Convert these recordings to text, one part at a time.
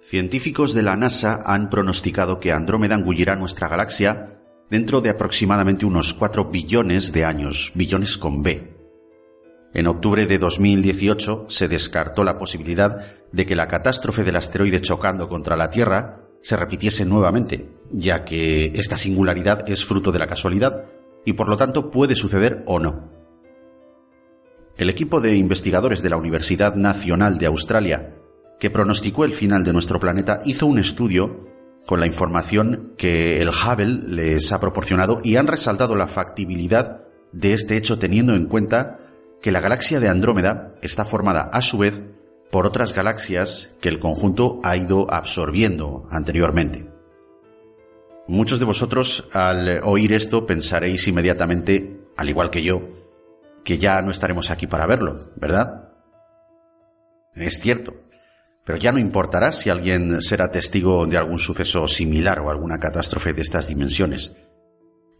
Científicos de la NASA han pronosticado que Andrómeda engullirá nuestra galaxia dentro de aproximadamente unos 4 billones de años, billones con B. En octubre de 2018 se descartó la posibilidad de que la catástrofe del asteroide chocando contra la Tierra se repitiese nuevamente, ya que esta singularidad es fruto de la casualidad y por lo tanto puede suceder o no. El equipo de investigadores de la Universidad Nacional de Australia, que pronosticó el final de nuestro planeta, hizo un estudio con la información que el Hubble les ha proporcionado y han resaltado la factibilidad de este hecho teniendo en cuenta que la galaxia de Andrómeda está formada a su vez por otras galaxias que el conjunto ha ido absorbiendo anteriormente. Muchos de vosotros al oír esto pensaréis inmediatamente, al igual que yo, que ya no estaremos aquí para verlo, ¿verdad? Es cierto, pero ya no importará si alguien será testigo de algún suceso similar o alguna catástrofe de estas dimensiones.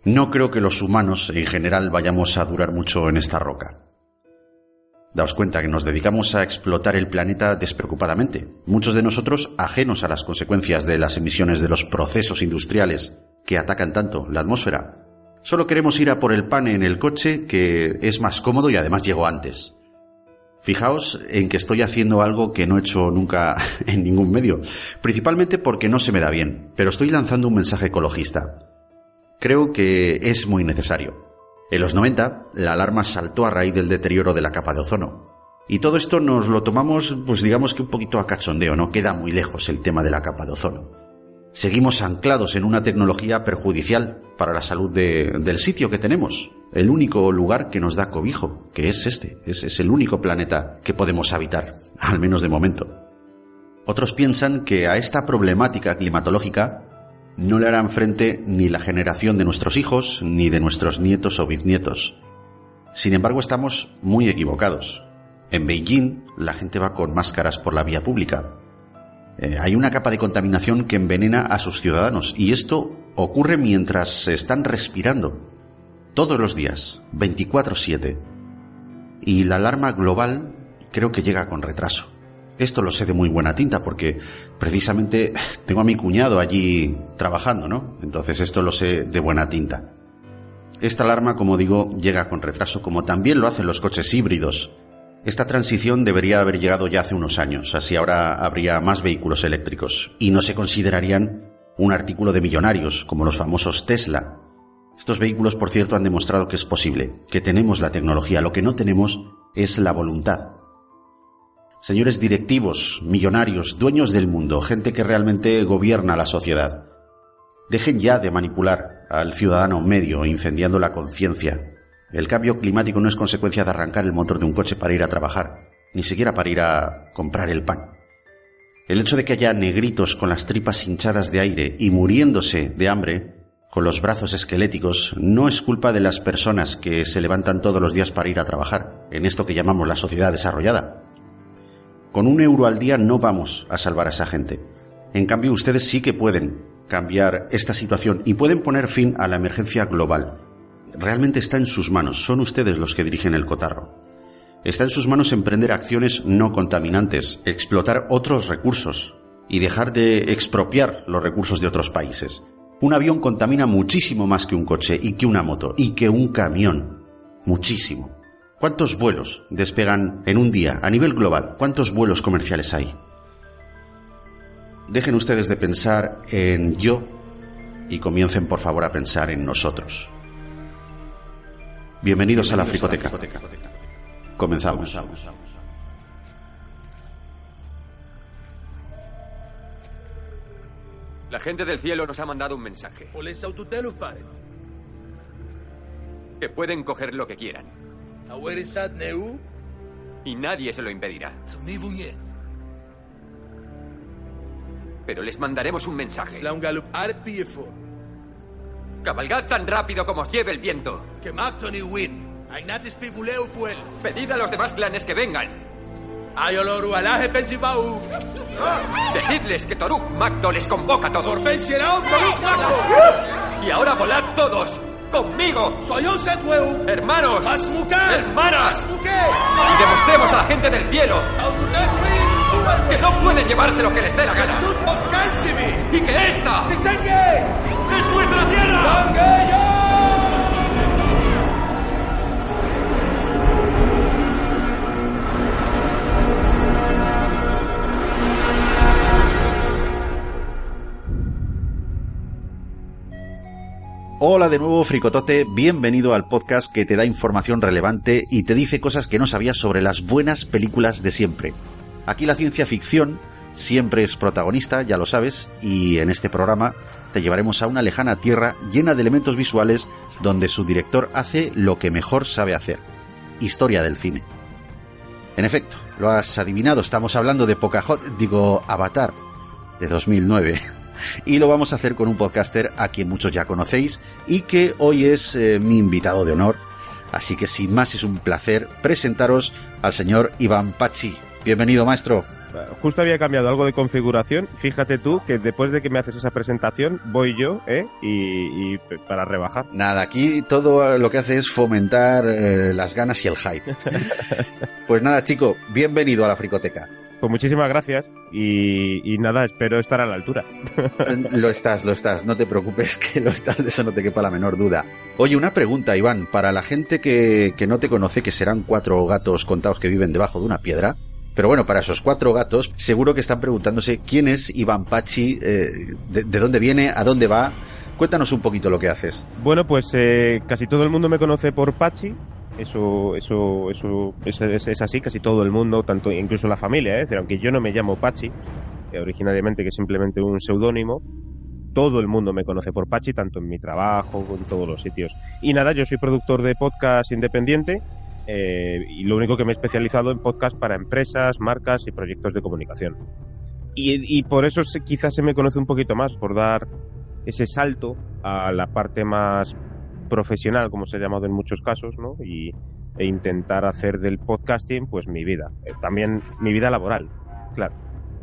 No creo que los humanos en general vayamos a durar mucho en esta roca. Daos cuenta que nos dedicamos a explotar el planeta despreocupadamente, muchos de nosotros ajenos a las consecuencias de las emisiones de los procesos industriales que atacan tanto la atmósfera. Solo queremos ir a por el pan en el coche, que es más cómodo y además llego antes. Fijaos en que estoy haciendo algo que no he hecho nunca en ningún medio, principalmente porque no se me da bien, pero estoy lanzando un mensaje ecologista. Creo que es muy necesario. En los 90, la alarma saltó a raíz del deterioro de la capa de ozono. Y todo esto nos lo tomamos, pues digamos que un poquito a cachondeo, no queda muy lejos el tema de la capa de ozono. Seguimos anclados en una tecnología perjudicial para la salud del sitio que tenemos, el único lugar que nos da cobijo, que es este, es, es el único planeta que podemos habitar, al menos de momento. Otros piensan que a esta problemática climatológica no le harán frente ni la generación de nuestros hijos, ni de nuestros nietos o bisnietos. Sin embargo, estamos muy equivocados. En Beijing la gente va con máscaras por la vía pública. Eh, hay una capa de contaminación que envenena a sus ciudadanos y esto ocurre mientras se están respirando. Todos los días, 24/7. Y la alarma global creo que llega con retraso. Esto lo sé de muy buena tinta porque precisamente tengo a mi cuñado allí trabajando, ¿no? Entonces esto lo sé de buena tinta. Esta alarma, como digo, llega con retraso, como también lo hacen los coches híbridos. Esta transición debería haber llegado ya hace unos años, así ahora habría más vehículos eléctricos y no se considerarían un artículo de millonarios, como los famosos Tesla. Estos vehículos, por cierto, han demostrado que es posible, que tenemos la tecnología, lo que no tenemos es la voluntad señores directivos, millonarios, dueños del mundo, gente que realmente gobierna la sociedad. Dejen ya de manipular al ciudadano medio incendiando la conciencia. El cambio climático no es consecuencia de arrancar el motor de un coche para ir a trabajar, ni siquiera para ir a comprar el pan. El hecho de que haya negritos con las tripas hinchadas de aire y muriéndose de hambre, con los brazos esqueléticos, no es culpa de las personas que se levantan todos los días para ir a trabajar, en esto que llamamos la sociedad desarrollada. Con un euro al día no vamos a salvar a esa gente. En cambio, ustedes sí que pueden cambiar esta situación y pueden poner fin a la emergencia global. Realmente está en sus manos, son ustedes los que dirigen el cotarro. Está en sus manos emprender acciones no contaminantes, explotar otros recursos y dejar de expropiar los recursos de otros países. Un avión contamina muchísimo más que un coche y que una moto y que un camión. Muchísimo. ¿Cuántos vuelos despegan en un día a nivel global? ¿Cuántos vuelos comerciales hay? Dejen ustedes de pensar en yo y comiencen por favor a pensar en nosotros. Bienvenidos a la Fricoteca. Comenzamos. La gente del cielo nos ha mandado un mensaje. Que pueden coger lo que quieran. Y nadie se lo impedirá. Pero les mandaremos un mensaje. Cabalgad tan rápido como os lleve el viento. Pedid a los demás clanes que vengan. Decidles que Toruk Magdo les convoca a todos. Y ahora volad todos conmigo. Soy un Setweu. Hermanos. Hermanas. Y demostremos a la gente del cielo que no pueden llevarse lo que les dé la gana. Y que esta es nuestra tierra. Hola de nuevo, Fricotote, bienvenido al podcast que te da información relevante y te dice cosas que no sabías sobre las buenas películas de siempre. Aquí la ciencia ficción siempre es protagonista, ya lo sabes, y en este programa te llevaremos a una lejana tierra llena de elementos visuales donde su director hace lo que mejor sabe hacer. Historia del cine. En efecto, lo has adivinado, estamos hablando de Pocahontas, digo Avatar, de 2009 y lo vamos a hacer con un podcaster a quien muchos ya conocéis y que hoy es eh, mi invitado de honor. Así que sin más es un placer presentaros al señor Iván Pachi. Bienvenido, maestro. Justo había cambiado algo de configuración. Fíjate tú que después de que me haces esa presentación, voy yo, ¿eh? Y, para rebajar. Nada, aquí todo lo que hace es fomentar eh, las ganas y el hype. pues nada, chico, bienvenido a la Fricoteca. Pues muchísimas gracias y, nada, espero estar a la altura. lo estás, lo estás, no te preocupes que lo estás, de eso no te quepa la menor duda. Oye, una pregunta, Iván, para la gente que, no te conoce, que serán cuatro gatos contados que viven debajo de una piedra, pero bueno, para esos cuatro gatos, seguro que están preguntándose quién es Iván Pachi, eh, de, dónde viene, a dónde va. Cuéntanos un poquito lo que haces. Bueno, pues eh, casi todo el mundo me conoce por Pachi, eso, eso, eso es, así, casi todo el mundo, tanto incluso la familia, ¿eh? aunque yo no me llamo Pachi, eh, originariamente que es simplemente un seudónimo, todo el mundo me conoce por Pachi, tanto en mi trabajo, en todos los sitios. Y nada, yo soy productor de podcast independiente eh, y lo único que me he especializado en podcast para empresas, marcas y proyectos de comunicación. Y, y por eso quizás se me conoce un poquito más, por dar ese salto a la parte más profesional, como se ha llamado en muchos casos, ¿no? Y, e intentar hacer del podcasting, pues mi vida. Eh, también mi vida laboral, claro.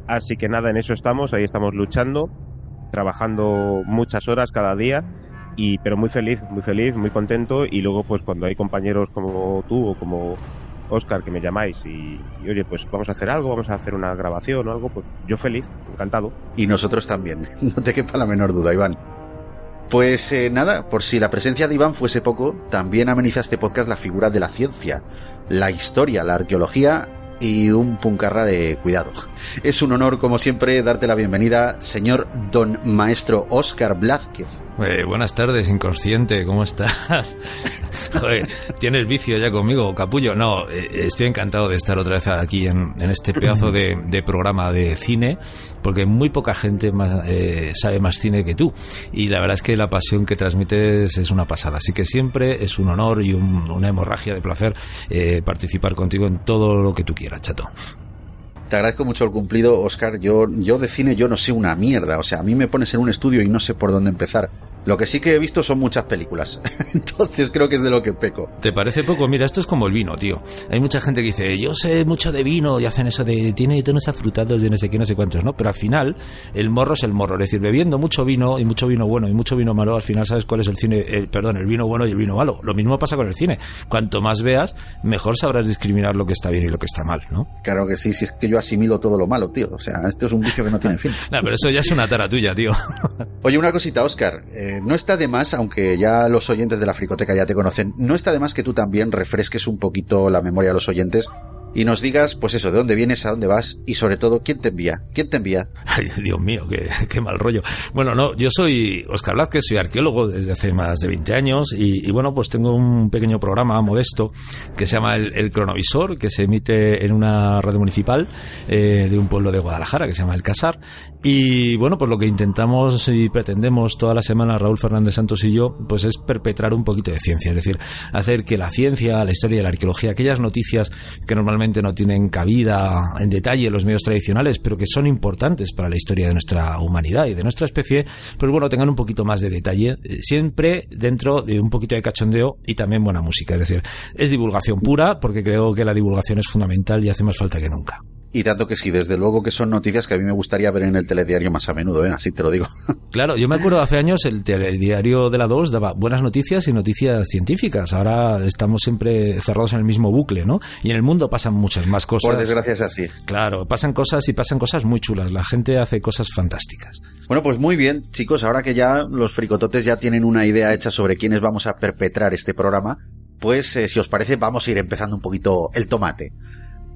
Así que nada, en eso estamos, ahí estamos luchando, trabajando muchas horas cada día, y, pero muy feliz, muy feliz, muy contento. Y luego, pues cuando hay compañeros como tú o como Oscar que me llamáis y, y, oye, pues vamos a hacer algo, vamos a hacer una grabación o algo, pues yo feliz, encantado. Y nosotros también, no te quepa la menor duda, Iván. Pues eh, nada, por si la presencia de Iván fuese poco, también ameniza este podcast la figura de la ciencia, la historia, la arqueología y un puncarra de cuidado. Es un honor, como siempre, darte la bienvenida, señor don maestro Oscar Blázquez. Eh, buenas tardes, inconsciente, ¿cómo estás? Joder, ¿tienes vicio ya conmigo, capullo? No, eh, estoy encantado de estar otra vez aquí en, este pedazo de, programa de cine, porque muy poca gente eh, sabe más cine que tú. Y la verdad es que la pasión que transmites es una pasada. Así que siempre es un honor y una hemorragia de placer participar contigo en todo lo que tú quieras chato. Te agradezco mucho el cumplido, Oscar. Yo, yo de cine yo no sé una mierda. O sea, a mí me pones en un estudio y no sé por dónde empezar. Lo que sí que he visto son muchas películas. Entonces creo que es de lo que peco. ¿Te parece poco? Mira, esto es como el vino, tío. Hay mucha gente que dice, yo sé mucho de vino y hacen eso de, tiene tonos afrutados de no sé qué, no sé cuántos, ¿no? Pero al final, el morro es el morro. Es decir, bebiendo mucho vino y mucho vino bueno y mucho vino malo, al final sabes cuál es el cine, el, perdón, el vino bueno y el vino malo. Lo mismo pasa con el cine. Cuanto más veas, mejor sabrás discriminar lo que está bien y lo que está mal, ¿no? Claro que sí, si es que yo asimilo todo lo malo, tío. O sea, esto es un vicio que no tiene fin. no, pero eso ya es una tara tuya, tío. Oye, una cosita, Oscar. Eh, no está de más aunque ya los oyentes de la fricoteca ya te conocen, no está de más que tú también refresques un poquito la memoria a los oyentes y nos digas, pues eso, de dónde vienes, a dónde vas y sobre todo, ¿quién te envía? ¿Quién te envía? Ay, Dios mío, qué, mal rollo. Bueno, no, yo soy Oscar Blázquez, soy arqueólogo desde hace más de 20 años y, bueno, pues tengo un pequeño programa modesto que se llama El, Cronovisor, que se emite en una radio municipal eh, de un pueblo de Guadalajara que se llama El Casar. Y bueno, pues lo que intentamos y pretendemos toda la semana Raúl Fernández Santos y yo, pues es perpetrar un poquito de ciencia, es decir, hacer que la ciencia, la historia y la arqueología, aquellas noticias que normalmente no tienen cabida en detalle en los medios tradicionales, pero que son importantes para la historia de nuestra humanidad y de nuestra especie, pues bueno, tengan un poquito más de detalle, eh, siempre dentro de un poquito de cachondeo y también buena música. Es decir, es divulgación pura, porque creo que la divulgación es fundamental y hace más falta que nunca. Y tanto que sí, desde luego que son noticias que a mí me gustaría ver en el telediario más a menudo, ¿eh? así te lo digo. Claro, yo me acuerdo hace años el telediario de la 2 daba buenas noticias y noticias científicas. Ahora estamos siempre cerrados en el mismo bucle, ¿no? Y en el mundo pasan muchas más cosas. Por desgracia es así. Claro, pasan cosas y pasan cosas muy chulas. La gente hace cosas fantásticas. Bueno, pues muy bien, chicos, ahora que ya los fricototes ya tienen una idea hecha sobre quiénes vamos a perpetrar este programa, pues eh, si os parece vamos a ir empezando un poquito el tomate.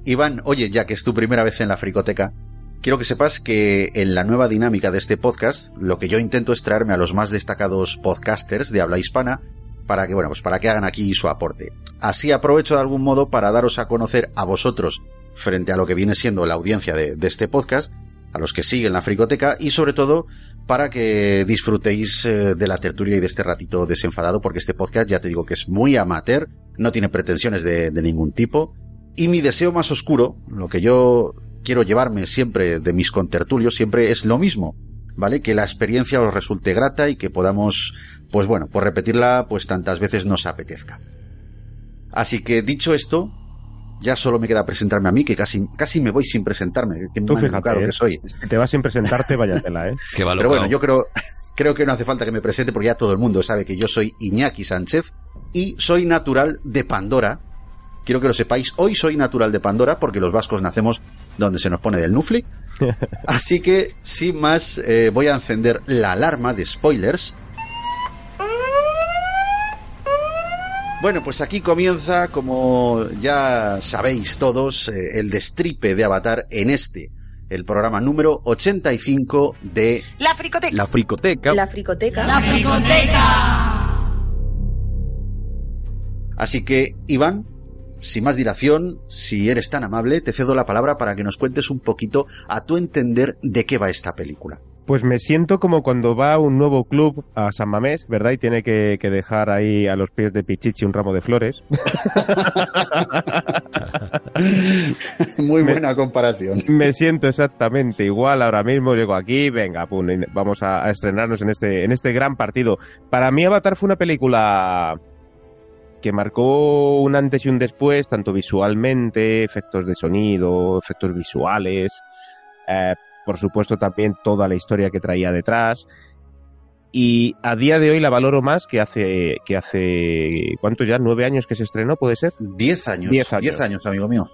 Iván, oye, ya que es tu primera vez en la fricoteca, quiero que sepas que en la nueva dinámica de este podcast, lo que yo intento es traerme a los más destacados podcasters de habla hispana para que, bueno, pues para que hagan aquí su aporte. Así aprovecho de algún modo para daros a conocer a vosotros frente a lo que viene siendo la audiencia de, este podcast, a los que siguen la fricoteca y sobre todo para que disfrutéis eh, de la tertulia y de este ratito desenfadado porque este podcast ya te digo que es muy amateur, no tiene pretensiones de ningún tipo y mi deseo más oscuro, lo que yo quiero llevarme siempre de mis contertulios, siempre es lo mismo, ¿vale? Que la experiencia os resulte grata y que podamos, pues bueno, por repetirla, pues tantas veces nos apetezca. Así que dicho esto, ya solo me queda presentarme a mí, que casi, casi me voy sin presentarme, que Tú fíjate, educado ¿eh? que soy. Si te vas sin presentarte, váyatela, ¿eh? Qué Pero bueno, yo creo, creo que no hace falta que me presente porque ya todo el mundo sabe que yo soy Iñaki Sánchez y soy natural de Pandora. Quiero que lo sepáis, hoy soy natural de Pandora porque los vascos nacemos donde se nos pone del nufli. Así que, sin más, eh, voy a encender la alarma de spoilers. Bueno, pues aquí comienza, como ya sabéis todos, eh, el destripe de Avatar en este, el programa número 85 de La fricoteca. La fricoteca. La fricoteca. La fricoteca. Así que, Iván, sin más dilación, si eres tan amable, te cedo la palabra para que nos cuentes un poquito a tu entender de qué va esta película. Pues me siento como cuando va un nuevo club a San Mamés, ¿verdad? Y tiene que, que dejar ahí a los pies de Pichichi un ramo de flores. Muy Me- buena comparación. me siento exactamente igual ahora mismo. Llego aquí, venga, pum, vamos a, a estrenarnos en este, en este gran partido. Para mí Avatar fue una película que marcó un antes y un después, tanto visualmente, efectos de sonido, efectos visuales, eh, por supuesto también toda la historia que traía detrás. Y a día de hoy la valoro más que hace, que hace, ¿cuánto ya? ¿Nueve años que se estrenó, puede ser? Diez años. Diez años. Diez años, amigo mío.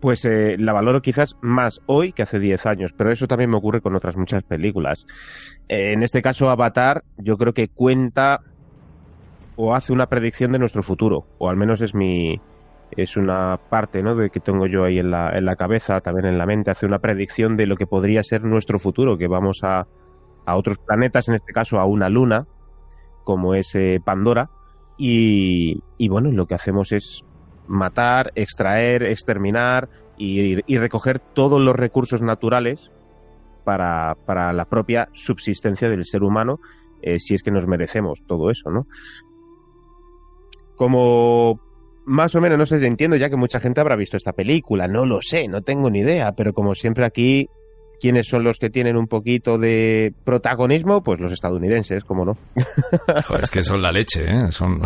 Pues eh, la valoro quizás más hoy que hace 10 años, pero eso también me ocurre con otras muchas películas. Eh, en este caso, Avatar, yo creo que cuenta o hace una predicción de nuestro futuro, o al menos es mi es una parte ¿no? de que tengo yo ahí en la, en la cabeza, también en la mente, hace una predicción de lo que podría ser nuestro futuro, que vamos a, a otros planetas, en este caso a una luna, como es eh, Pandora, y, y bueno, lo que hacemos es matar, extraer, exterminar y, y recoger todos los recursos naturales para, para la propia subsistencia del ser humano, eh, si es que nos merecemos todo eso, ¿no? Como más o menos, no sé si entiendo ya que mucha gente habrá visto esta película, no lo sé, no tengo ni idea, pero como siempre aquí, ¿quiénes son los que tienen un poquito de protagonismo? Pues los estadounidenses, como no. Joder, es que son la leche, ¿eh? Son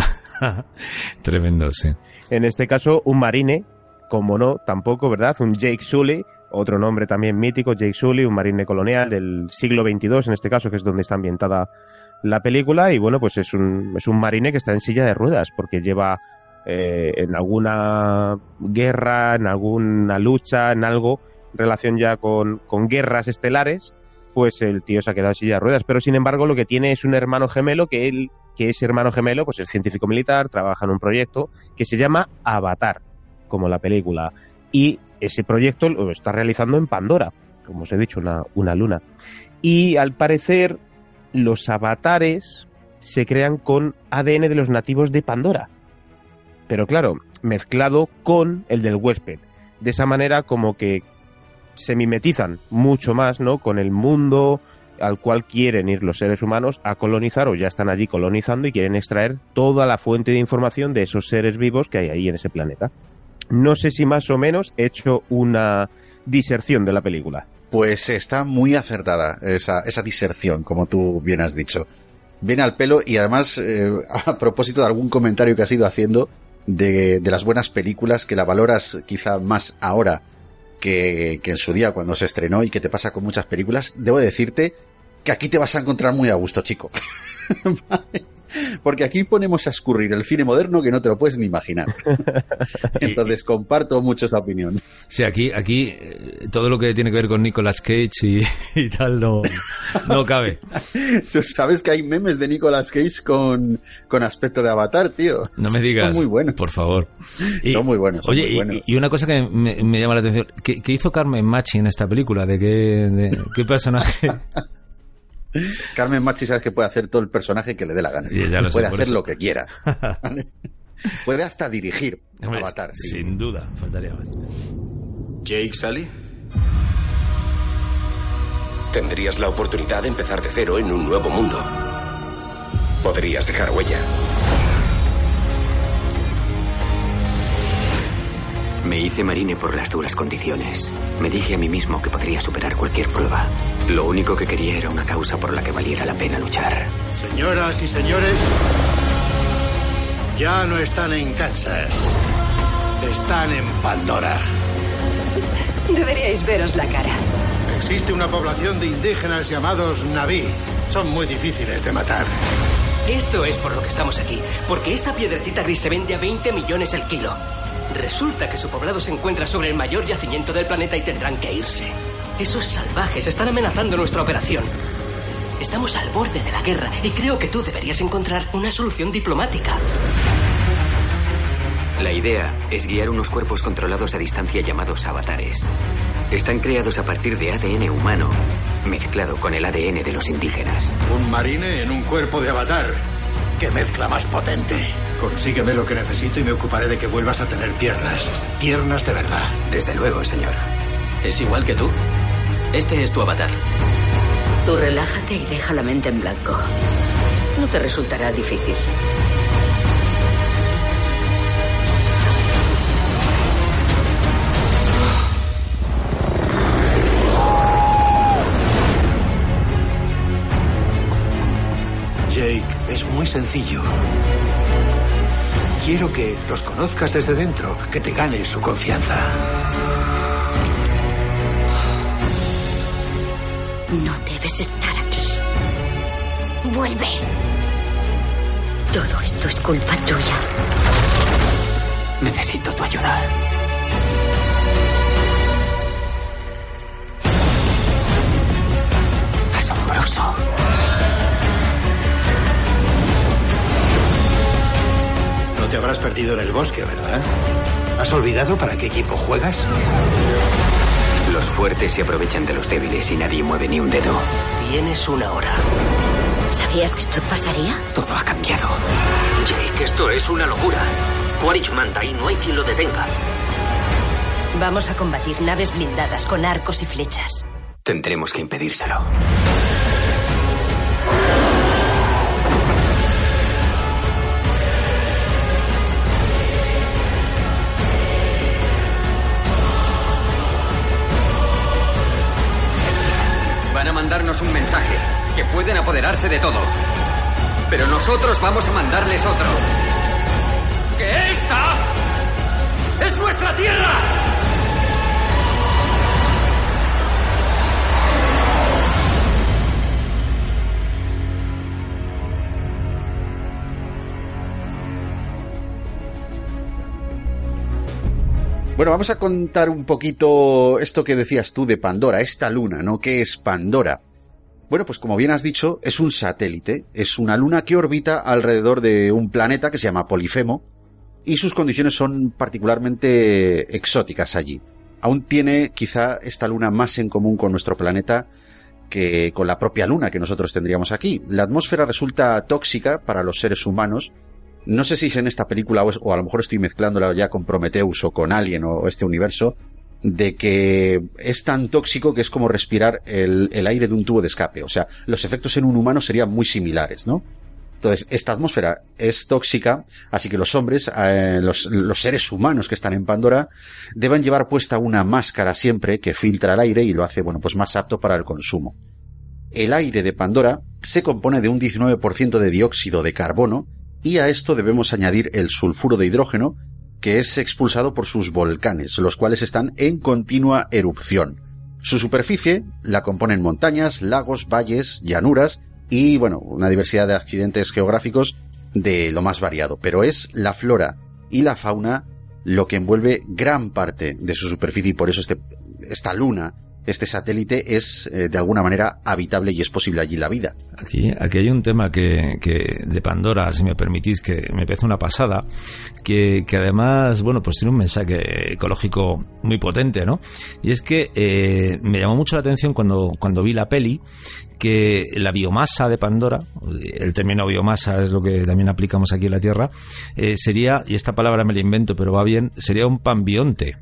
tremendos, sí. En este caso, un marine, como no, tampoco, ¿verdad? Un Jake Sully, otro nombre también mítico, Jake Sully, un marine colonial del siglo XXII, en este caso, que es donde está ambientada la película. Y bueno, pues es un, es un marine que está en silla de ruedas, porque lleva eh, en alguna guerra, en alguna lucha, en algo, relación ya con, con guerras estelares, pues el tío se ha quedado en silla de ruedas. Pero sin embargo, lo que tiene es un hermano gemelo que él, que ese hermano gemelo, pues es científico militar, trabaja en un proyecto que se llama Avatar, como la película. Y ese proyecto lo está realizando en Pandora, como os he dicho, una, una luna. Y al parecer, los avatares se crean con ADN de los nativos de Pandora. Pero claro, mezclado con el del huésped. De esa manera, como que se mimetizan mucho más, ¿no? Con el mundo al cual quieren ir los seres humanos a colonizar o ya están allí colonizando y quieren extraer toda la fuente de información de esos seres vivos que hay ahí en ese planeta. No sé si más o menos he hecho una diserción de la película. Pues está muy acertada esa, esa diserción, como tú bien has dicho. Viene al pelo y además, eh, a propósito de algún comentario que has ido haciendo de, las buenas películas, que la valoras quizá más ahora que, que en su día cuando se estrenó y que te pasa con muchas películas, debo decirte que aquí te vas a encontrar muy a gusto, chico. Porque aquí ponemos a escurrir el cine moderno que no te lo puedes ni imaginar. Entonces comparto mucho esa opinión. Sí, aquí, aquí eh, todo lo que tiene que ver con Nicolas Cage y, y tal no, no cabe. Sabes que hay memes de Nicolas Cage con, con aspecto de avatar, tío. No me digas. Son muy buenos. Por favor. son muy buenos. son oye, muy y- buenos. Y, una cosa que me, me llama la atención. ¿Qué, qué hizo Carmen Machi en esta película? ¿De qué, de, qué personaje? Carmen Machi sabes que puede hacer todo el personaje que le dé la gana. Y sé, puede hacer lo que quiera. ¿vale? Puede hasta dirigir Hombre, Avatar. sí. Sin duda, faltaría más. ¿Jake Sully? Tendrías la oportunidad de empezar de cero en un nuevo mundo. Podrías dejar huella. Me hice marine por las duras condiciones. Me dije a mí mismo que podría superar cualquier prueba. Lo único que quería era una causa por la que valiera la pena luchar. Señoras y señores, ya no están en Kansas. Están en Pandora. Deberíais veros la cara. Existe una población de indígenas llamados Naví. Son muy difíciles de matar. Esto es por lo que estamos aquí, porque esta piedrecita gris se vende a 20 millones el kilo. Resulta que su poblado se encuentra sobre el mayor yacimiento del planeta y tendrán que irse. Esos salvajes están amenazando nuestra operación. Estamos al borde de la guerra y creo que tú deberías encontrar una solución diplomática. La idea es guiar unos cuerpos controlados a distancia llamados avatares. Están creados a partir de ADN humano, mezclado con el ADN de los indígenas. Un marine en un cuerpo de avatar. ¡Qué mezcla más potente! Consígueme lo que necesito y me ocuparé de que vuelvas a tener piernas. Piernas de verdad. Desde luego, señor. ¿Es igual que tú? Este es tu avatar. Tú relájate y deja la mente en blanco. No te resultará difícil. Muy sencillo. Quiero que los conozcas desde dentro, que te ganes su confianza. No debes estar aquí. Vuelve. Todo esto es culpa tuya. Necesito tu ayuda. Asombroso. Te habrás perdido en el bosque, ¿verdad? ¿Has olvidado para qué equipo juegas? Los fuertes se aprovechan de los débiles y nadie mueve ni un dedo. Tienes una hora. ¿Sabías que esto pasaría? Todo ha cambiado. Jake, esto es una locura. Quaritch manda y no hay quien lo detenga. Vamos a combatir naves blindadas con arcos y flechas. Tendremos que impedírselo. Un mensaje, que pueden apoderarse de todo. Pero nosotros vamos a mandarles otro. ¡Que esta es nuestra tierra! Bueno, vamos a contar un poquito esto que decías tú de Pandora, esta luna, ¿no? ¿Qué es Pandora? Bueno, pues como bien has dicho, es un satélite, es una luna que orbita alrededor de un planeta que se llama Polifemo y sus condiciones son particularmente exóticas allí. Aún tiene quizá esta luna más en común con nuestro planeta que con la propia luna que nosotros tendríamos aquí. La atmósfera resulta tóxica para los seres humanos. No sé si es en esta película o, a lo mejor estoy mezclándola ya con Prometheus o con Alien o este universo, de que es tan tóxico que es como respirar el, el aire de un tubo de escape. O sea, los efectos en un humano serían muy similares, ¿no? Entonces, esta atmósfera es tóxica, así que los hombres, eh, los, los seres humanos que están en Pandora, deben llevar puesta una máscara siempre que filtra el aire y lo hace, bueno, pues más apto para el consumo. El aire de Pandora se compone de un 19% de dióxido de carbono y a esto debemos añadir el sulfuro de hidrógeno que es expulsado por sus volcanes, los cuales están en continua erupción. Su superficie la componen montañas, lagos, valles, llanuras y, bueno, una diversidad de accidentes geográficos de lo más variado, pero es la flora y la fauna lo que envuelve gran parte de su superficie y por eso este, esta luna este satélite es eh, de alguna manera habitable y es posible allí la vida. Aquí, aquí hay un tema que, que de Pandora, si me permitís, que me parece una pasada, que, que, además, bueno, pues tiene un mensaje ecológico muy potente, ¿no? Y es que eh, me llamó mucho la atención cuando, cuando vi la peli que la biomasa de Pandora, el término biomasa es lo que también aplicamos aquí en la Tierra, eh, sería, y esta palabra me la invento, pero va bien, sería un panbionte.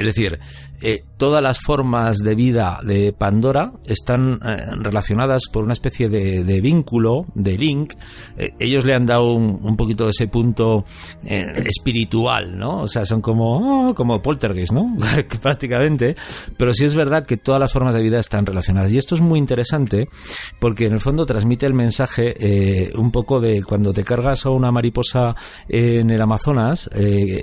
Es decir, eh, todas las formas de vida de Pandora están eh, relacionadas por una especie de, vínculo, de link. Eh, ellos le han dado un, un poquito ese punto espiritual, ¿no? O sea, son como, oh, como poltergeist, ¿no? Prácticamente. Pero sí es verdad que todas las formas de vida están relacionadas. Y esto es muy interesante porque en el fondo transmite el mensaje un poco de cuando te cargas a una mariposa en el Amazonas,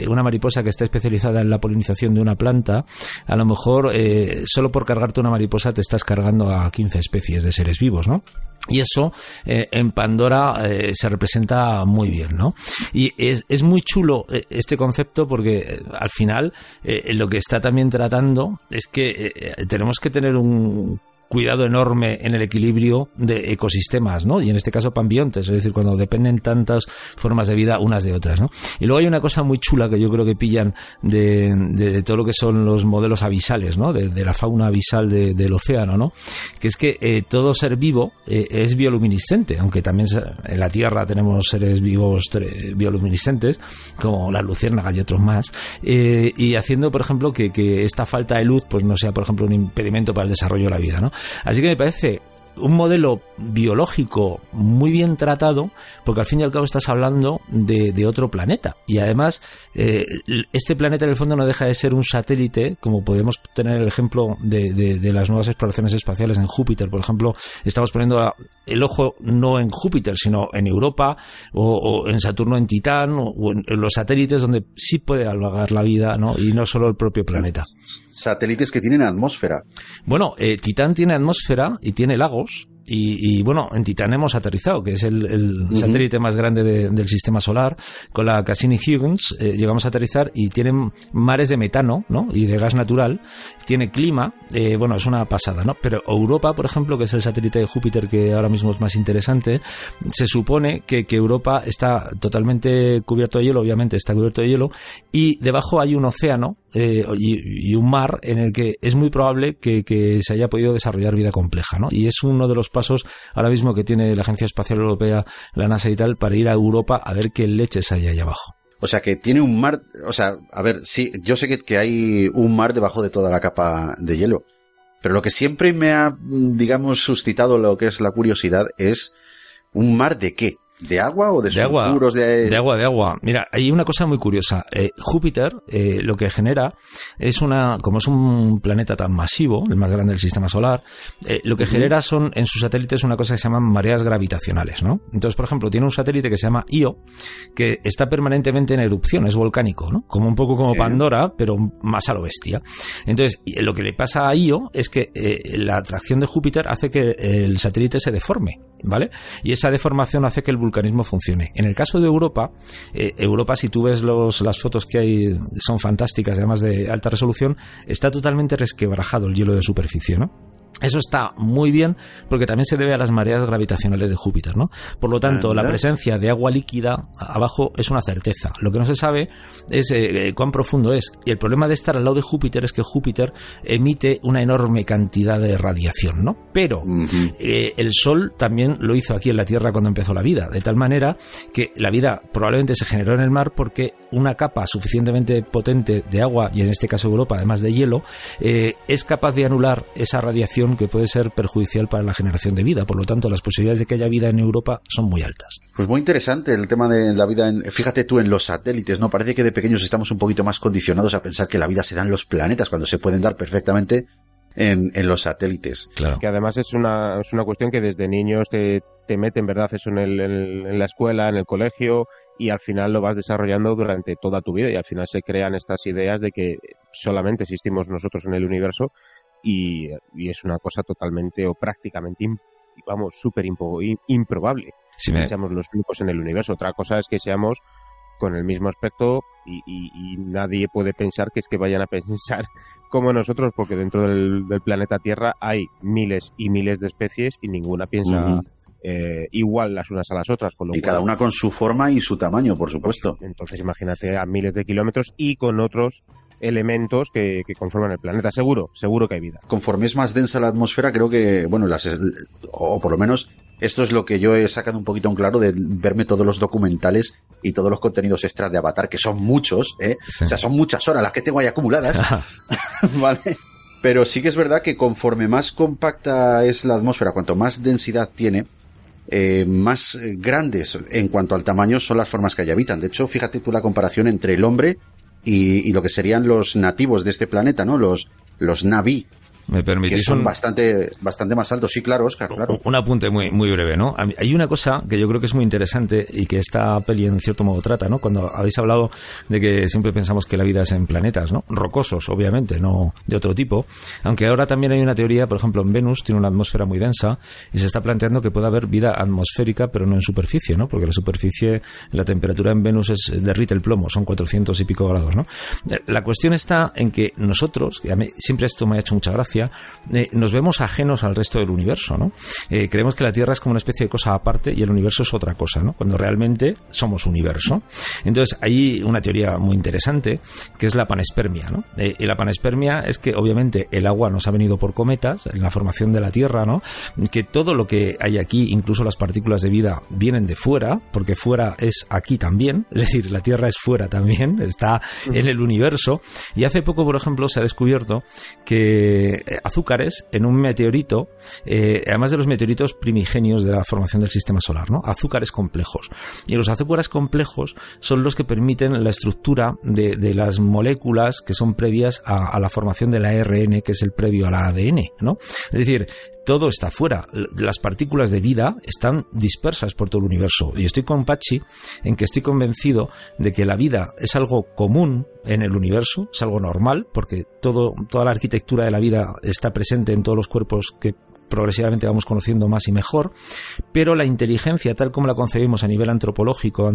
una mariposa que está especializada en la polinización de una planta, a lo mejor eh, solo por cargarte una mariposa te estás cargando a 15 especies de seres vivos, ¿no? Y eso eh, en Pandora eh, se representa muy bien, ¿no? Y es, es muy chulo este concepto porque al final lo que está también tratando es que tenemos que tener un cuidado enorme en el equilibrio de ecosistemas, ¿no? Y en este caso pambiontes, es decir, cuando dependen tantas formas de vida unas de otras, ¿no? Y luego hay una cosa muy chula que yo creo que pillan de, de, todo lo que son los modelos avisales, ¿no? De, la fauna avisal de, del océano, ¿no? Que es que eh, todo ser vivo eh, es bioluminiscente, aunque también en la Tierra tenemos seres vivos bioluminiscentes, como las luciérnagas y otros más, eh, y haciendo, por ejemplo, que, que esta falta de luz, pues no sea, por ejemplo, un impedimento para el desarrollo de la vida, ¿no? Así que me parece un modelo biológico muy bien tratado, porque al fin y al cabo estás hablando de, de otro planeta. Y además, eh, este planeta en el fondo no deja de ser un satélite, como podemos tener el ejemplo de, de, de, las nuevas exploraciones espaciales en Júpiter. Por ejemplo, estamos poniendo el ojo no en Júpiter, sino en Europa, o, o en Saturno en Titán, o, o en, en, los satélites donde sí puede albergar la vida, ¿no? Y no solo el propio planeta. Satélites que tienen atmósfera. Bueno, eh, Titán tiene atmósfera y tiene lagos, y, y, bueno, en Titán hemos aterrizado, que es el, el uh -huh. satélite más grande de, del sistema solar. Con la Cassini-Huygens eh, llegamos a aterrizar y tienen mares de metano ¿no? y de gas natural. Tiene clima, eh, bueno, es una pasada, ¿no? Pero Europa, por ejemplo, que es el satélite de Júpiter que ahora mismo es más interesante, se supone que, que Europa está totalmente cubierto de hielo, obviamente está cubierto de hielo, y debajo hay un océano eh, y, y, un mar en el que es muy probable que, que, se haya podido desarrollar vida compleja, ¿no? Y es uno de los pasos ahora mismo que tiene la Agencia Espacial Europea, la NASA y tal, para ir a Europa a ver qué leches hay allá abajo. O sea, que tiene un mar, o sea, a ver, sí, yo sé que, que hay un mar debajo de toda la capa de hielo, pero lo que siempre me ha, digamos, suscitado lo que es la curiosidad es un mar de qué? ¿De agua o de, de sulfuros? Agua, de... de... agua, de agua. Mira, hay una cosa muy curiosa. Eh, Júpiter eh, lo que genera es una, como es un planeta tan masivo, el más grande del sistema solar, eh, lo que uh -huh. genera son en sus satélites una cosa que se llaman mareas gravitacionales, ¿no? Entonces, por ejemplo, tiene un satélite que se llama Io, que está permanentemente en erupción, es volcánico, ¿no? Como un poco como sí. Pandora, pero más a lo bestia. Entonces, lo que le pasa a Io es que eh, la atracción de Júpiter hace que el satélite se deforme, ¿vale? Y esa deformación hace que el vulcanismo funcione. En el caso de Europa, eh, Europa, si tú ves los, las fotos que hay, son fantásticas, además de alta resolución, está totalmente resquebrajado el hielo de superficie, ¿no? Eso está muy bien porque también se debe a las mareas gravitacionales de Júpiter, ¿no? Por lo tanto, la presencia de agua líquida abajo es una certeza. Lo que no se sabe es eh, cuán profundo es. Y el problema de estar al lado de Júpiter es que Júpiter emite una enorme cantidad de radiación, ¿no? Pero uh -huh. eh, el Sol también lo hizo aquí en la Tierra cuando empezó la vida, de tal manera que la vida probablemente se generó en el mar porque una capa suficientemente potente de agua, y en este caso Europa, además de hielo, eh, es capaz de anular esa radiación que puede ser perjudicial para la generación de vida. Por lo tanto, las posibilidades de que haya vida en Europa son muy altas. Pues muy interesante el tema de la vida. En, fíjate tú en los satélites, ¿no? Parece que de pequeños estamos un poquito más condicionados a pensar que la vida se da en los planetas cuando se pueden dar perfectamente en, en los satélites. Claro. Que además es una, es una cuestión que desde niños te, te meten, ¿verdad? Eso en, el, en, en la escuela, en el colegio y al final lo vas desarrollando durante toda tu vida y al final se crean estas ideas de que solamente existimos nosotros en el universo y, es una cosa totalmente o prácticamente, vamos, súper improbable que seamos los únicos en el universo. Otra cosa es que seamos con el mismo aspecto y, nadie puede pensar que es que vayan a pensar como nosotros, porque dentro del, planeta Tierra hay miles y miles de especies y ninguna piensa eh, igual las unas a las otras. y cada una con su forma y su tamaño, por supuesto. Entonces imagínate a miles de kilómetros y con otros elementos que, conforman el planeta. Seguro, seguro que hay vida. Conforme es más densa la atmósfera, creo que, bueno, las, o por lo menos esto es lo que yo he sacado un poquito en claro de verme todos los documentales y todos los contenidos extras de Avatar, que son muchos, ¿eh? O sea, son muchas horas las que tengo ahí acumuladas. ¿Vale? Pero sí que es verdad que conforme más compacta es la atmósfera, cuanto más densidad tiene, eh, más grandes en cuanto al tamaño son las formas que allí habitan. De hecho, fíjate tú la comparación entre el hombre y, lo que serían los nativos de este planeta, ¿no? Los, los Navi, ¿Me permitís? Que son bastante, bastante más altos, sí, claro, Oscar, claro. Un apunte muy, muy breve, ¿no? Hay una cosa que yo creo que es muy interesante y que esta peli en cierto modo trata, ¿no? Cuando habéis hablado de que siempre pensamos que la vida es en planetas, ¿no? Rocosos, obviamente, no de otro tipo. Aunque ahora también hay una teoría, por ejemplo, en Venus tiene una atmósfera muy densa y se está planteando que puede haber vida atmosférica, pero no en superficie, ¿no? Porque la superficie, la temperatura en Venus es derrite el plomo, son 400 y pico grados, ¿no? La cuestión está en que nosotros, que a mí siempre esto me ha hecho mucha gracia, eh, nos vemos ajenos al resto del universo, ¿no? Eh, creemos que la Tierra es como una especie de cosa aparte y el universo es otra cosa, ¿no? Cuando realmente somos universo. Entonces, hay una teoría muy interesante que es la panespermia, ¿no? Eh, y la panespermia es que obviamente el agua nos ha venido por cometas en la formación de la Tierra, ¿no? Que todo lo que hay aquí, incluso las partículas de vida, vienen de fuera, porque fuera es aquí también, es decir, la Tierra es fuera también, está en el universo. Y hace poco, por ejemplo, se ha descubierto que azúcares en un meteorito, eh, además de los meteoritos primigenios de la formación del sistema solar, ¿no? Azúcares complejos. Y los azúcares complejos son los que permiten la estructura de, las moléculas que son previas a, a, la formación del ARN, que es el previo al ADN, ¿no? Es decir, todo está fuera. Las partículas de vida están dispersas por todo el universo. Y estoy con Pachi en que estoy convencido de que la vida es algo común en el universo, es algo normal, porque toda la arquitectura de la vida está presente en todos los cuerpos que progresivamente vamos conociendo más y mejor, pero la inteligencia tal como la concebimos a nivel antropológico,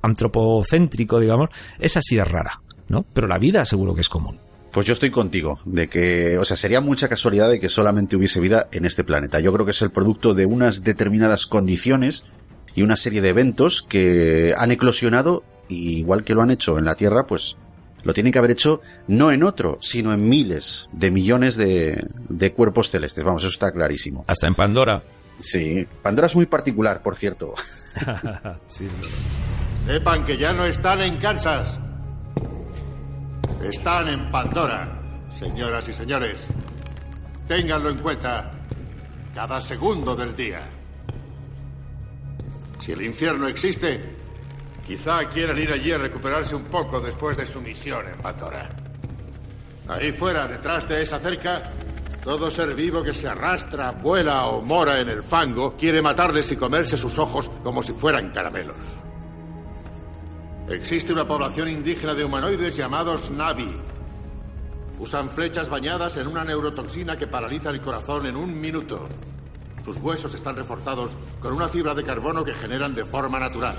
antropocéntrico, digamos, es así de rara, ¿no? Pero la vida seguro que es común. Pues yo estoy contigo, de que, o sea, sería mucha casualidad de que solamente hubiese vida en este planeta. Yo creo que es el producto de unas determinadas condiciones y una serie de eventos que han eclosionado, y igual que lo han hecho en la Tierra, pues lo tienen que haber hecho no en otro, sino en miles de millones de, de cuerpos celestes. Vamos, eso está clarísimo. Hasta en Pandora. Sí, Pandora es muy particular, por cierto. sí. Sepan que ya no están en Kansas. Están en Pandora, señoras y señores. Ténganlo en cuenta cada segundo del día. Si el infierno existe, quizá quieran ir allí a recuperarse un poco después de su misión en Pandora. Ahí fuera, detrás de esa cerca, todo ser vivo que se arrastra, vuela o mora en el fango quiere matarles y comerse sus ojos como si fueran caramelos. Existe una población indígena de humanoides llamados Navi. Usan flechas bañadas en una neurotoxina que paraliza el corazón en un minuto. Sus huesos están reforzados con una fibra de carbono que generan de forma natural.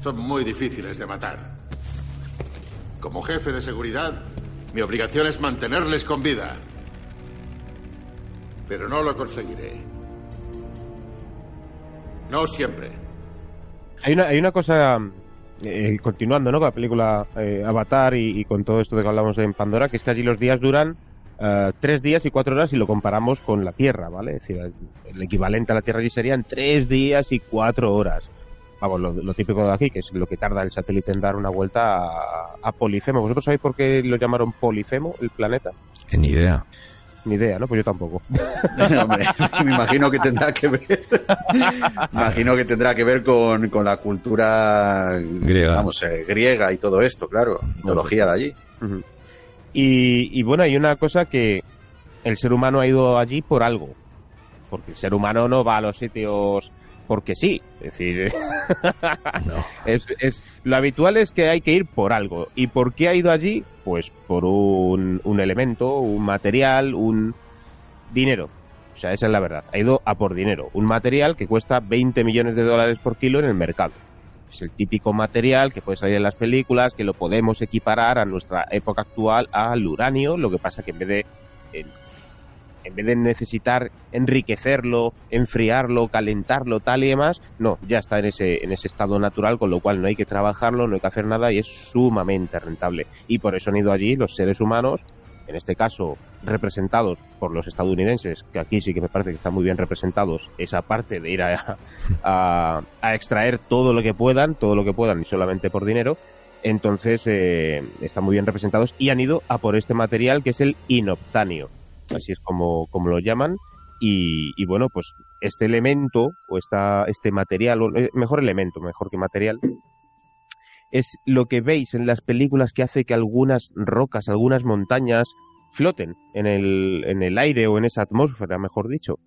Son muy difíciles de matar. Como jefe de seguridad, mi obligación es mantenerles con vida. Pero no lo conseguiré. No siempre. Hay una, hay una cosa eh, continuando ¿no? con la película eh, Avatar y, con todo esto de que hablamos en Pandora, que es que allí los días duran eh, tres días y cuatro horas y lo comparamos con la Tierra, ¿vale? Es decir, el equivalente a la Tierra allí serían tres días y cuatro horas. Vamos, lo, típico de aquí, que es lo que tarda el satélite en dar una vuelta a Polifemo. ¿Vosotros sabéis por qué lo llamaron Polifemo, el planeta? Ni idea. Ni idea, ¿no? Pues yo tampoco. me imagino que tendrá que ver. me imagino que tendrá que ver con, la cultura griega. Vamos, eh, griega y todo esto, claro. Mitología de allí. y, y bueno, hay una cosa que el ser humano ha ido allí por algo. Porque el ser humano no va a los sitios porque sí. Es decir, es, es, lo habitual es que hay que ir por algo. ¿Y por qué ha ido allí? Pues por un, un elemento, un material, un dinero. O sea, esa es la verdad. Ha ido a por dinero. Un material que cuesta 20 millones de dólares por kilo en el mercado. Es el típico material que puede salir en las películas, que lo podemos equiparar a nuestra época actual al uranio. Lo que pasa que en vez de en vez de necesitar enriquecerlo, enfriarlo, calentarlo, tal y demás, no, ya está en ese, en ese estado natural, con lo cual no hay que trabajarlo, no hay que hacer nada y es sumamente rentable. Y por eso han ido allí los seres humanos, en este caso representados por los estadounidenses, que aquí sí que me parece que están muy bien representados, esa parte de ir a, a, extraer todo lo que puedan, todo lo que puedan y solamente por dinero, entonces eh, están muy bien representados y han ido a por este material que es el inoptanio así es como, como lo llaman. Y, bueno, pues este elemento, o esta, este material, o eh, mejor elemento, mejor que material, es lo que veis en las películas que hace que algunas rocas, algunas montañas floten en el, en el aire o en esa atmósfera, mejor dicho.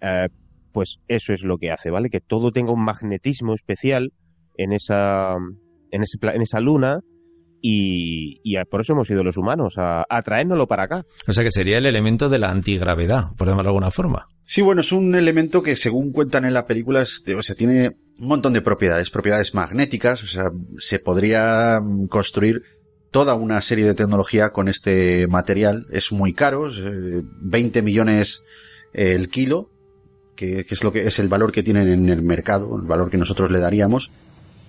Eh, pues eso es lo que hace, ¿vale? Que todo tenga un magnetismo especial en esa, en, ese, en esa luna y, por eso hemos ido los humanos, a, a, traérnoslo para acá. O sea que sería el elemento de la antigravedad, por llamarlo de alguna forma. Sí, bueno, es un elemento que según cuentan en la película, o sea, tiene un montón de propiedades, propiedades magnéticas, o sea, se podría construir toda una serie de tecnología con este material. Es muy caro, 20 millones el kilo, que, que, es lo que es el valor que tienen en el mercado, el valor que nosotros le daríamos.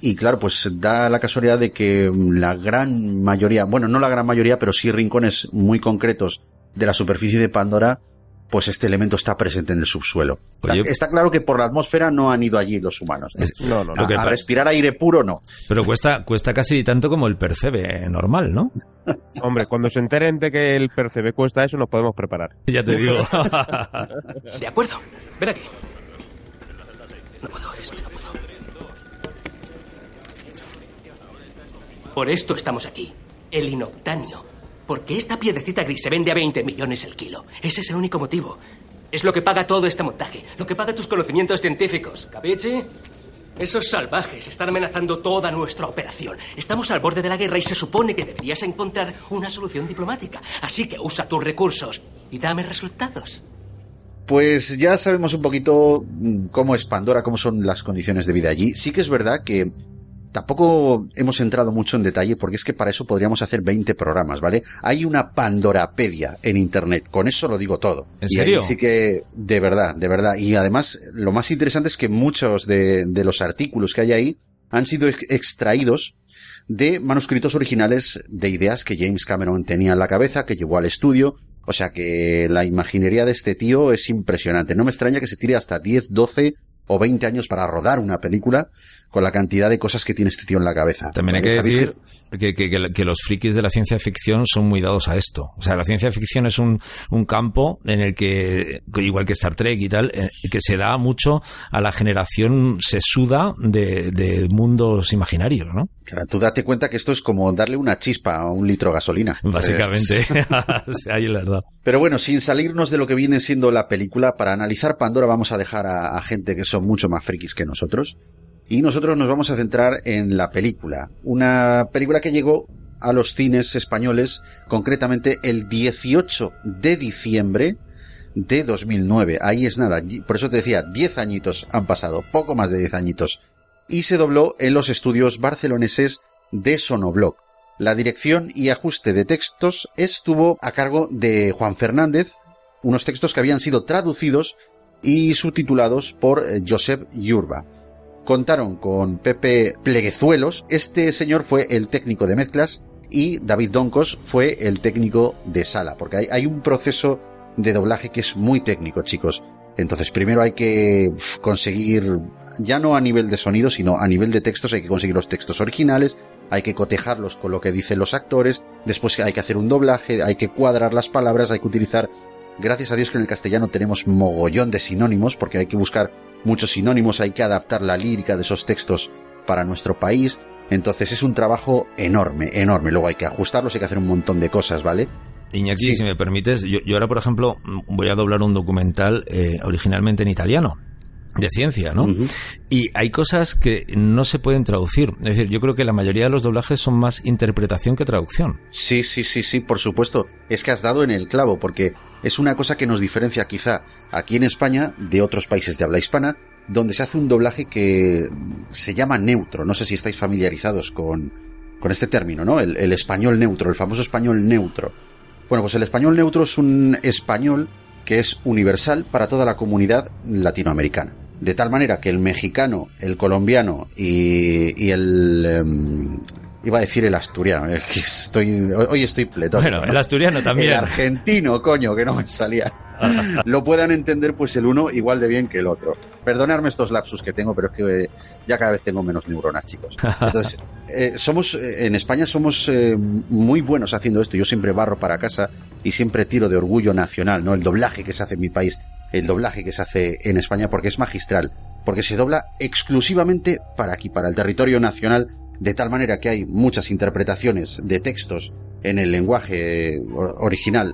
Y claro, pues da la casualidad de que la gran mayoría, bueno, no la gran mayoría, pero sí rincones muy concretos de la superficie de Pandora, pues este elemento está presente en el subsuelo. está claro que por la atmósfera no han ido allí los humanos. No, no, no. A, respirar aire puro no. Pero cuesta, cuesta casi tanto como el percebe normal, ¿no? Hombre, cuando se enteren de que el percebe cuesta eso, nos podemos preparar. Ya te digo. de acuerdo. Ven aquí. No puedo, Por esto estamos aquí. El inoctanio. Porque esta piedrecita gris se vende a 20 millones el kilo. Ese es el único motivo. Es lo que paga todo este montaje. Lo que paga tus conocimientos científicos. ¿Capichi? Esos salvajes están amenazando toda nuestra operación. Estamos al borde de la guerra y se supone que deberías encontrar una solución diplomática. Así que usa tus recursos y dame resultados. Pues ya sabemos un poquito mm, cómo es Pandora, cómo son las condiciones de vida allí. Sí que es verdad que Tampoco hemos entrado mucho en detalle porque es que para eso podríamos hacer 20 programas, ¿vale? Hay una Pandorapedia en Internet, con eso lo digo todo. ¿En serio? Sí que, de verdad, de verdad. Y además, lo más interesante es que muchos de, los artículos que hay ahí han sido extraídos de manuscritos originales de ideas que James Cameron tenía en la cabeza, que llevó al estudio. O sea que la imaginería de este tío es impresionante. No me extraña que se tire hasta 10, 12 o 20 años para rodar una película con la cantidad de cosas que tiene este tío en la cabeza. También hay que decir que, que, los frikis de la ciencia ficción son muy dados a esto. O sea, la ciencia ficción es un, un campo en el que, igual que Star Trek y tal, eh, que se da mucho a la generación sesuda de, de mundos imaginarios, ¿no? Claro, tú date cuenta que esto es como darle una chispa a un litro de gasolina. Básicamente, ahí la verdad. Pero bueno, sin salirnos de lo que viene siendo la película, para analizar Pandora vamos a dejar a, a gente que son mucho más frikis que nosotros y nosotros nos vamos a centrar en la película. Una película que llegó a los cines españoles concretamente el 18 de diciembre de 2009. Ahí es nada. Por eso te decía, 10 añitos han pasado, poco más de 10 añitos. Y se dobló en los estudios barceloneses de Sonobloc. La dirección y ajuste de textos estuvo a cargo de Juan Fernández, unos textos que habían sido traducidos y subtitulados por eh, Josep Yurba contaron con Pepe Pleguezuelos. Este señor fue el técnico de mezclas y David Doncos fue el técnico de sala, porque hay, un proceso de doblaje que es muy técnico, chicos. Entonces, primero hay que conseguir, ya no a nivel de sonido, sino a nivel de textos, hay que conseguir los textos originales, hay que cotejarlos con lo que dicen los actores, después hay que hacer un doblaje, hay que cuadrar las palabras, hay que utilizar, gracias a Dios que en el castellano tenemos mogollón de sinónimos, porque hay que buscar muchos sinónimos, hay que adaptar la lírica de esos textos para nuestro país. Entonces es un trabajo enorme, enorme. Luego hay que ajustarlos, hay que hacer un montón de cosas, ¿vale? Iñaki, si me permites, yo, ahora, por ejemplo, voy a doblar un documental eh, originalmente en italiano. De ciencia, ¿no? Y hay cosas que no se pueden traducir. Es decir, yo creo que la mayoría de los doblajes son más interpretación que traducción. Sí, sí, sí, sí, por supuesto. Es que has dado en el clavo, porque es una cosa que nos diferencia quizá aquí en España de otros países de habla hispana, donde se hace un doblaje que se llama neutro. No sé si estáis familiarizados con, con este término, ¿no? El, el español neutro, el famoso español neutro. Bueno, pues el español neutro es un español que es universal para toda la comunidad latinoamericana. De tal manera que el mexicano, el colombiano y, y el... em, iba a decir el asturiano, que estoy, hoy estoy pletórico. Bueno, el asturiano también. El argentino, coño, que no me salía. lo puedan entender pues el uno igual de bien que el otro. Perdonadme estos lapsus que tengo, pero es que eh, ya cada vez tengo menos neuronas, chicos. Entonces, eh, somos, eh, en España somos eh, muy buenos haciendo esto. Yo siempre barro para casa y siempre tiro de orgullo nacional, ¿no? El doblaje que se hace en mi país, el doblaje que se hace en España, porque es magistral. Porque se dobla exclusivamente para aquí, para el territorio nacional, de tal manera que hay muchas interpretaciones de textos en el lenguaje o- original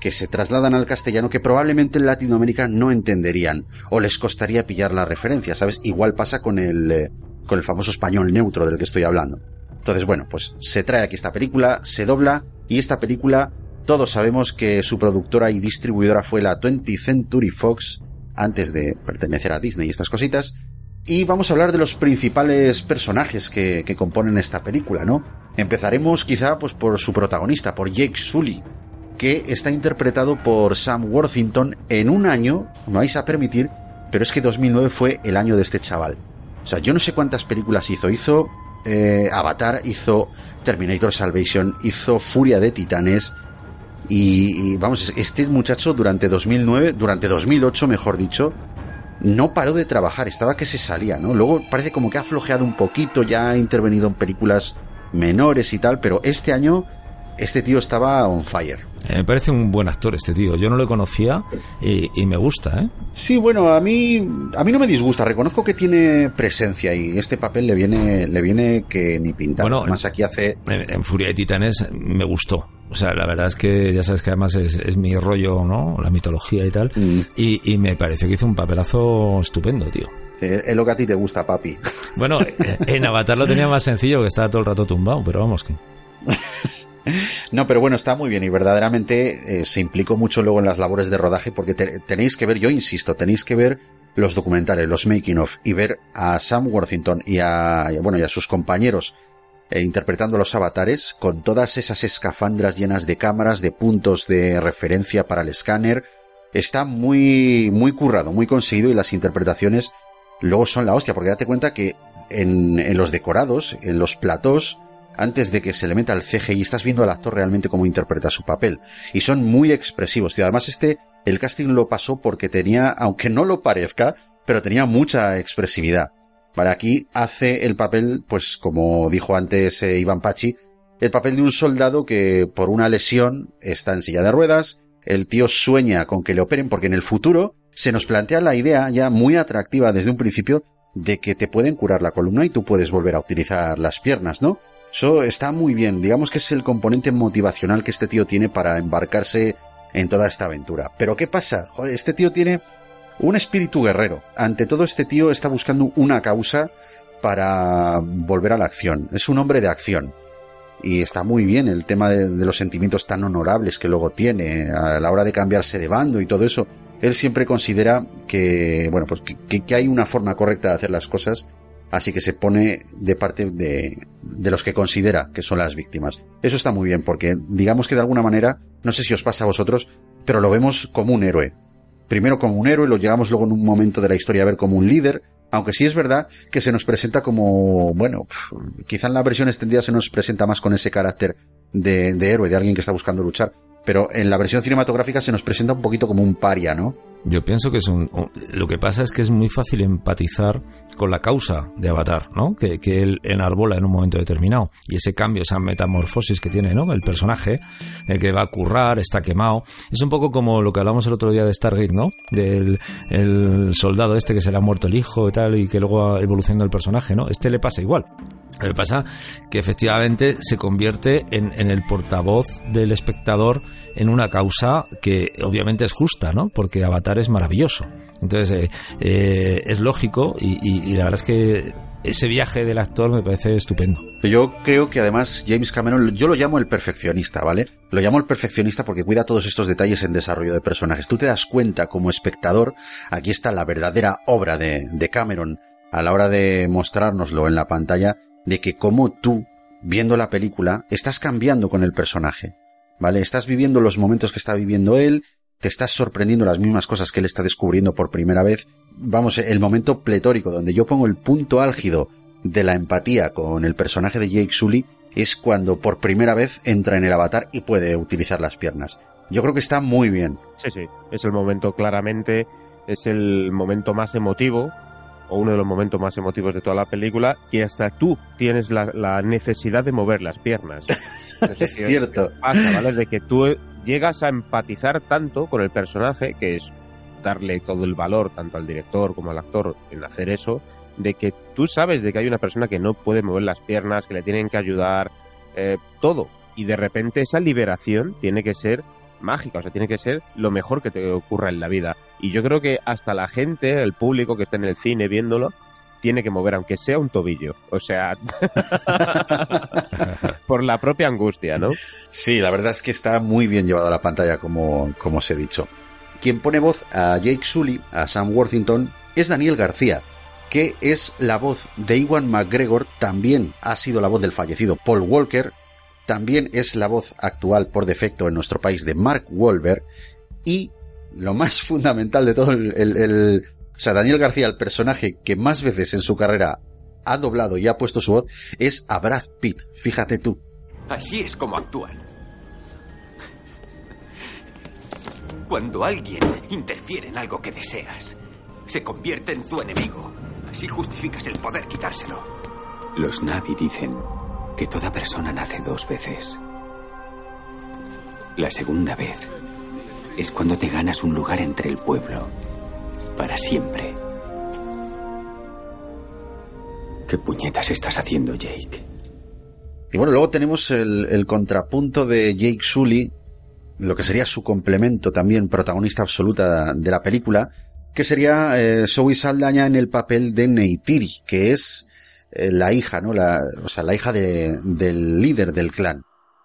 que se trasladan al castellano que probablemente en Latinoamérica no entenderían o les costaría pillar la referencia, ¿sabes? Igual pasa con el, eh, con el famoso español neutro del que estoy hablando. Entonces, bueno, pues se trae aquí esta película, se dobla y esta película todos sabemos que su productora y distribuidora fue la 20th Century Fox antes de pertenecer a Disney y estas cositas. Y vamos a hablar de los principales personajes que, componen esta película, ¿no? Empezaremos quizá pues por su protagonista, por Jake Sully, que está interpretado por Sam Worthington en un año, me vais a permitir, pero es que 2009 fue el año de este chaval. O sea, yo no sé cuántas películas hizo. Hizo eh, Avatar, hizo Terminator Salvation, hizo Furia de Titanes. Y, vamos, este muchacho durante 2009, durante 2008, mejor dicho, no paró de trabajar, estaba que se salía, ¿no? Luego parece como que ha flojeado un poquito, ya ha intervenido en películas menores y tal, pero este año este tío estaba on fire. Eh, me parece un buen actor este tío. Yo no lo conocía y, y me gusta, ¿eh? Sí, bueno, a mí a mí no me disgusta. Reconozco que tiene presencia y este papel le viene le viene que ni pintar. Bueno, Más aquí hace En, en Furia de Titanes me gustó. O sea, la verdad es que ya sabes que además es, es mi rollo, ¿no? La mitología y tal. Mm. Y, y me pareció que hizo un papelazo estupendo, tío. es lo que a ti te gusta, papi. Bueno, en Avatar lo tenía más sencillo, que estaba todo el rato tumbado, pero vamos que... No, pero bueno, está muy bien y verdaderamente eh, se implicó mucho luego en las labores de rodaje porque te- tenéis que ver, yo insisto, tenéis que ver los documentales, los making of y ver a Sam Worthington y a, y a- bueno, y a sus compañeros eh, interpretando los avatares con todas esas escafandras llenas de cámaras, de puntos de referencia para el escáner. Está muy, muy currado, muy conseguido y las interpretaciones luego son la hostia, porque date cuenta que en, en los decorados, en los platós, antes de que se le meta el CGI, estás viendo al actor realmente cómo interpreta su papel. Y son muy expresivos. Y además este, el casting lo pasó porque tenía, aunque no lo parezca, pero tenía mucha expresividad. Vale, aquí hace el papel, pues como dijo antes eh, Iván Pachi, el papel de un soldado que por una lesión está en silla de ruedas, el tío sueña con que le operen porque en el futuro se nos plantea la idea ya muy atractiva desde un principio de que te pueden curar la columna y tú puedes volver a utilizar las piernas, ¿no? Eso está muy bien, digamos que es el componente motivacional que este tío tiene para embarcarse en toda esta aventura. Pero ¿qué pasa? Este tío tiene un espíritu guerrero. Ante todo este tío está buscando una causa para volver a la acción. Es un hombre de acción. Y está muy bien el tema de, los sentimientos tan honorables que luego tiene a la hora de cambiarse de bando y todo eso. Él siempre considera que, bueno, pues que hay una forma correcta de hacer las cosas así que se pone de parte de, de los que considera que son las víctimas. Eso está muy bien, porque digamos que de alguna manera, no sé si os pasa a vosotros, pero lo vemos como un héroe. Primero como un héroe, lo llegamos luego en un momento de la historia a ver como un líder, aunque sí es verdad que se nos presenta como, bueno, quizá en la versión extendida se nos presenta más con ese carácter de, de héroe, de alguien que está buscando luchar, pero en la versión cinematográfica se nos presenta un poquito como un paria, ¿no? Yo pienso que es un, Lo que pasa es que es muy fácil empatizar con la causa de Avatar, ¿no? Que, que él enarbola en un momento determinado. Y ese cambio, esa metamorfosis que tiene, ¿no? El personaje, el que va a currar, está quemado. Es un poco como lo que hablamos el otro día de Stargate, ¿no? Del el soldado este que se le ha muerto el hijo y tal, y que luego evoluciona el personaje, ¿no? Este le pasa igual. Lo que pasa que efectivamente se convierte en, en, el portavoz del espectador en una causa que obviamente es justa, ¿no? Porque Avatar es maravilloso. Entonces eh, eh, es lógico y, y, y, la verdad es que ese viaje del actor me parece estupendo. Yo creo que además James Cameron, yo lo llamo el perfeccionista, ¿vale? Lo llamo el perfeccionista porque cuida todos estos detalles en desarrollo de personajes. Tú te das cuenta como espectador, aquí está la verdadera obra de, de Cameron a la hora de mostrárnoslo en la pantalla, de que como tú, viendo la película, estás cambiando con el personaje, ¿vale? Estás viviendo los momentos que está viviendo él, te estás sorprendiendo las mismas cosas que él está descubriendo por primera vez. Vamos, el momento pletórico donde yo pongo el punto álgido de la empatía con el personaje de Jake Sully es cuando por primera vez entra en el avatar y puede utilizar las piernas. Yo creo que está muy bien. Sí, sí, es el momento claramente, es el momento más emotivo o uno de los momentos más emotivos de toda la película y hasta tú tienes la, la necesidad de mover las piernas. es cierto. Pasa, ¿vale? De que tú llegas a empatizar tanto con el personaje, que es darle todo el valor tanto al director como al actor en hacer eso, de que tú sabes de que hay una persona que no puede mover las piernas, que le tienen que ayudar, eh, todo. Y de repente esa liberación tiene que ser mágica, o sea, tiene que ser lo mejor que te ocurra en la vida. Y yo creo que hasta la gente, el público que está en el cine viéndolo, tiene que mover, aunque sea un tobillo. O sea, por la propia angustia, ¿no? Sí, la verdad es que está muy bien llevado a la pantalla, como, como os he dicho. Quien pone voz a Jake Sully, a Sam Worthington, es Daniel García, que es la voz de Iwan McGregor, también ha sido la voz del fallecido Paul Walker, también es la voz actual por defecto en nuestro país de Mark Wahlberg, y lo más fundamental de todo el, el, el o sea, Daniel García, el personaje que más veces en su carrera ha doblado y ha puesto su voz, es a Brad Pitt. Fíjate tú. Así es como actúan. Cuando alguien interfiere en algo que deseas, se convierte en tu enemigo. Así justificas el poder quitárselo. Los Navi dicen que toda persona nace dos veces. La segunda vez es cuando te ganas un lugar entre el pueblo para siempre. ¿Qué puñetas estás haciendo, Jake? Y bueno, luego tenemos el, contrapunto de Jake Sully, lo que sería su complemento también, protagonista absoluta de la película, que sería eh, Zoe Saldaña en el papel de Neytiri, que es eh, la hija, ¿no? La, o sea, la hija de, del líder del clan.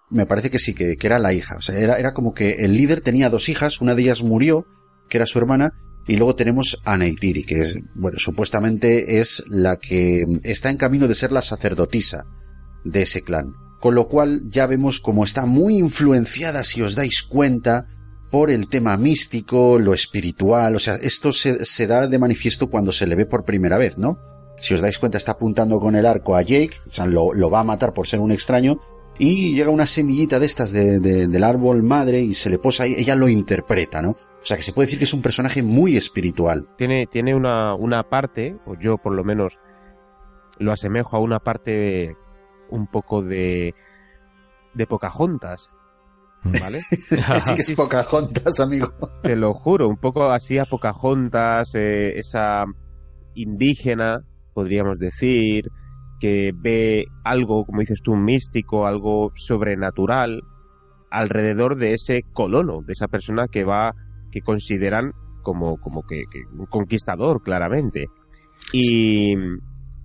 Me parece que sí, que, que era la hija. O sea, era, era como que el líder tenía dos hijas, una de ellas murió, que era su hermana, y luego tenemos a Neytiri, que es, bueno, supuestamente es la que está en camino de ser la sacerdotisa de ese clan. Con lo cual ya vemos cómo está muy influenciada, si os dais cuenta, por el tema místico, lo espiritual, o sea, esto se, se da de manifiesto cuando se le ve por primera vez, ¿no? Si os dais cuenta, está apuntando con el arco a Jake, o sea, lo, lo va a matar por ser un extraño, y llega una semillita de estas de, de, del árbol madre y se le posa ahí, ella lo interpreta, ¿no? O sea que se puede decir que es un personaje muy espiritual. Tiene, tiene una, una parte, o yo por lo menos lo asemejo a una parte un poco de, de Pocahontas, ¿vale? sí que es Pocahontas, amigo. Te lo juro, un poco así a Pocahontas, eh, esa indígena, podríamos decir, que ve algo, como dices tú, místico, algo sobrenatural alrededor de ese colono, de esa persona que va, que consideran como, como que, un conquistador, claramente. Y,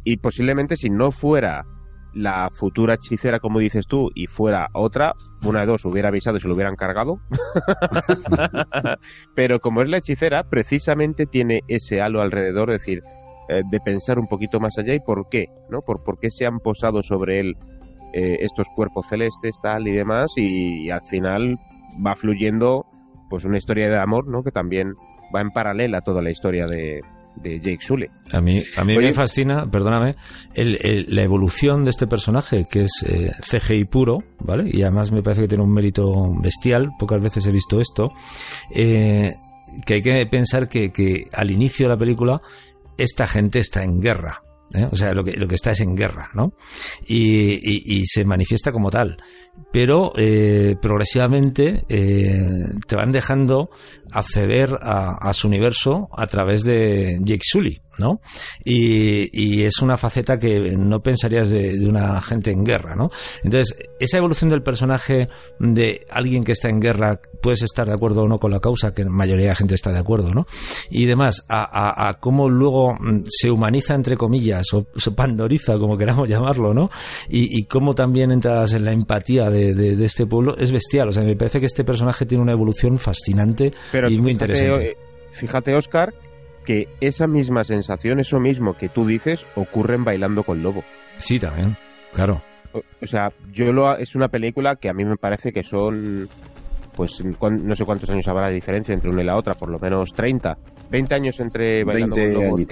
y posiblemente si no fuera la futura hechicera, como dices tú, y fuera otra, una de dos hubiera avisado y se lo hubieran cargado. Pero como es la hechicera, precisamente tiene ese halo alrededor, es decir, eh, de pensar un poquito más allá y por qué, ¿no? Por, por qué se han posado sobre él eh, estos cuerpos celestes, tal y demás, y, y, al final va fluyendo pues una historia de amor, ¿no? Que también va en paralela a toda la historia de, de Jake Sully. A mí, a mí me fascina, perdóname, el, el, la evolución de este personaje, que es eh, CGI puro, ¿vale? Y además me parece que tiene un mérito bestial, pocas veces he visto esto, eh, que hay que pensar que, que al inicio de la película esta gente está en guerra. ¿eh? O sea, lo que, lo que está es en guerra, ¿no? Y, y, y se manifiesta como tal. Pero eh, progresivamente eh, te van dejando acceder a, su universo a través de Jake Sully. ¿no? Y, es una faceta que no pensarías de, una gente en guerra, ¿no? Entonces, esa evolución del personaje de alguien que está en guerra, puedes estar de acuerdo o no con la causa, que la mayoría de la gente está de acuerdo, ¿no? Y demás, a, cómo luego mm, se humaniza, entre comillas, o se pandoriza, como queramos llamarlo, ¿no? Y, cómo también entras en la empatía de, este pueblo, es bestial. O sea, me parece que este personaje tiene una evolución fascinante y muy interesante. Fíjate, Oscar, que esa misma sensación, eso mismo que tú dices, ocurre en Bailando con Lobo. Sí, también, claro. O, sea, yo lo, es una película que a mí me parece que son, pues no sé cuántos años habrá de diferencia entre una y la otra, por lo menos 30. 20 años entre Bailando con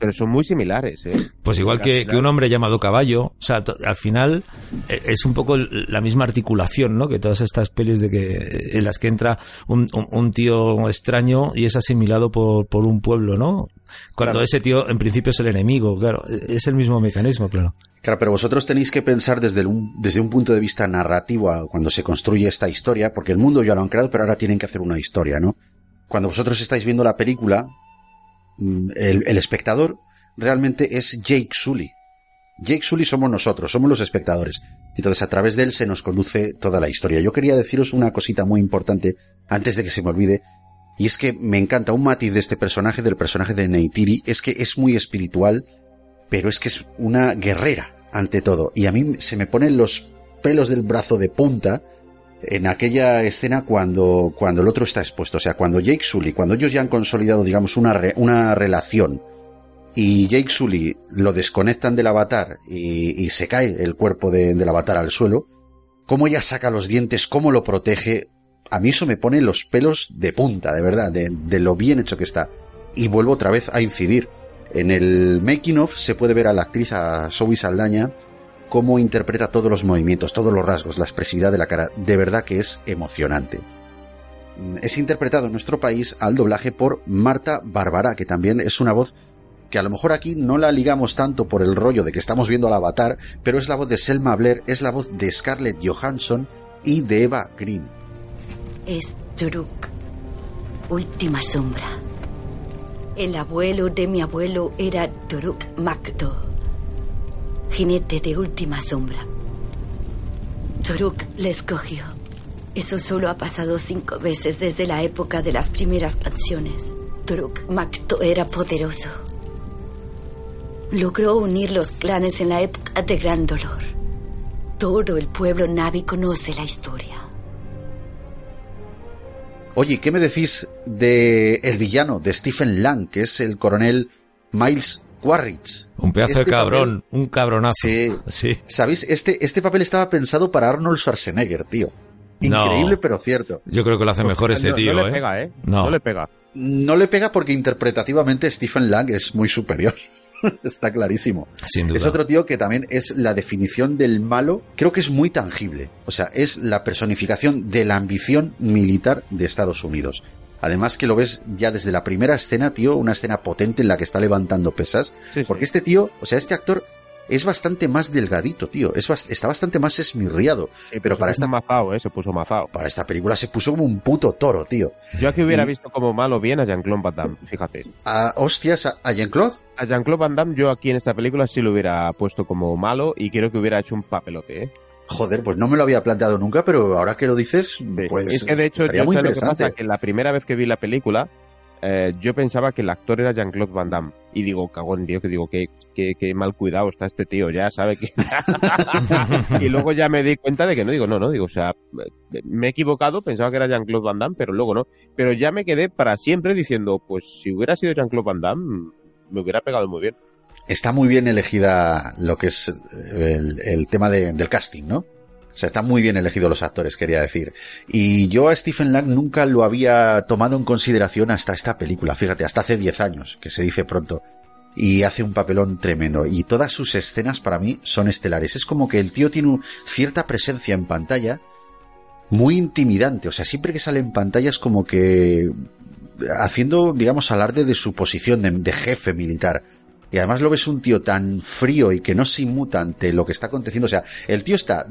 pero son muy similares. ¿eh? Pues igual que, un hombre llamado Caballo, o sea, al final eh, es un poco la misma articulación, ¿no? Que todas estas pelis de que en las que entra un, un, tío extraño y es asimilado por, por un pueblo, ¿no? Cuando ese tío en principio es el enemigo, claro, es el mismo mecanismo, claro. Claro, pero vosotros tenéis que pensar desde un, desde un punto de vista narrativo cuando se construye esta historia, porque el mundo ya lo han creado, pero ahora tienen que hacer una historia, ¿no? Cuando vosotros estáis viendo la película, mm, el, espectador realmente es Jake Sully. Jake Sully somos nosotros, somos los espectadores. Entonces a través de él se nos conduce toda la historia. Yo quería deciros una cosita muy importante antes de que se me olvide. Y es que me encanta un matiz de este personaje, del personaje de Neytiri, es que es muy espiritual, pero es que es una guerrera ante todo. Y a mí se me ponen los pelos del brazo de punta en aquella escena cuando, cuando el otro está expuesto. O sea, cuando Jake Sully, cuando ellos ya han consolidado, digamos, una, una relación y Jake Sully lo desconectan del avatar y, se cae el cuerpo del avatar al suelo, cómo ella saca los dientes, cómo lo protege, a mí eso me pone los pelos de punta, de verdad, de, de lo bien hecho que está. Y vuelvo otra vez a incidir. En el making of se puede ver a la actriz, Zoe Saldaña, cómo interpreta todos los movimientos, todos los rasgos, la expresividad de la cara. De verdad que es emocionante. Mm, es interpretado en nuestro país al doblaje por Marta Bárbara, que también es una voz que a lo mejor aquí no la ligamos tanto por el rollo de que estamos viendo al avatar, pero es la voz de Selma Blair, es la voz de Scarlett Johansson y de Eva Green. Es Turuk, última sombra. El abuelo de mi abuelo era Turuk Makto jinete de última sombra. Toruk le escogió. Eso solo ha pasado cinco veces desde la época de las primeras canciones. Toruk Makto era poderoso. Logró unir los clanes en la época de gran dolor. Todo el pueblo Navi conoce la historia. Oye, ¿qué me decís de el villano de Stephen Lang, que es el coronel Miles Quaritch. Un pedazo de este cabrón, un cabronazo. Sí. sí. ¿Sabéis? Este, este papel estaba pensado para Arnold Schwarzenegger, tío. Increíble, pero cierto. Yo creo que lo hace mejor ese tío, no le ¿eh? pega, ¿eh? No. le pega. No le pega porque interpretativamente Stephen Lang es muy superior. Está clarísimo. Sin duda. Es otro tío que también es la definición del malo, creo que es muy tangible. O sea, es la personificación de la ambición militar de Estados Unidos. Además que lo ves ya desde la primera escena, tío, una escena potente en la que está levantando pesas. porque este tío, o sea, este actor es bastante más delgadito, tío. Es está bastante más esmirriado. pero para esta mafao, eh, se puso mafao. Para esta película se puso como un puto toro, tío. Yo aquí hubiera visto como malo bien a Jean-Claude Van Damme, fíjate. ¿A hostias a, Jean-Claude? A Jean-Claude Van Damme yo aquí en esta película sí lo hubiera puesto como malo y creo que hubiera hecho un papelote, eh. Joder, pues no me lo había planteado nunca, pero ahora que lo dices, pues es que de hecho yo muy interesante. Lo que, que la primera vez que vi la película, eh, yo pensaba que el actor era Jean-Claude Van Damme. Y digo, cagón, tío, que digo, que, que, mal cuidado está este tío, ya sabe que... y luego ya me di cuenta de que no, digo, no, no, digo, o sea, me he equivocado, pensaba que era Jean-Claude Van Damme, pero luego no. Pero ya me quedé para siempre diciendo, pues si hubiera sido Jean-Claude Van Damme, me hubiera pegado muy bien está muy bien elegida lo que es eh, el, tema del casting, ¿no? O sea, están muy bien elegidos los actores, quería decir. Y yo a Stephen Lang nunca lo había tomado en consideración hasta esta película, fíjate, hasta hace 10 años, que se dice pronto. Y hace un papelón tremendo. Y todas sus escenas para mí son estelares. Es como que el tío tiene cierta presencia en pantalla muy intimidante. O sea, siempre que sale en pantalla es como que haciendo, digamos, alarde de su posición de jefe militar y además lo ves un tío tan frío y que no se inmuta ante lo que está aconteciendo. O sea, el tío está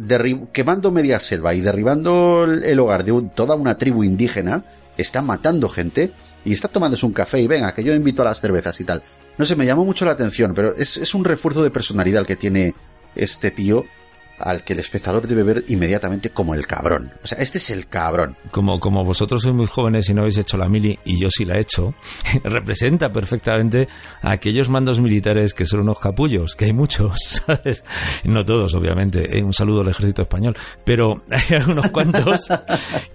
quemando media selva y derribando el hogar de toda una tribu indígena, está matando gente y está tomándose un café y venga, que yo invito a las cervezas y tal. no sé, me llamó mucho la atención, pero es, es un refuerzo de personalidad que tiene este tío al que el espectador debe ver inmediatamente como el cabrón. O sea, este es el cabrón. Como, como vosotros sois muy jóvenes y no habéis hecho la mili, y yo sí la he hecho, representa perfectamente a aquellos mandos militares que son unos capullos, que hay muchos, ¿sabes? No todos, obviamente. Eh, un saludo al ejército español. Pero hay algunos cuantos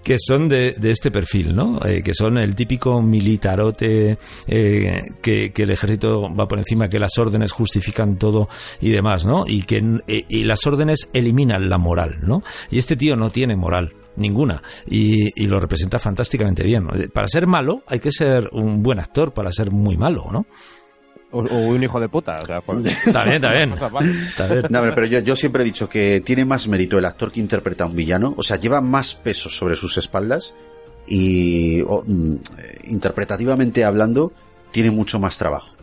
que son de, de este perfil, ¿no? Eh, que son el típico militarote eh, que, el ejército va por encima, que las órdenes justifican todo y demás, ¿no? Y que y las órdenes eliminan la moral, ¿no? Y este tío no tiene moral ninguna y, y lo representa fantásticamente bien. Para ser malo hay que ser un buen actor para ser muy malo, ¿no? O, o un hijo de puta. O sea, por- También, está bien. Está bien. No, pero yo, yo siempre he dicho que tiene más mérito el actor que interpreta a un villano, o sea, lleva más peso sobre sus espaldas y o, mm, eh, interpretativamente hablando tiene mucho más trabajo.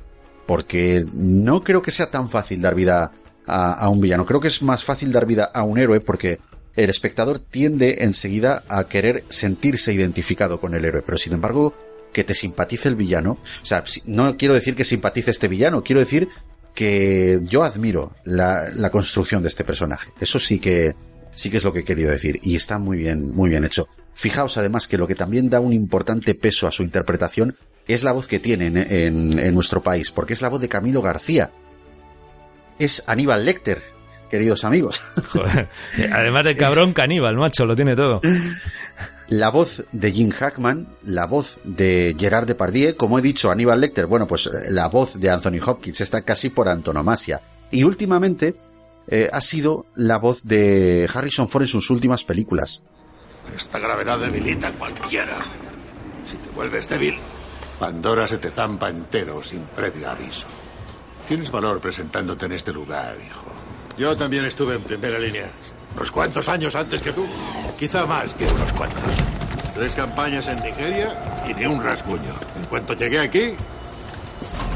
Porque no creo que sea tan fácil dar vida a, un villano, creo que es más fácil dar vida a un héroe porque el espectador tiende enseguida a querer sentirse identificado con el héroe, pero sin embargo que te simpatice el villano, o sea, no quiero decir que simpatice este villano, quiero decir que yo admiro la, construcción de este personaje. Eso sí que sí que es lo que he querido decir y está muy bien muy bien hecho. Fijaos además que lo que también da un importante peso a su interpretación es la voz que tiene en, en- en nuestro país, porque es la voz de Camilo García. Es Aníbal Lecter, queridos amigos. Joder. Además de cabrón caníbal, macho, lo tiene todo. La voz de Jim Hackman, la voz de Gerard Depardieu, como he dicho, Aníbal Lecter, bueno, pues eh, la voz de Anthony Hopkins está casi por antonomasia. Y últimamente eh, ha sido la voz de Harrison Ford en sus últimas películas. Esta gravedad debilita a cualquiera. Si te vuelves débil, Pandora se te zampa entero sin previo aviso. Tienes valor presentándote en este lugar, hijo. Yo también estuve en primera línea. Unos cuantos años antes que tú. Quizá más que unos cuantos. Tres campañas en Nigeria y ni un rasguño. En cuanto llegué aquí,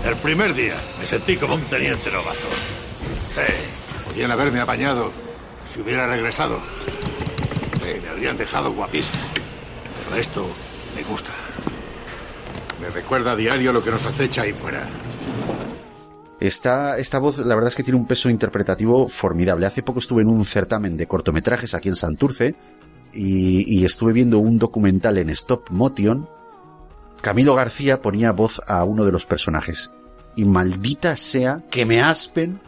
el primer día me sentí como un teniente novato. Sí, podían haberme apañado si hubiera regresado. Sí, me habrían dejado guapísimo. Pero esto me gusta. Me recuerda a diario lo que nos acecha ahí fuera. Esta, esta voz, la verdad es que tiene un peso interpretativo formidable. Hace poco estuve en un certamen de cortometrajes aquí en Santurce y, y estuve viendo un documental en Stop Motion. Camilo García ponía voz a uno de los personajes. Y maldita sea que me aspen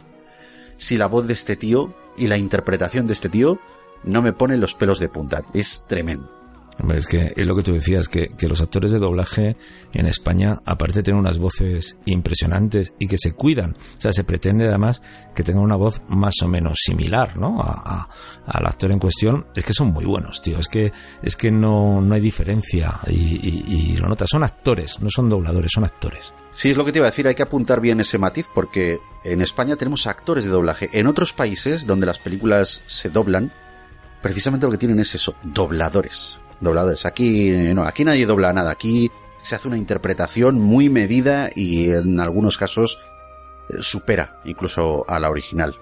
si la voz de este tío y la interpretación de este tío no me ponen los pelos de punta. Es tremendo. Es que es lo que tú decías, que, que los actores de doblaje en España, aparte tener unas voces impresionantes y que se cuidan, o sea, se pretende además que tengan una voz más o menos similar, ¿no? A, al actor en cuestión, es que son muy buenos, tío, es que, es que no, no hay diferencia y- y lo notas, son actores, no son dobladores, son actores. Sí, es lo que te iba a decir, hay que apuntar bien ese matiz porque en España tenemos actores de doblaje. En otros países donde las películas se doblan, precisamente lo que tienen es eso, dobladores. Dobladores. Aquí no, aquí nadie dobla nada, aquí se hace una interpretación muy medida y en algunos casos eh, supera incluso a la original.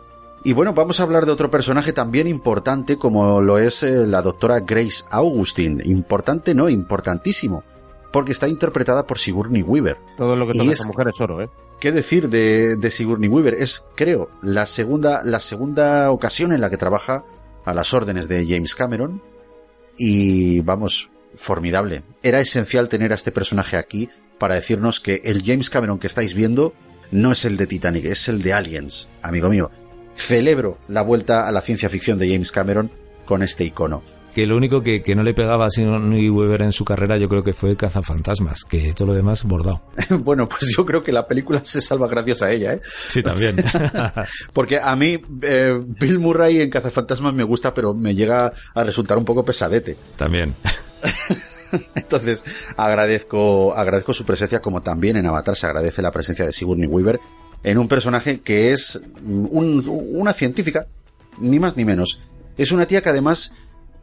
Y bueno, vamos a hablar de otro personaje también importante como lo es eh, la doctora Grace Augustine. Importante, no, importantísimo. Porque está interpretada por Sigourney Weaver. Todo lo que toca es- esa mujer es oro, ¿eh? ¿Qué decir de, de Sigourney Weaver? Es, creo, la segunda, la segunda ocasión en la que trabaja a las órdenes de James Cameron. Y vamos, formidable. Era esencial tener a este personaje aquí para decirnos que el James Cameron que estáis viendo no es el de Titanic, es el de Aliens, amigo mío. Celebro la vuelta a la ciencia ficción de James Cameron con este icono. Que lo único que, que no le pegaba a Sigourney Weaver en su carrera yo creo que fue Cazafantasmas, que todo lo demás bordado. bueno, pues yo creo que la película se salva gracias a ella, ¿eh? Sí, también. Porque a mí eh, Bill Murray en Cazafantasmas me gusta, pero me llega a resultar un poco pesadete. también. Entonces agradezco, agradezco su presencia, como también en Avatar se agradece la presencia de Sigourney Weaver en un personaje que es mm, un- una científica, ni más ni menos. Es una tía que además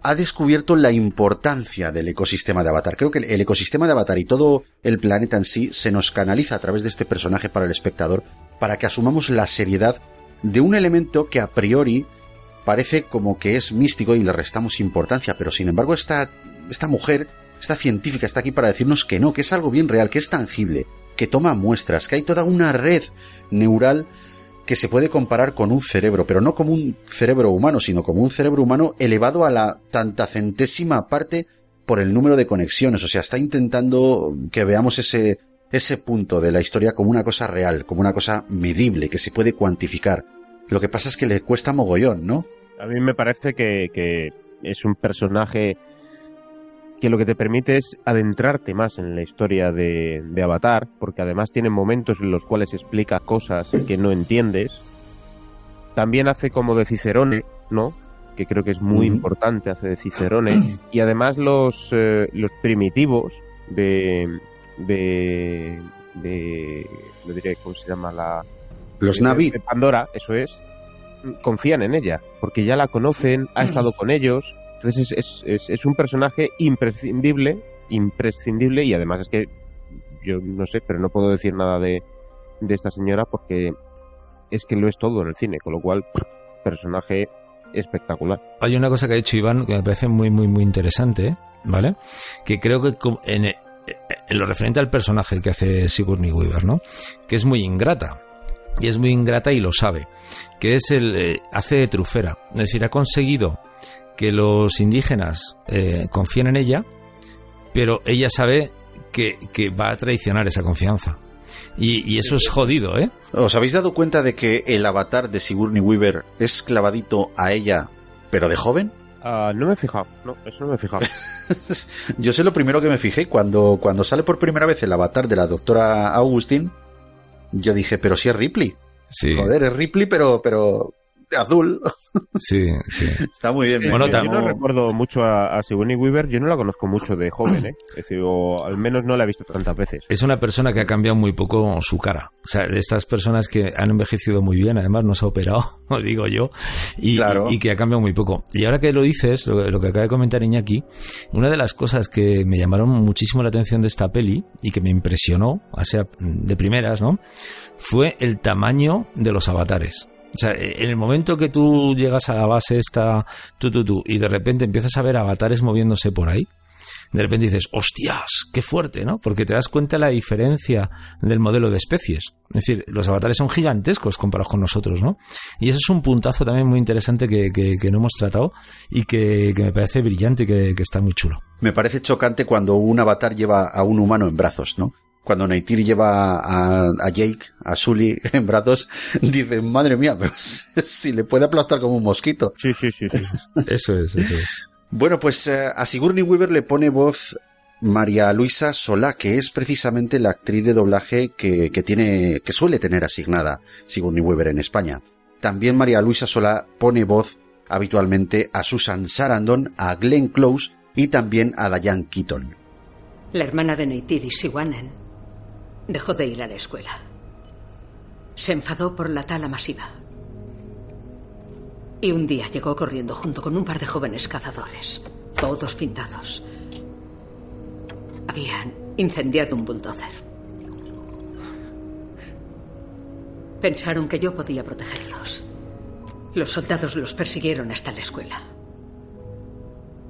ha descubierto la importancia del ecosistema de Avatar. Creo que el ecosistema de Avatar y todo el planeta en sí se nos canaliza a través de este personaje para el espectador para que asumamos la seriedad de un elemento que a priori parece como que es místico y le restamos importancia, pero sin embargo esta, esta mujer, esta científica está aquí para decirnos que no, que es algo bien real, que es tangible, que toma muestras, que hay toda una red neural que se puede comparar con un cerebro, pero no como un cerebro humano, sino como un cerebro humano elevado a la tanta centésima parte por el número de conexiones. O sea, está intentando que veamos ese, ese punto de la historia como una cosa real, como una cosa medible, que se puede cuantificar. Lo que pasa es que le cuesta mogollón, ¿no? A mí me parece que, que es un personaje que lo que te permite es adentrarte más en la historia de, de, Avatar, porque además tiene momentos en los cuales explica cosas que no entiendes. También hace como de Cicerone, ¿no? Que creo que es muy importante, hace de Cicerone. Y además los, eh, los primitivos de, de, de, no diré cómo se llama la... Los Navi. De Pandora, eso es. Confían en ella, porque ya la conocen, ha estado con ellos, entonces es, es, es, un personaje imprescindible, imprescindible y además es que yo no sé, pero no puedo decir nada de, de esta señora porque es que lo es todo en el cine, con lo cual personaje espectacular. Hay una cosa que ha dicho Iván que me parece muy muy muy interesante, ¿vale? Que creo que en, en lo referente al personaje que hace Sigourney Weaver, ¿no? Que es muy ingrata. Y es muy ingrata y lo sabe. Que es el eh, hace de trufera, es decir, ha conseguido que los indígenas eh, confíen en ella, pero ella sabe que, que va a traicionar esa confianza. Y, y, eso es jodido, ¿eh? ¿Os habéis dado cuenta de que el avatar de Sigourney Weaver es clavadito a ella, pero de joven? Uh, no me he fijado, no, eso no me he fijado. Yo sé lo primero que me fijé cuando, cuando sale por primera vez el avatar de la doctora Augustine. Yo dije, pero si es Ripley. Sí. Joder, es Ripley, pero, pero azul. Sí, sí. Está muy bien. Bueno, yo no recuerdo mucho a, a, Sigourney Weaver, yo no la conozco mucho de joven, ¿eh? Es decir, o al menos no la he visto tantas veces. Es una persona que ha cambiado muy poco su cara. O sea, de estas personas que han envejecido muy bien, además no se ha operado, lo digo yo, y, claro. y, y, que ha cambiado muy poco. Y ahora que lo dices, lo, lo, que acaba de comentar Iñaki, una de las cosas que me llamaron muchísimo la atención de esta peli y que me impresionó, o sea, de primeras, ¿no? Fue el tamaño de los avatares. O sea, en el momento que tú llegas a la base esta, tú, tú, tú, y de repente empiezas a ver avatares moviéndose por ahí, de repente dices, hostias, qué fuerte, ¿no? Porque te das cuenta de la diferencia del modelo de especies. Es decir, los avatares son gigantescos comparados con nosotros, ¿no? Y eso es un puntazo también muy interesante que, que, no hemos tratado y que, que me parece brillante y que está muy chulo. Me parece chocante cuando un avatar lleva a un humano en brazos, ¿no? Cuando Neytiri lleva a, a, Jake, a Sully en brazos, dice, madre mía, pero si le puede aplastar como un mosquito. Sí, sí, sí. sí. eso es, eso es. Bueno, pues eh, a Sigourney Weaver le pone voz María Luisa Solá, que es precisamente la actriz de doblaje que, que tiene, que suele tener asignada Sigourney Weaver en España. También María Luisa Solá pone voz habitualmente a Susan Sarandon, a Glenn Close y también a Diane Keaton. La hermana de Neytiri, Siwanen, dejó de ir a la escuela. Se enfadó por la tala masiva. Y un día llegó corriendo junto con un par de jóvenes cazadores, todos pintados. Habían incendiado un bulldozer. Pensaron que yo podía protegerlos. Los soldados los persiguieron hasta la escuela.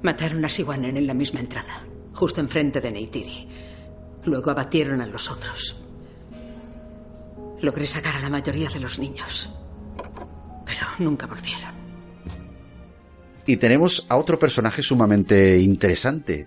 Mataron a Siwanen en la misma entrada, justo enfrente de Neytiri. Luego abatieron a los otros. Logré sacar a la mayoría de los niños, pero nunca volvieron. Y tenemos a otro personaje sumamente interesante,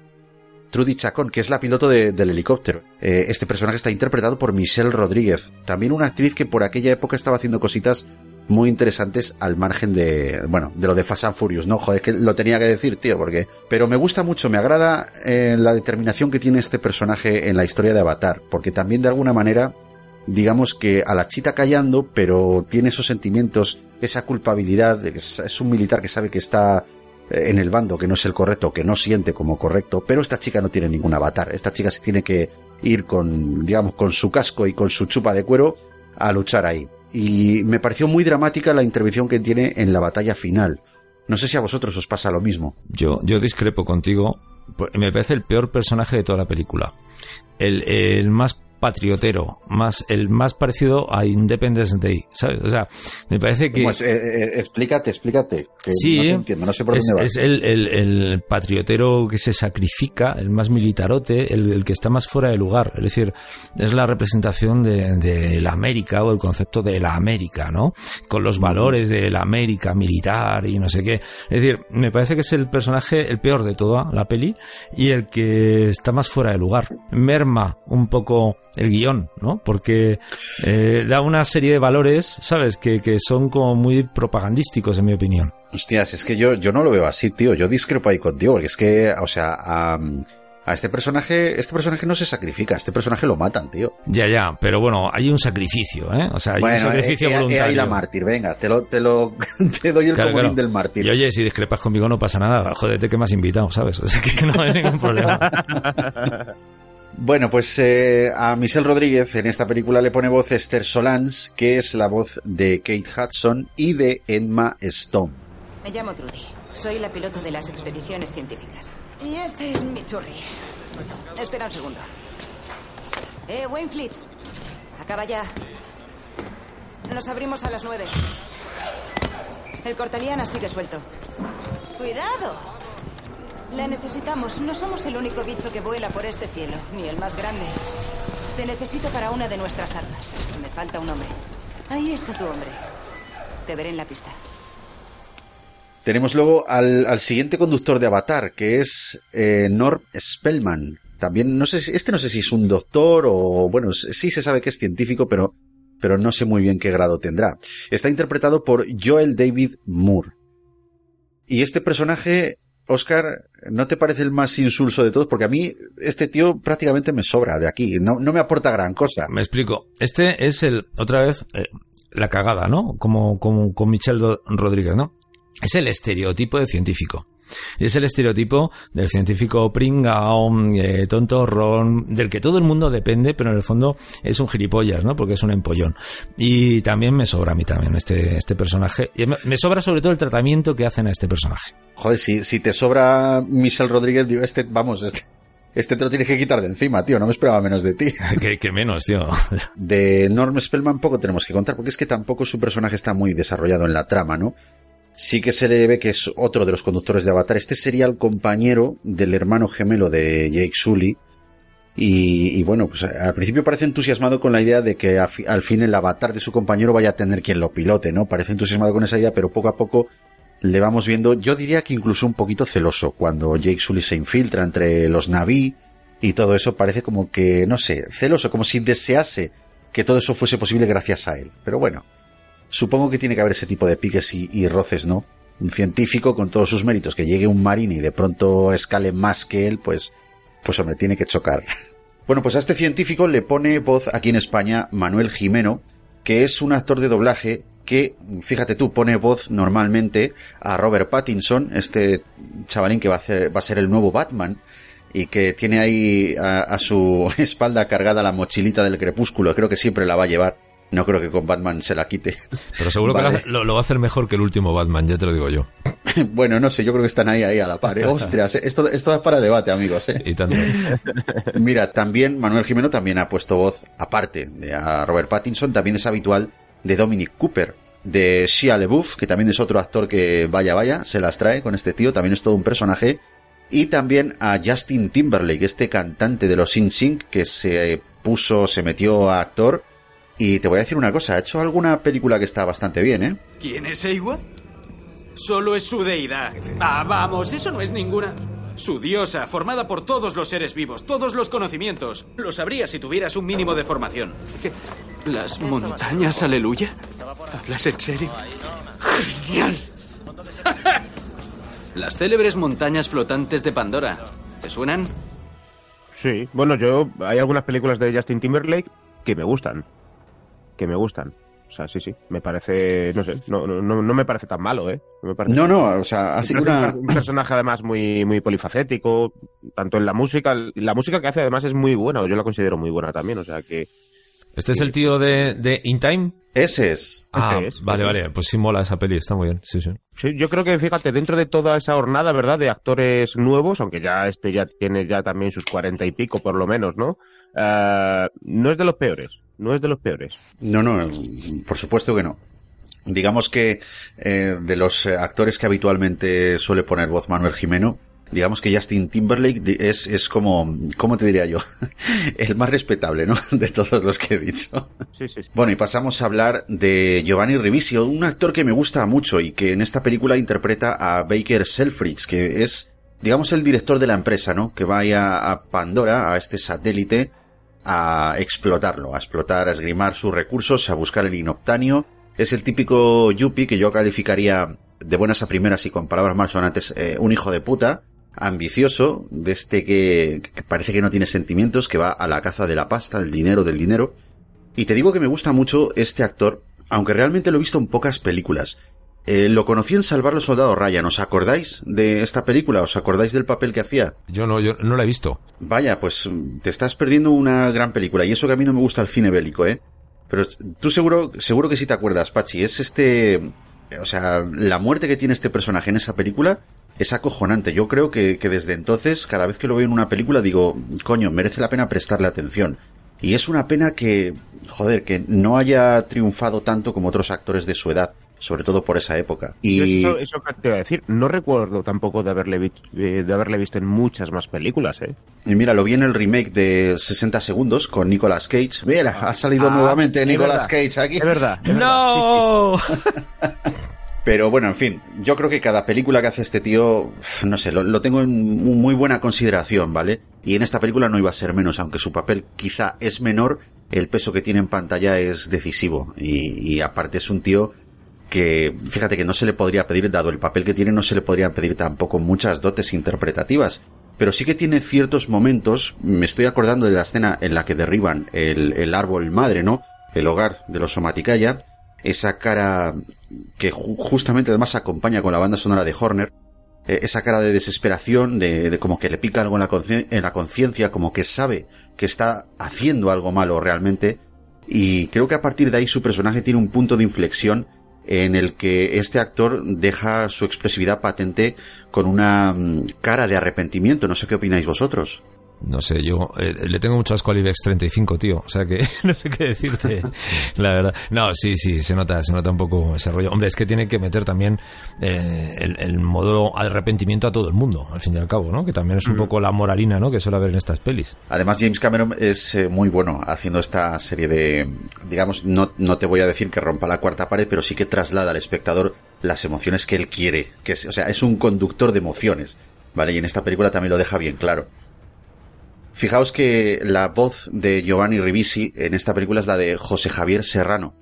Trudy Chacón, que es la piloto de, del helicóptero. Eh, este personaje está interpretado por Michelle Rodríguez, también una actriz que por aquella época estaba haciendo cositas muy interesantes al margen de, bueno, de lo de Fast and Furious, ¿no? Joder, que lo tenía que decir, tío, porque... Pero me gusta mucho, me agrada eh, la determinación que tiene este personaje en la historia de Avatar, porque también de alguna manera, digamos que a la chita callando, pero tiene esos sentimientos, esa culpabilidad, es, es un militar que sabe que está en el bando que no es el correcto, que no siente como correcto, pero esta chica no tiene ningún avatar, esta chica se tiene que ir con, digamos, con su casco y con su chupa de cuero a luchar ahí. Y me pareció muy dramática la intervención que tiene en la batalla final. No sé si a vosotros os pasa lo mismo. Yo, yo discrepo contigo. Me parece el peor personaje de toda la película. El, el más patriotero, más el más parecido a Independence Day, ¿sabes? O sea, me parece que... Pues, eh, eh, explícate, explícate. Que sí, no te entiendo, no sé por es, dónde vas. es el, el- el patriotero que se sacrifica, el más militarote, el, el que está más fuera de lugar. Es decir, es la representación de, de la América o el concepto de la América, ¿no? Con los valores de la América militar y no sé qué. Es decir, me parece que es el personaje el peor de toda la peli y el que está más fuera de lugar. Merma un poco el guion, ¿no? Porque eh, da una serie de valores, ¿sabes? Que, que son como muy propagandísticos, en mi opinión. Hostias, es que yo, yo no lo veo así, tío. Yo discrepo ahí contigo, porque es que, o sea, a, a este personaje, este personaje no se sacrifica, a este personaje lo matan, tío. Ya, ya, pero bueno, hay un sacrificio, ¿eh? O sea, hay un sacrificio eh, eh, eh, voluntario. ahí la mártir, venga, te lo, te lo, te doy el Claro, comodín claro. del mártir. Y oye, si discrepas conmigo no pasa nada, jódete que me has invitado, ¿sabes? O sea que no hay ningún problema. Bueno, pues eh, a Michelle Rodríguez en esta película le pone voz Esther Solans, que es la voz de Kate Hudson y de Emma Stone. Me llamo Trudy. Soy la piloto de las expediciones científicas. Y este es mi churri. Espera un segundo. Eh, Wainfleet. Acaba ya. Nos abrimos a las nueve. El cortaliana sigue suelto. ¡Cuidado! La necesitamos. No somos el único bicho que vuela por este cielo, ni el más grande. Te necesito para una de nuestras armas. Me falta un hombre. Ahí está tu hombre. Te veré en la pista. Tenemos luego al, siguiente conductor de Avatar, que es eh, Norm Spellman. También, no sé si, este no sé si es un doctor o, bueno, sí se sabe que es científico, pero, pero no sé muy bien qué grado tendrá. Está interpretado por Joel David Moore. Y este personaje, Oscar, ¿no te parece el más insulso de todos? Porque a mí este tío prácticamente me sobra de aquí, no, me aporta gran cosa. Me explico. Este es el, otra vez, eh, la cagada, ¿no? Como, como con Michelle Do- Rodríguez, ¿no? Es el estereotipo de científico. Y es el estereotipo del científico pringao, eh, tontorrón, del que todo el mundo depende, pero en el fondo es un gilipollas, ¿no? Porque es un empollón. Y también me sobra a mí también este, este personaje. Me sobra sobre todo el tratamiento que hacen a este personaje. Joder, si, si te sobra Michelle Rodríguez, digo, este, vamos, este, este te lo tienes que quitar de encima, tío, no me esperaba menos de ti. que, que menos, tío. De Norm Spellman poco tenemos que contar, porque es que tampoco su personaje está muy desarrollado en la trama, ¿no? Sí que se le ve que es otro de los conductores de Avatar. Este sería el compañero del hermano gemelo de Jake Sully. Y, y bueno, pues al principio parece entusiasmado con la idea de que al fin el avatar de su compañero vaya a tener quien lo pilote, ¿no? Parece entusiasmado con esa idea, pero poco a poco le vamos viendo, yo diría que incluso un poquito celoso, cuando Jake Sully se infiltra entre los Naví y todo eso, parece como que, no sé, celoso, como si desease que todo eso fuese posible gracias a él. Pero bueno, supongo que tiene que haber ese tipo de piques y, roces, ¿no? Un científico con todos sus méritos, que llegue un marine y de pronto escale más que él, pues, pues hombre, tiene que chocar. Bueno, pues a este científico le pone voz aquí en España Manuel Jimeno, que es un actor de doblaje que, fíjate tú, pone voz normalmente a Robert Pattinson, este chavalín que va a, va a ser el nuevo Batman y que tiene ahí a, a su espalda cargada la mochilita del crepúsculo, creo que siempre la va a llevar. No creo que con Batman se la quite. Pero seguro Vale. que lo, lo va a hacer mejor que el último Batman, ya te lo digo yo. bueno, no sé, yo creo que están ahí, ahí a la par. ¿eh? Ostras, esto, esto da para debate, amigos. ¿eh? Y tanto. Mira, también Manuel Jimeno también ha puesto voz, aparte de a Robert Pattinson, también es habitual de Dominic Cooper, de Shia LaBeouf, que también es otro actor que vaya, vaya, se las trae con este tío, también es todo un personaje. Y también a Justin Timberlake, este cantante de los Sync que se puso, se metió a actor. Y te voy a decir una cosa, ha hecho alguna película que está bastante bien, ¿eh? ¿Quién es Eiwa? Solo es su deidad. Ah, vamos, eso no es ninguna. Su diosa, formada por todos los seres vivos, todos los conocimientos. Lo sabrías si tuvieras un mínimo de formación. ¿Qué? ¿Las montañas, aleluya? ¿Hablas en serio? ¡Genial! Las célebres montañas flotantes de Pandora. ¿Te suenan? Sí, bueno, yo hay algunas películas de Justin Timberlake que me gustan. Que me gustan. O sea, sí, sí. Me parece, no sé, no, no, no no me parece tan malo, ¿eh? No, me parece- No, no, o sea, ha sido una... un personaje además muy, muy polifacético, tanto en la música, la música que hace además es muy buena, yo la considero muy buena también, o sea que, ¿Este es el tío de, de In Time? Ese es. Ah, Ese es, vale, vale. Pues sí mola esa peli, está muy bien. Sí, sí. Sí, yo creo que, fíjate, dentro de toda esa hornada, ¿verdad?, de actores nuevos, aunque ya este ya tiene ya también sus cuarenta y pico, por lo menos, ¿no? Eh, no es de los peores, no es de los peores. No, no, por supuesto que no. Digamos que eh, de los eh, actores que habitualmente suele poner voz Manuel Jimeno, digamos que Justin Timberlake es, es como, ¿cómo te diría yo? El más respetable, ¿no? De todos los que he dicho. Sí, sí, sí. Bueno, y pasamos a hablar de Giovanni Ribisi, un actor que me gusta mucho y que en esta película interpreta a Baker Selfridge, que es, digamos, el director de la empresa, ¿no? Que vaya a Pandora, a este satélite, a explotarlo, a explotar, a esgrimar sus recursos, a buscar el inoptanio. Es el típico yuppie que yo calificaría de buenas a primeras y con palabras más sonantes, eh, un hijo de puta, ambicioso, de este que, que parece que no tiene sentimientos, que va a la caza de la pasta, del dinero, del dinero. Y te digo que me gusta mucho este actor, aunque realmente lo he visto en pocas películas. Eh, lo conocí en Salvar los Soldados Ryan. ¿Os acordáis de esta película? ¿Os acordáis del papel que hacía? Yo no, yo no la he visto. Vaya, pues te estás perdiendo una gran película. Y eso que a mí no me gusta el cine bélico, ¿eh? Pero tú seguro, seguro que sí te acuerdas, Pachi. Es este... O sea, la muerte que tiene este personaje en esa película es acojonante. Yo creo que, que desde entonces, cada vez que lo veo en una película, digo, coño, merece la pena prestarle atención. Y es una pena que, joder, que no haya triunfado tanto como otros actores de su edad, sobre todo por esa época. Y Eso, eso que te iba a decir, no recuerdo tampoco de haberle, vi- eh, de haberle visto en muchas más películas, ¿eh? Y mira, lo vi en el remake de 60 segundos con Nicolas Cage. Mira, ha salido Ah, nuevamente Nicolas verdad, Cage aquí. Es verdad. es ¡No! Pero bueno, en fin, yo creo que cada película que hace este tío, no sé, lo, lo tengo en muy buena consideración, ¿vale? Y en esta película no iba a ser menos, aunque su papel quizá es menor, el peso que tiene en pantalla es decisivo. Y, y aparte es un tío que, fíjate que no se le podría pedir, dado el papel que tiene, no se le podrían pedir tampoco muchas dotes interpretativas. Pero sí que tiene ciertos momentos, me estoy acordando de la escena en la que derriban el, el árbol madre, ¿no? El hogar de los Somaticaya, esa cara que ju- justamente además acompaña con la banda sonora de Horner, eh, esa cara de desesperación, de, como que le pica algo en la conciencia, como que sabe que está haciendo algo malo realmente, y creo que a partir de ahí su personaje tiene un punto de inflexión en el que este actor deja su expresividad patente con una mm, cara de arrepentimiento. No sé qué opináis vosotros. No sé, yo eh, le tengo mucho asco al IBEX 35, tío. O sea que no sé qué decirte, la verdad. No, sí, sí, se nota, se nota un poco ese rollo. Hombre, es que tiene que meter también eh, el, el modo arrepentimiento a todo el mundo, al fin y al cabo, ¿no? Que también es un Mm. poco la moralina, ¿no? Que suele haber en estas pelis. Además, James Cameron es eh, muy bueno haciendo esta serie de, digamos, no, no te voy a decir que rompa la cuarta pared, pero sí que traslada al espectador las emociones que él quiere. Que es, o sea, es un conductor de emociones, ¿vale? Y en esta película también lo deja bien claro. Fijaos que la voz de Giovanni Ribisi en esta película es la de José Javier Serrano,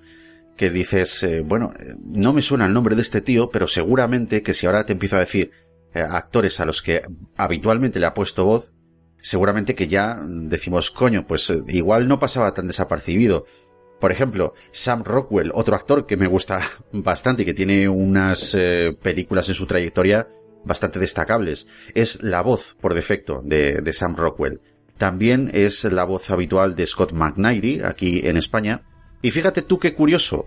que dices, eh, bueno, eh, no me suena el nombre de este tío, pero seguramente que si ahora te empiezo a decir eh, actores a los que habitualmente le ha puesto voz, seguramente que ya decimos, coño, pues igual no pasaba tan desapercibido. Por ejemplo, Sam Rockwell, otro actor que me gusta bastante y que tiene unas películas en su trayectoria bastante destacables, es la voz por defecto de, de Sam Rockwell. También es la voz habitual de Scott McNairy aquí en España. Y fíjate tú qué curioso,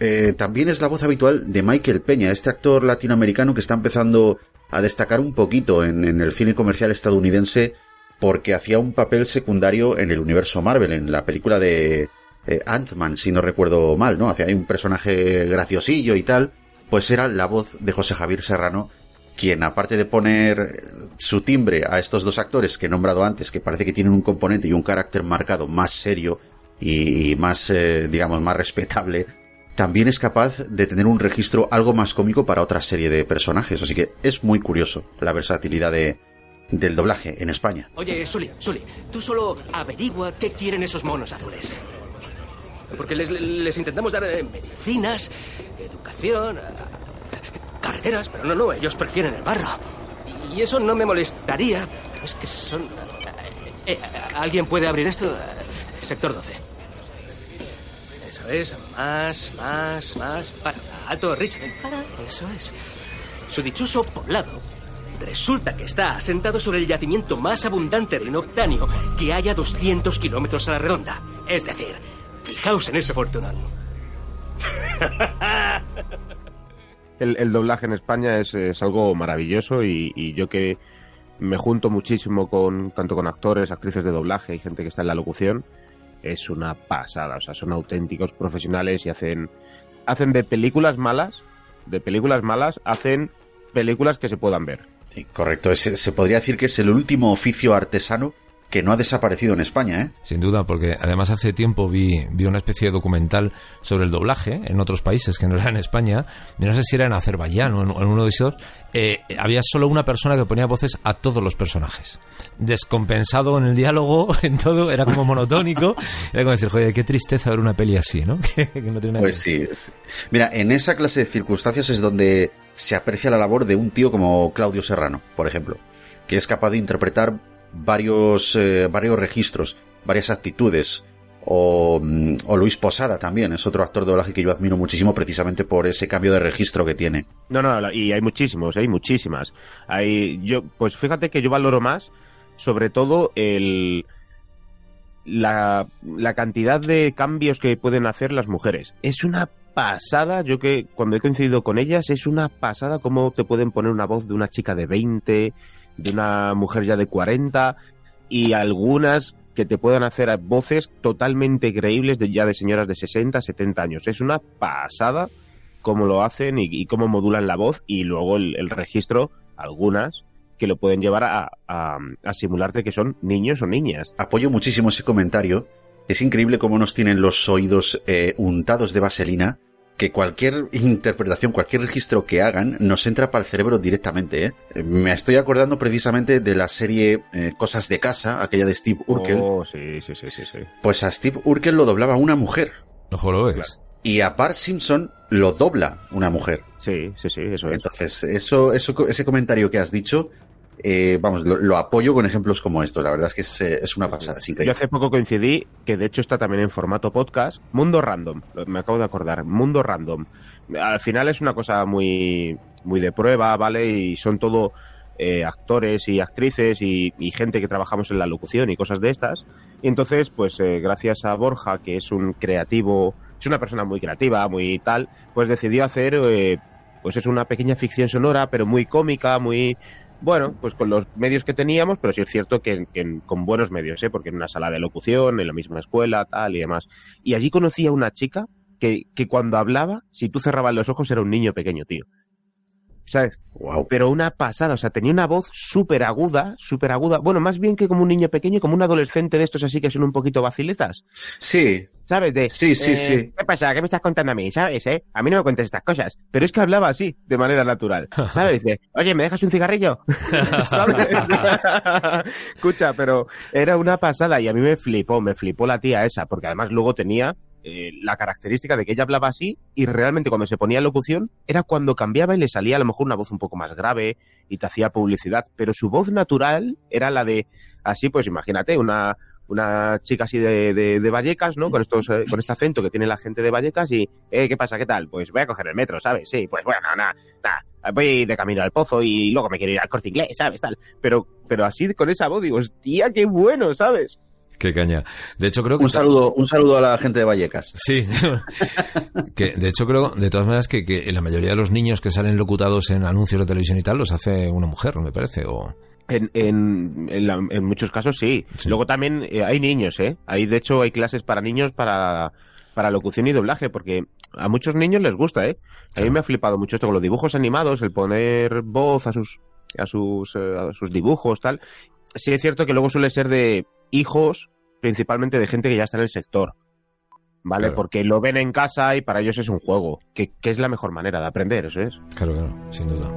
eh, también es la voz habitual de Michael Peña, este actor latinoamericano que está empezando a destacar un poquito en, el cine comercial estadounidense porque hacía un papel secundario en el universo Marvel, en la película de eh, Ant-Man, si no recuerdo mal, ¿no? Hacía un personaje graciosillo y tal, pues era la voz de José Javier Serrano, quien aparte de poner su timbre a estos dos actores que he nombrado antes, que parece que tienen un componente y un carácter marcado más serio y, más, eh, digamos, más respetable, también es capaz de tener un registro algo más cómico para otra serie de personajes. Así que es muy curioso la versatilidad de, del doblaje en España. Oye, Sully, Sully, tú solo averigua qué quieren esos monos azules. Porque les, les intentamos dar eh, medicinas, educación, carreteras, pero no, no, ellos prefieren el barro. Y eso no me molestaría, pero es que son... Eh, eh, ¿Alguien puede abrir esto? Eh, Sector 12. Eso es, más, más, más. Para, alto, Rich, ven, para, eso es. Su dichoso poblado resulta que está asentado sobre el yacimiento más abundante de inoptanio que haya 200 kilómetros a la redonda. Es decir, Fijaos en ese fortunado. El, doblaje en España es, algo maravilloso y, yo que me junto muchísimo con tanto con actores, actrices de doblaje y gente que está en la locución, es una pasada. O sea, son auténticos profesionales y hacen, hacen de películas malas, de películas malas, hacen películas que se puedan ver. Sí, correcto. se podría decir que es el último oficio artesano que no ha desaparecido en España, ¿eh? Sin duda, porque además hace tiempo vi, vi una especie de documental sobre el doblaje en otros países que no era en España, y no sé si era en Azerbaiyán o en, uno de esos, eh, había solo una persona que ponía voces a todos los personajes. Descompensado en el diálogo, en todo, era como monotónico. Era como decir, joder, qué tristeza ver una peli así, ¿no? pues sí. Mira, en esa clase de circunstancias es donde se aprecia la labor de un tío como Claudio Serrano, por ejemplo, que es capaz de interpretar varios, eh, varios registros, varias actitudes. O, mm, o, Luis Posada también, es otro actor de doblaje que yo admiro muchísimo precisamente por ese cambio de registro que tiene. No, no, y hay muchísimos, hay muchísimas. Hay, yo, pues fíjate que yo valoro más, sobre todo, el, la, la cantidad de cambios que pueden hacer las mujeres. Es una pasada, yo que cuando he coincidido con ellas, es una pasada cómo te pueden poner una voz de una chica de 20, de una mujer ya de 40 y algunas que te puedan hacer voces totalmente creíbles de ya de señoras de 60, 70 años. Es una pasada cómo lo hacen y, cómo modulan la voz y luego el, registro, algunas que lo pueden llevar a, a, simularte que son niños o niñas. Apoyo muchísimo ese comentario. Es increíble cómo nos tienen los oídos eh, untados de vaselina que cualquier interpretación, cualquier registro que hagan nos entra para el cerebro directamente. ¿eh? Me estoy acordando precisamente de la serie eh, Cosas de Casa, aquella de Steve Urkel. Oh, sí, sí, sí, sí, Pues a Steve Urkel lo doblaba una mujer. Ojo lo es. Y a Bart Simpson lo dobla una mujer. Sí, sí, sí, eso es. Entonces, eso, eso, ese comentario que has dicho eh, vamos, lo, apoyo con ejemplos como estos. La verdad es que es, eh, una pasada. Yo hace poco coincidí, que de hecho está también en formato podcast, Mundo Random. Me acabo de acordar, Mundo Random. Al final es una cosa muy, muy de prueba, ¿vale? Y son todo eh, actores y actrices y, gente que trabajamos en la locución y cosas de estas. Y entonces, pues gracias a Borja, que es un creativo, es una persona muy creativa, muy tal, pues decidió hacer pues es una pequeña ficción sonora, pero muy cómica, muy bueno, pues con los medios que teníamos, pero sí es cierto que, con buenos medios, ¿eh? porque en una sala de locución, en la misma escuela, tal y demás. Y allí conocí a una chica que, que cuando hablaba, si tú cerrabas los ojos, era un niño pequeño, tío. ¿Sabes? Wow. Pero una pasada, o sea, tenía una voz súper aguda, súper aguda. Bueno, más bien que como un niño pequeño, como un adolescente de estos así que son un poquito vaciletas. Sí. ¿Sabes? De, sí, sí, eh, sí. ¿Qué pasa? ¿Qué me estás contando a mí? ¿Sabes? Eh? A mí no me cuentes estas cosas. Pero es que hablaba así, de manera natural. ¿Sabes? De, oye, ¿me dejas un cigarrillo? ¿Sabes? Escucha, pero era una pasada y a mí me flipó, me flipó la tía esa, porque además luego tenía eh, la característica de que ella hablaba así y realmente cuando se ponía locución era cuando cambiaba y le salía a lo mejor una voz un poco más grave y te hacía publicidad, pero su voz natural era la de, así pues imagínate, una, una chica así de, de, Vallecas, ¿no? Con estos, eh, con este acento que tiene la gente de Vallecas y, eh, ¿qué pasa? ¿Qué tal? Pues voy a coger el metro, ¿sabes? Sí, pues bueno, nada, nada, voy de camino al pozo y luego me quiero ir al corte inglés, ¿sabes? Tal. Pero, pero así con esa voz digo, hostia, qué bueno, ¿sabes? Qué caña. De hecho, creo que. Un saludo, un saludo a la gente de Vallecas. Sí. que, de hecho, creo, de todas maneras, que, que la mayoría de los niños que salen locutados en anuncios de televisión y tal los hace una mujer, me parece. O... En, en, en, muchos casos sí. Luego también eh, hay niños, ¿eh? Hay, de hecho, hay clases para niños para, para locución y doblaje, porque a muchos niños les gusta, ¿eh? A mí me ha flipado mucho esto con los dibujos animados, el poner voz a sus, a sus, eh, a sus dibujos, tal. Sí es cierto que luego suele ser de hijos principalmente de gente que ya está en el sector. ¿Vale? Porque lo ven en casa y para ellos es un juego, que, es la mejor manera de aprender, eso es. Claro, claro, sin duda.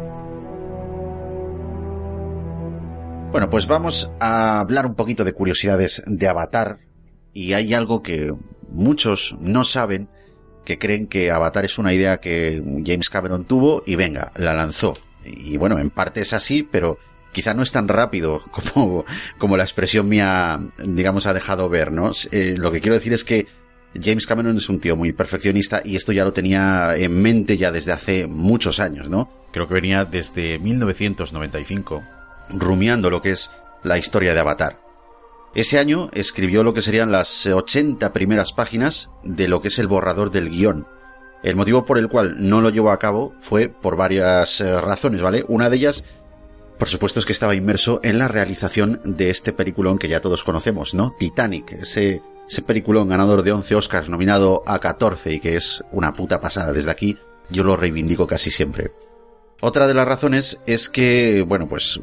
Bueno, pues vamos a hablar un poquito de curiosidades de Avatar. Y hay algo que muchos no saben, que creen que Avatar es una idea que James Cameron tuvo y venga, la lanzó. Y bueno, en parte es así, pero quizá no es tan rápido como, como la expresión mía, digamos, ha dejado ver, ¿no? Eh, lo que quiero decir es que James Cameron es un tío muy perfeccionista y esto ya lo tenía en mente ya desde hace muchos años, ¿no? Creo que venía desde 1995 rumiando lo que es la historia de Avatar. Ese año escribió lo que serían las 80 primeras páginas de lo que es el borrador del guion. El motivo por el cual no lo llevó a cabo fue por varias eh, razones, ¿vale? Una de ellas, por supuesto, es que estaba inmerso en la realización de este peliculón que ya todos conocemos, ¿no? Titanic, ese, ese peliculón ganador de 11 Oscars, nominado a 14 y que es una puta pasada. Desde aquí yo lo reivindico casi siempre. Otra de las razones es que, bueno, pues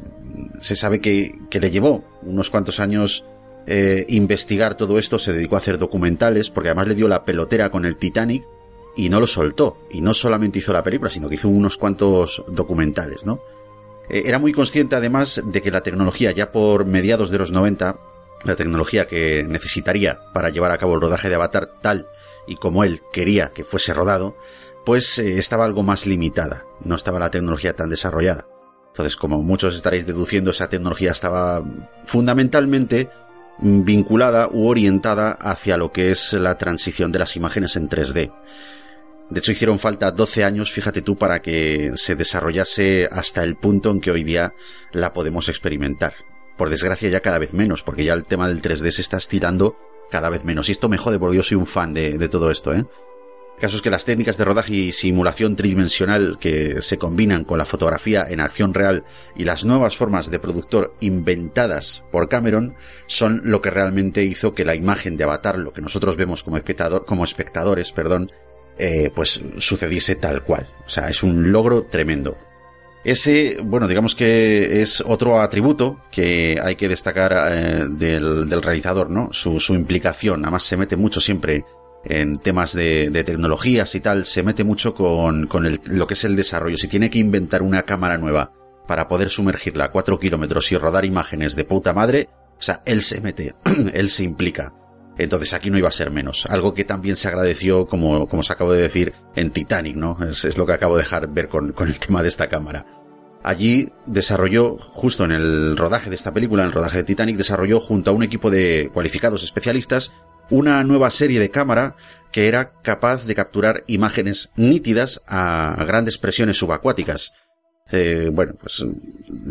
se sabe que, que le llevó unos cuantos años eh, investigar todo esto, se dedicó a hacer documentales, porque además le dio la pelotera con el Titanic y no lo soltó. Y no solamente hizo la película, sino que hizo unos cuantos documentales, ¿no? Eh, era muy consciente además de que la tecnología ya por mediados de los 90, la tecnología que necesitaría para llevar a cabo el rodaje de Avatar tal y como él quería que fuese rodado, pues eh, estaba algo más limitada, no estaba la tecnología tan desarrollada. Entonces, como muchos estaréis deduciendo, esa tecnología estaba fundamentalmente vinculada u orientada hacia lo que es la transición de las imágenes en 3D. De hecho, hicieron falta 12 años, fíjate tú, para que se desarrollase hasta el punto en que hoy día la podemos experimentar. Por desgracia ya cada vez menos, porque ya el tema del 3D se está estirando cada vez menos. Y esto me jode porque yo soy un fan de, de todo esto, ¿eh? Casos que las técnicas de rodaje y simulación tridimensional que se combinan con la fotografía en acción real y las nuevas formas de productor inventadas por Cameron son lo que realmente hizo que la imagen de Avatar, lo que nosotros vemos como, espectador, como espectadores, perdón, eh, pues sucediese tal cual. O sea, es un logro tremendo. Ese, bueno, digamos que es otro atributo que hay que destacar eh, del, del, realizador, ¿no? Su, implicación. Además se mete mucho siempre en temas de, tecnologías y tal, se mete mucho con, con lo que es el desarrollo. Si tiene que inventar una cámara nueva para poder sumergirla a cuatro kilómetros y rodar imágenes de puta madre, o sea, él se mete, él se implica. Entonces aquí no iba a ser menos. Algo que también se agradeció, como, como os acabo de decir, en Titanic, ¿no? Es, es lo que acabo de dejar ver con, con el tema de esta cámara. Allí desarrolló, justo en el rodaje de esta película, en el rodaje de Titanic, desarrolló junto a un equipo de cualificados especialistas una nueva serie de cámara que era capaz de capturar imágenes nítidas a grandes presiones subacuáticas. Eh, bueno, pues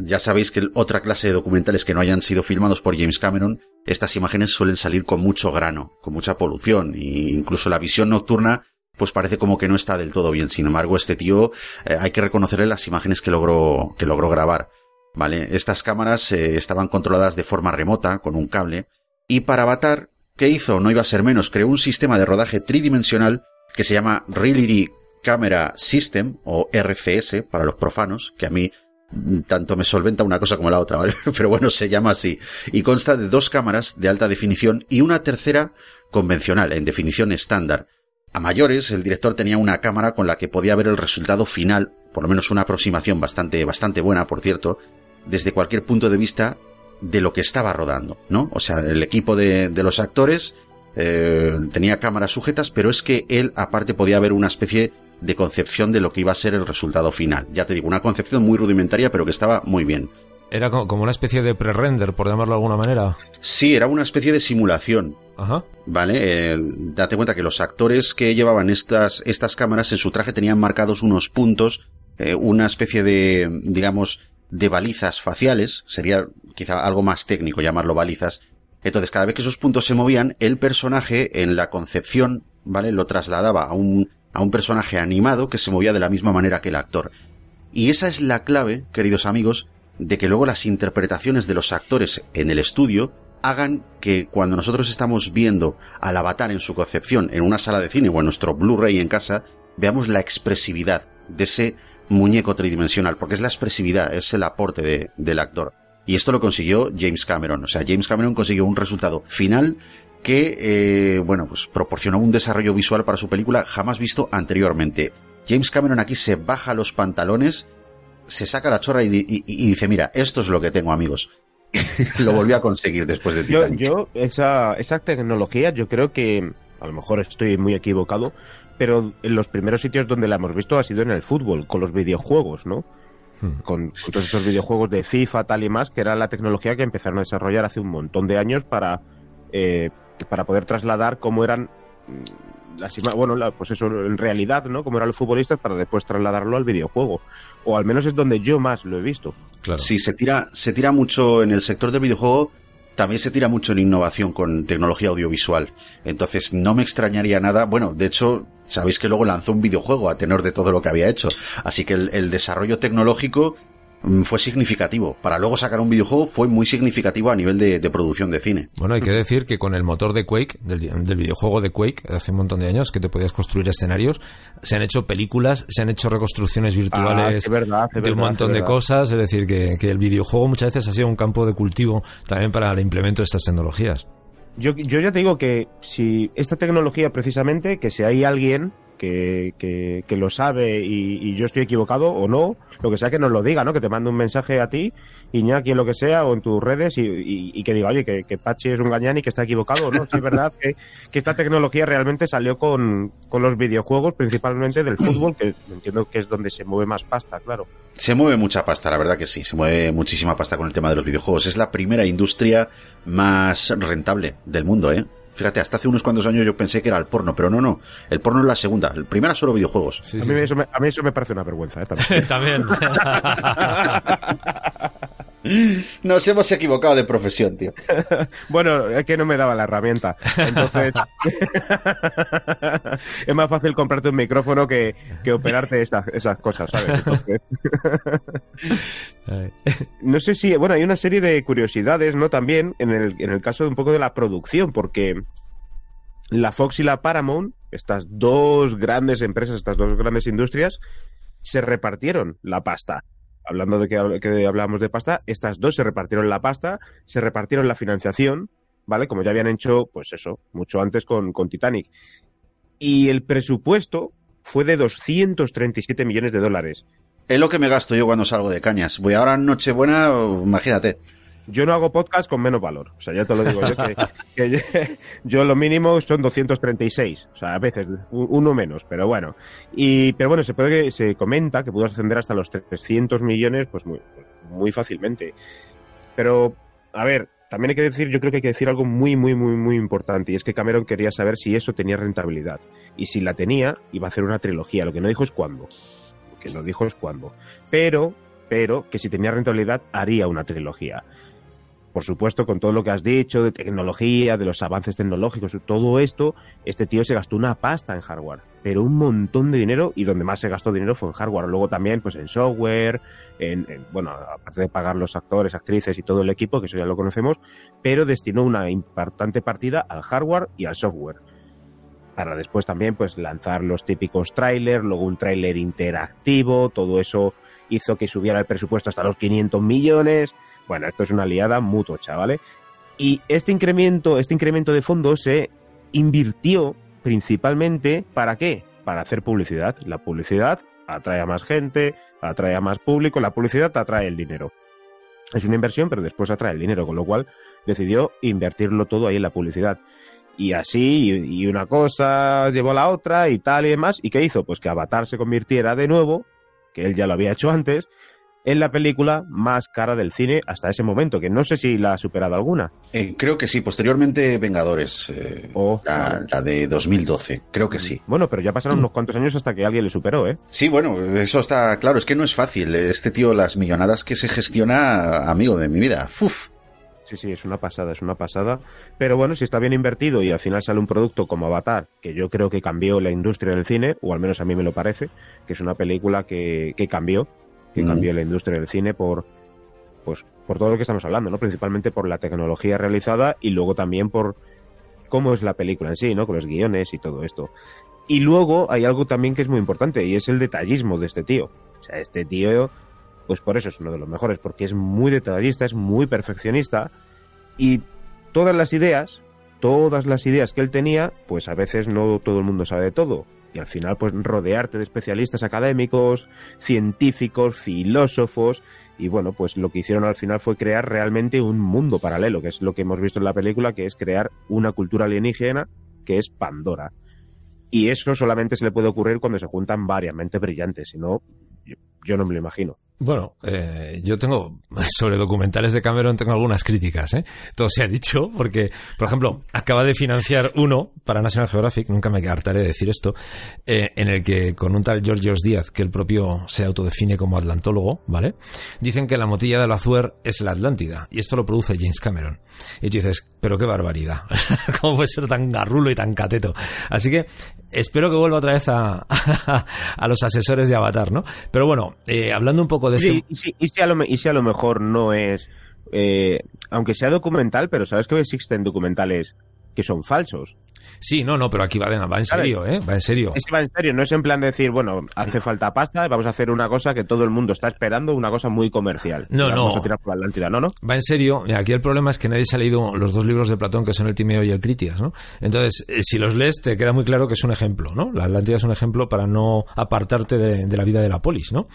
ya sabéis que otra clase de documentales que no hayan sido filmados por James Cameron, estas imágenes suelen salir con mucho grano, con mucha polución, e incluso la visión nocturna pues parece como que no está del todo bien. Sin embargo, este tío eh, hay que reconocerle las imágenes que logró, que logró grabar. ¿Vale? Estas cámaras eh, estaban controladas de forma remota, con un cable, y para Avatar ¿Qué hizo? No iba a ser menos. Creó un sistema de rodaje tridimensional que se llama Reality Camera System, o RCS, para los profanos, que a mí tanto me solventa una cosa como la otra, ¿vale? Pero bueno, se llama así. Y consta de dos cámaras de alta definición y una tercera convencional, en definición estándar. A mayores, el director tenía una cámara con la que podía ver el resultado final, por lo menos una aproximación bastante, bastante buena, por cierto, desde cualquier punto de vista de lo que estaba rodando, ¿no? O sea, el equipo de, de los actores eh, tenía cámaras sujetas, pero es que él aparte podía ver una especie de concepción de lo que iba a ser el resultado final. Ya te digo, una concepción muy rudimentaria, pero que estaba muy bien. Era como una especie de pre-render, por llamarlo de alguna manera. Sí, era una especie de simulación. Ajá. Vale, eh, date cuenta que los actores que llevaban estas, estas cámaras en su traje tenían marcados unos puntos, eh, una especie de, digamos, de balizas faciales, sería quizá algo más técnico llamarlo balizas. Entonces, cada vez que esos puntos se movían, el personaje en la concepción, ¿vale? Lo trasladaba a un, a un personaje animado que se movía de la misma manera que el actor. Y esa es la clave, queridos amigos, de que luego las interpretaciones de los actores en el estudio hagan que cuando nosotros estamos viendo al avatar en su concepción en una sala de cine o en nuestro Blu-ray en casa, veamos la expresividad de ese muñeco tridimensional, porque es la expresividad, es el aporte de, del actor. Y esto lo consiguió James Cameron. O sea, James Cameron consiguió un resultado final que, eh, bueno, pues proporcionó un desarrollo visual para su película jamás visto anteriormente. James Cameron aquí se baja los pantalones, se saca la chorra y, y, y dice, mira, esto es lo que tengo, amigos. lo volvió a conseguir después de Titanic. Yo, yo esa, esa tecnología, yo creo que, a lo mejor estoy muy equivocado, pero en los primeros sitios donde la hemos visto ha sido en el fútbol, con los videojuegos, ¿no? Hmm. Con, con, todos esos videojuegos de FIFA, tal y más, que era la tecnología que empezaron a desarrollar hace un montón de años para, eh, para poder trasladar cómo eran las bueno, la, pues eso en realidad, ¿no? Como eran los futbolistas para después trasladarlo al videojuego. O al menos es donde yo más lo he visto. Claro. Sí, se tira, se tira mucho en el sector del videojuego también se tira mucho en innovación con tecnología audiovisual. Entonces no me extrañaría nada. Bueno, de hecho, sabéis que luego lanzó un videojuego a tenor de todo lo que había hecho. Así que el, el desarrollo tecnológico Mm, fue significativo. Para luego sacar un videojuego fue muy significativo a nivel de, producción de cine. Bueno, hay que decir que con el motor de Quake, del, videojuego de Quake, hace un montón de años, que te podías construir escenarios, se han hecho películas, se han hecho reconstrucciones virtuales ah, de un montón de cosas. Es decir, que, que el videojuego muchas veces ha sido un campo de cultivo también para el implemento de estas tecnologías. Yo, yo ya te digo que si esta tecnología precisamente, que si hay alguien que, que, lo sabe y, yo estoy equivocado o no, lo que sea que nos lo diga, ¿no? Que te mande un mensaje a ti, Iñaki, en lo que sea, o en tus redes y, que diga, oye, que, que, Pachi es un gañán y que está equivocado, ¿no? Sí, es verdad que, que esta tecnología realmente salió con, con los videojuegos, principalmente del fútbol, que entiendo que es donde se mueve más pasta, claro. Se mueve mucha pasta, la verdad que sí, se mueve muchísima pasta con el tema de los videojuegos. Es la primera industria más rentable del mundo, ¿eh? Fíjate, hasta hace unos cuantos años yo pensé que era el porno, pero no, no. El porno es la segunda. El primera solo videojuegos. a, mí Eso me, a, mí Eso me, parece una vergüenza, ¿eh? También. También. Nos hemos equivocado de profesión, tío. bueno, es que no me daba la herramienta. Entonces, es más fácil comprarte un micrófono que, que operarte esas, esas cosas, ¿sabes? no sé si, bueno, hay una serie de curiosidades, ¿no? También en el, en el caso de un poco de la producción, porque la Fox y la Paramount, estas dos grandes empresas, estas dos grandes industrias, se repartieron la pasta hablando de que, hablábamos de pasta, estas dos se repartieron la pasta, se repartieron la financiación, ¿vale? Como ya habían hecho, pues eso, mucho antes con, con Titanic. Y el presupuesto fue de 237 millones de dólares. Es lo que me gasto yo cuando salgo de cañas. Voy ahora en Nochebuena, imagínate yo no hago podcast con menos valor. O sea, ya te lo digo yo, que, yo, lo mínimo son 236. O sea, a veces uno menos, pero bueno. Y, pero bueno, se puede se comenta que pudo ascender hasta los 300 millones, pues muy, muy fácilmente. Pero, a ver, también hay que decir, yo creo que hay que decir algo muy, muy, muy, muy importante. Y es que Cameron quería saber si eso tenía rentabilidad. Y si la tenía, iba a hacer una trilogía. Lo que no dijo es cuándo. Lo que no dijo es cuándo. Pero, pero, que si tenía rentabilidad, haría una trilogía por supuesto, con todo lo que has dicho de tecnología, de los avances tecnológicos, todo esto, este tío se gastó una pasta en hardware, pero un montón de dinero y donde más se gastó dinero fue en hardware. Luego también, pues en software, en, bueno, aparte de pagar los actores, actrices y todo el equipo, que eso ya lo conocemos, pero destinó una importante partida al hardware y al software. Para después también, pues lanzar los típicos trailers, luego un trailer interactivo, todo eso hizo que subiera el presupuesto hasta los 500 millones bueno, esto es una liada mutuo, chavales. Y este incremento, este incremento de fondos se invirtió principalmente para qué? Para hacer publicidad. La publicidad atrae a más gente, atrae a más público, la publicidad atrae el dinero. Es una inversión, pero después atrae el dinero, con lo cual decidió invertirlo todo ahí en la publicidad. Y así, y una cosa llevó a la otra y tal y demás. ¿Y qué hizo? Pues que Avatar se convirtiera de nuevo, que él ya lo había hecho antes, en la película más cara del cine hasta ese momento, que no sé si la ha superado alguna. Eh, creo que sí, posteriormente Vengadores, eh, oh, la, de 2012, creo que sí. Bueno, pero ya pasaron unos cuantos años hasta que alguien le superó, ¿eh? Sí, bueno, eso está claro, es que no es fácil. Este tío, las millonadas que se gestiona, amigo de mi vida, ¡fuf! Sí, sí, es una pasada, es una pasada. Pero bueno, si está bien invertido y al final sale un producto como Avatar, que yo creo que cambió la industria del cine, o al menos a mí me lo parece, que es una película que, que cambió, que cambió la industria del cine por pues por todo lo que estamos hablando, ¿no? Principalmente por la tecnología realizada y luego también por cómo es la película en sí, ¿no? Con los guiones y todo esto. Y luego hay algo también que es muy importante y es el detallismo de este tío. O sea, este tío, pues por eso es uno de los mejores, porque es muy detallista, es muy perfeccionista y todas las ideas, todas las ideas que él tenía, pues a veces no todo el mundo sabe de todo y al final pues rodearte de especialistas académicos, científicos, filósofos y bueno, pues lo que hicieron al final fue crear realmente un mundo paralelo, que es lo que hemos visto en la película, que es crear una cultura alienígena que es Pandora. Y eso solamente se le puede ocurrir cuando se juntan varias mentes brillantes, si no, yo, no me lo imagino. Bueno, eh, yo tengo, sobre documentales de Cameron tengo algunas críticas, ¿eh? Todo se ha dicho, porque, por ejemplo, acaba de financiar uno para National Geographic, nunca me hartaré de decir esto, eh, en el que con un tal Georgios Díaz, que el propio se autodefine como atlantólogo, ¿vale? Dicen que la motilla del Azuer es la Atlántida, y esto lo produce James Cameron. Y tú dices, pero qué barbaridad, ¿cómo puede ser tan garrulo y tan cateto? Así que espero que vuelva otra vez a, a los asesores de Avatar, ¿no? Pero bueno, eh, hablando un poco de este... y, si, y, si a lo, y si a lo mejor no es... Eh, aunque sea documental, pero sabes que existen documentales que son falsos. Sí, no, no, pero aquí va, va en serio, ¿eh? Va en serio. Es va en serio, no es en plan de decir, bueno, hace falta pasta, vamos a hacer una cosa que todo el mundo está esperando, una cosa muy comercial. No, no. Vamos a tirar por la Atlántida, ¿no, no? Va en serio. Aquí el problema es que nadie se ha leído los dos libros de Platón, que son el Timeo y el Critias, ¿no? Entonces, eh, si los lees, te queda muy claro que es un ejemplo, ¿no? La Atlántida es un ejemplo para no apartarte de, la vida de la polis, ¿no?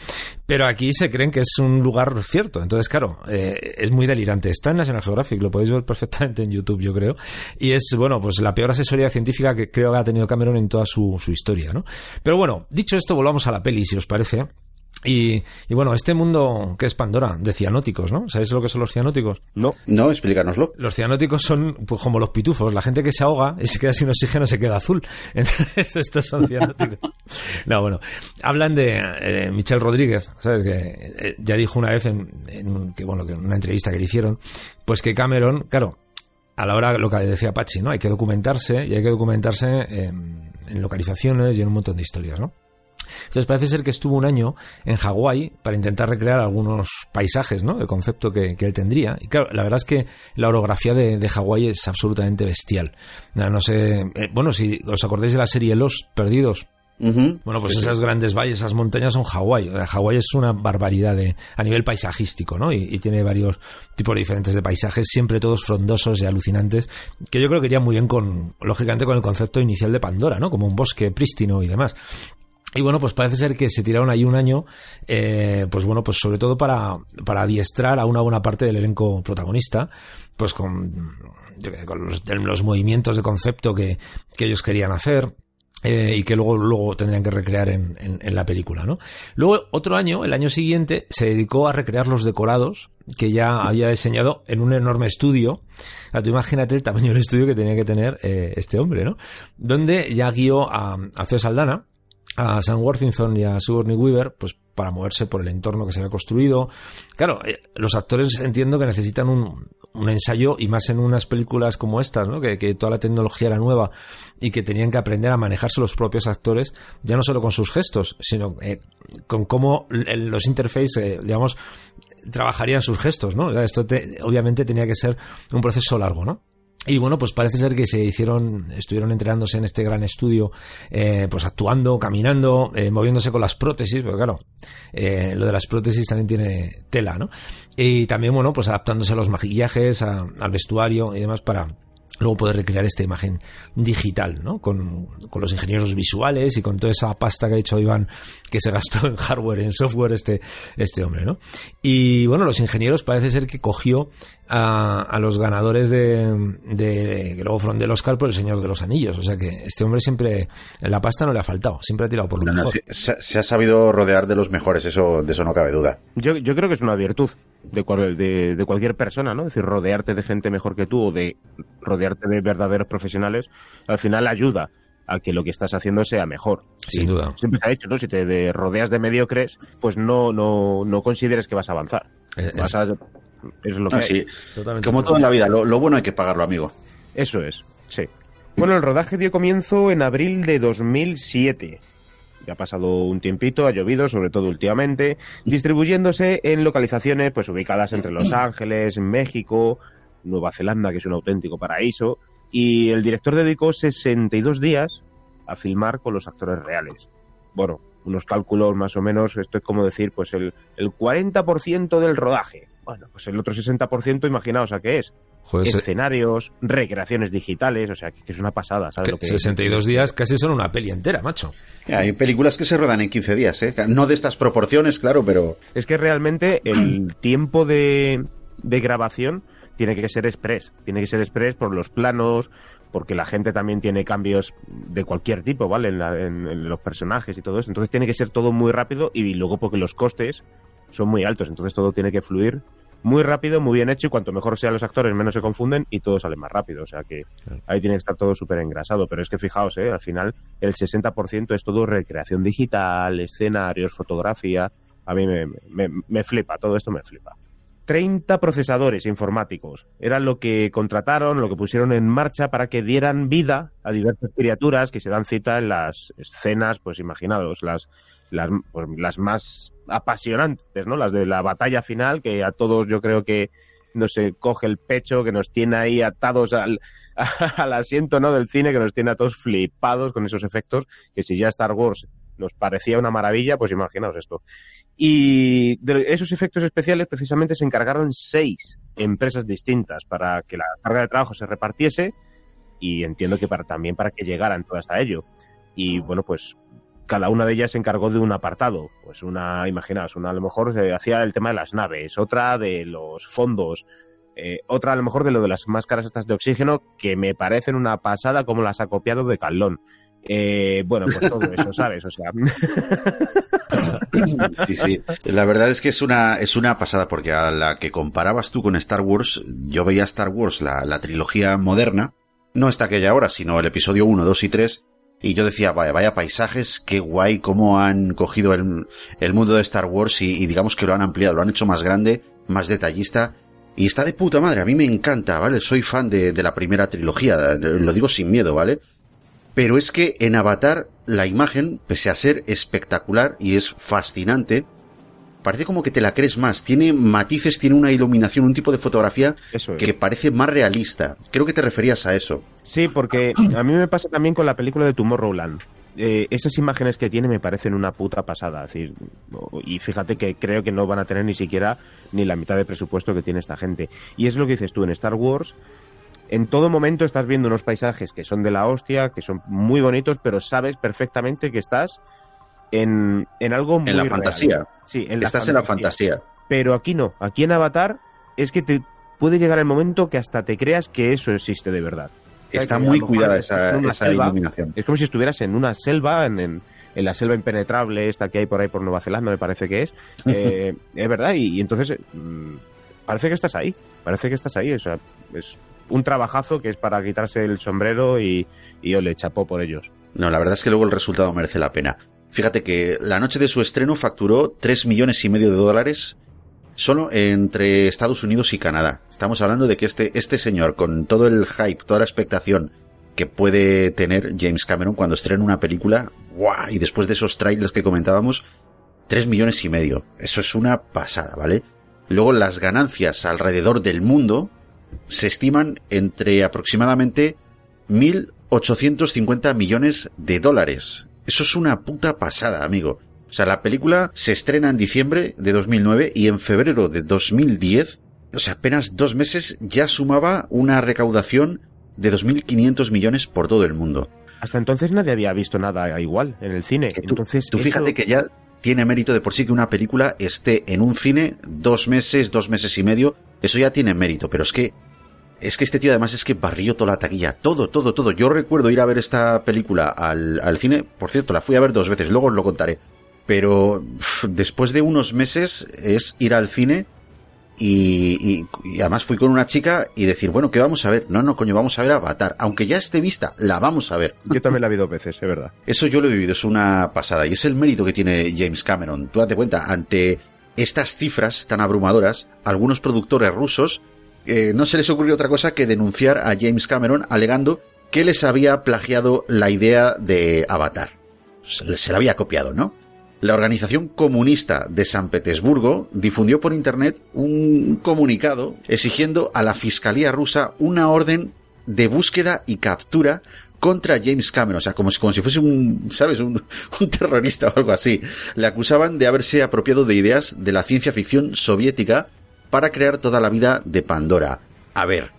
Pero aquí se creen que es un lugar cierto. Entonces, claro, eh, es muy delirante. Está en National Geographic, lo podéis ver perfectamente en YouTube, yo creo. Y es, bueno, pues la peor asesoría científica que creo que ha tenido Cameron en toda su, su historia, ¿no? Pero bueno, dicho esto, volvamos a la peli, si os parece. Y, y, bueno, este mundo que es Pandora, de cianóticos, ¿no? ¿Sabéis lo que son los cianóticos? No, no, explícanoslo. Los cianóticos son pues, como los pitufos, la gente que se ahoga y se queda sin oxígeno se queda azul. Entonces, estos son cianóticos. no, bueno, hablan de eh, Michelle Rodríguez, ¿sabes? Que eh, ya dijo una vez en, en, que, bueno, que en una entrevista que le hicieron, pues que Cameron, claro, a la hora, lo que decía Pachi, ¿no? Hay que documentarse y hay que documentarse en, localizaciones y en un montón de historias, ¿no? Entonces parece ser que estuvo un año en Hawái para intentar recrear algunos paisajes, ¿no? De concepto que, él tendría. Y claro, la verdad es que la orografía de, de Hawái es absolutamente bestial. No, sé, eh, bueno, si os acordáis de la serie Los Perdidos, bueno, pues esas grandes valles, esas montañas son Hawái. Hawái es una barbaridad de, a nivel paisajístico, ¿no? Y, tiene varios tipos diferentes de paisajes, siempre todos frondosos y alucinantes, que yo creo que iría muy bien con, lógicamente, con el concepto inicial de Pandora, ¿no? Como un bosque prístino y demás. Y bueno, pues parece ser que se tiraron ahí un año, eh, pues bueno, pues sobre todo para, para adiestrar a una buena parte del elenco protagonista, pues con, con los, los, movimientos de concepto que, que ellos querían hacer eh, y que luego, luego tendrían que recrear en, en, la película, ¿no? Luego, otro año, el año siguiente, se dedicó a recrear los decorados que ya había diseñado en un enorme estudio. A tú imagínate el tamaño del estudio que tenía que tener eh, este hombre, ¿no? Donde ya guió a, a Saldana, a Sam Worthington y a Sigourney Weaver, pues para moverse por el entorno que se había construido. Claro, eh, los actores entiendo que necesitan un, un ensayo y más en unas películas como estas, ¿no? Que, toda la tecnología era nueva y que tenían que aprender a manejarse los propios actores, ya no solo con sus gestos, sino eh, con cómo los interfaces, eh, digamos, trabajarían sus gestos, ¿no? esto obviamente tenía que ser un proceso largo, ¿no? Y bueno, pues parece ser que se hicieron, estuvieron entrenándose en este gran estudio, eh, pues actuando, caminando, eh, moviéndose con las prótesis, pero claro, eh, lo de las prótesis también tiene tela, ¿no? Y también, bueno, pues adaptándose a los maquillajes, al vestuario y demás para, luego poder recrear esta imagen digital, ¿no? Con, con, los ingenieros visuales y con toda esa pasta que ha hecho Iván, que se gastó en hardware, en software este, este hombre, ¿no? Y bueno, los ingenieros parece ser que cogió a, a los ganadores de, de, que luego fueron del Oscar por El Señor de los Anillos, o sea que este hombre siempre, la pasta no le ha faltado, siempre ha tirado por lo mejor. se, ha sabido rodear de los mejores, eso, de eso no cabe duda. Yo, yo creo que es una virtud de, de, de cualquier persona, ¿no? Es decir, rodearte de gente mejor que tú o de rodearte de verdaderos profesionales, al final ayuda a que lo que estás haciendo sea mejor. Sin duda. Siempre se ha dicho, ¿no? Si te rodeas de mediocres, pues no, no, no consideres que vas a avanzar. Eh, es, lo que sí. Como todo en la vida, lo, bueno hay que pagarlo, amigo. Eso es, sí. Bueno, el rodaje dio comienzo en abril de 2007. Ya ha pasado un tiempito, ha llovido, sobre todo últimamente, distribuyéndose en localizaciones pues ubicadas entre Los Ángeles, México, Nueva Zelanda, que es un auténtico paraíso, y el director dedicó 62 días a filmar con los actores reales. Bueno, unos cálculos más o menos, esto es como decir, pues el, el 40% del rodaje. Bueno, pues el otro 60%, imaginaos a qué es. Escenarios, recreaciones digitales, o sea, que, es una pasada, ¿sabes? Lo que 62 días casi son una peli entera, macho. hay películas que se rodan en 15 días, ¿eh? No de estas proporciones, claro, pero... Es que realmente el tiempo de, de grabación tiene que ser express. Tiene que ser express por los planos, porque la gente también tiene cambios de cualquier tipo, ¿vale? En, los personajes y todo eso. Entonces tiene que ser todo muy rápido y luego porque los costes son muy altos, entonces todo tiene que fluir muy rápido, muy bien hecho y cuanto mejor sean los actores menos se confunden y todo sale más rápido. O sea que ahí tiene que estar todo súper engrasado. Pero es que fijaos, ¿eh? al final el 60% es todo recreación digital, escenarios, fotografía. A mí me, me, me flipa, todo esto me flipa. 30 procesadores informáticos. Era lo que contrataron, lo que pusieron en marcha para que dieran vida a diversas criaturas que se dan cita en las escenas, pues imaginados, las, las, pues, las más apasionantes, ¿no? Las de la batalla final, que a todos yo creo que nos coge el pecho, que nos tiene ahí atados al, al asiento, ¿no? Del cine, que nos tiene a todos flipados con esos efectos, que si ya Star Wars nos parecía una maravilla, pues imaginaos esto. Y de esos efectos especiales precisamente se encargaron seis empresas distintas para que la carga de trabajo se repartiese y entiendo que para, también para que llegaran todas a ello. Y bueno, pues cada una de ellas se encargó de un apartado. Pues una, imaginaos, una a lo mejor se hacía el tema de las naves, otra de los fondos, eh, otra a lo mejor de lo de las máscaras estas de oxígeno, que me parecen una pasada como las ha copiado de Calón. Eh, bueno, pues todo eso, ¿sabes? O sea. Sí, sí. La verdad es que es una, es una pasada, porque a la que comparabas tú con Star Wars, yo veía Star Wars, la, la trilogía moderna, no esta aquella ahora, sino el episodio 1, 2 y 3, y yo decía, vaya, vaya paisajes, qué guay, cómo han cogido el, el mundo de Star Wars y, y, digamos que lo han ampliado, lo han hecho más grande, más detallista. Y está de puta madre, a mí me encanta, ¿vale? Soy fan de, de la primera trilogía, lo digo sin miedo, ¿vale? Pero es que en Avatar la imagen, pese a ser espectacular y es fascinante, parece como que te la crees más. Tiene matices, tiene una iluminación, un tipo de fotografía que parece más realista. Creo que te referías a eso. Sí, porque a mí me pasa también con la película de Tomorrowland. Eh, esas imágenes que tiene me parecen una puta pasada. decir, y fíjate que creo que no van a tener ni siquiera ni la mitad de presupuesto que tiene esta gente. Y es lo que dices tú en Star Wars en todo momento estás viendo unos paisajes que son de la hostia, que son muy bonitos, pero sabes perfectamente que estás en, en algo muy En la real. fantasía. Sí, en la Estás fantasía. en la fantasía. Pero aquí no. Aquí en Avatar es que te puede llegar el momento que hasta te creas que eso existe de verdad. Está muy cuidada esa, esa selva, iluminación. Es como si estuvieras en una selva, en, en, en la selva impenetrable esta que hay por ahí por Nueva Zelanda, me parece que es. Eh, es verdad, y, y entonces eh, mm, parece que estás ahí. Parece que estás ahí. O sea, es un trabajazo que es para quitarse el sombrero y, y ole, chapó por ellos. No, la verdad es que luego el resultado merece la pena. Fíjate que la noche de su estreno facturó 3 millones y medio de dólares solo entre Estados Unidos y Canadá. Estamos hablando de que este, este señor, con todo el hype, toda la expectación que puede tener James Cameron cuando estrena una película. Y después de esos trailers que comentábamos, 3 millones y medio. Eso es una pasada, ¿vale? Luego las ganancias alrededor del mundo se estiman entre aproximadamente 1.850 millones de dólares. Eso es una puta pasada, amigo. O sea, la película se estrena en diciembre de 2009 y en febrero de 2010, o sea, apenas dos meses, ya sumaba una recaudación de 2.500 millones por todo el mundo. Hasta entonces nadie había visto nada igual en el cine. Entonces, Tú fíjate que ya tiene mérito de por sí que una película esté en un cine dos meses, dos meses y medio, eso ya tiene mérito, pero es que es que este tío además es que barrió toda la taquilla, todo, todo, todo. Yo recuerdo ir a ver esta película al, al cine, por cierto, la fui a ver dos veces, luego os lo contaré. Pero después de unos meses es ir al cine y, y- y además fui con una chica y decir, bueno, ¿qué vamos a ver? No, no, coño, vamos a ver Avatar. Aunque ya esté vista, la vamos a ver. Yo también la vi dos veces, es verdad. Eso yo lo he vivido, es una pasada. Y es el mérito que tiene James Cameron. Tú date cuenta, ante estas cifras tan abrumadoras, algunos productores rusos eh, no se les ocurrió otra cosa que denunciar a James Cameron alegando que les había plagiado la idea de Avatar. Se, la había copiado, ¿no? La Organización Comunista de San Petersburgo difundió por Internet un comunicado exigiendo a la Fiscalía rusa una orden de búsqueda y captura contra James Cameron, o sea, como si, como si fuese un, ¿sabes? Un terrorista o algo así. Le acusaban de haberse apropiado de ideas de la ciencia ficción soviética para crear toda la vida de Pandora. A ver,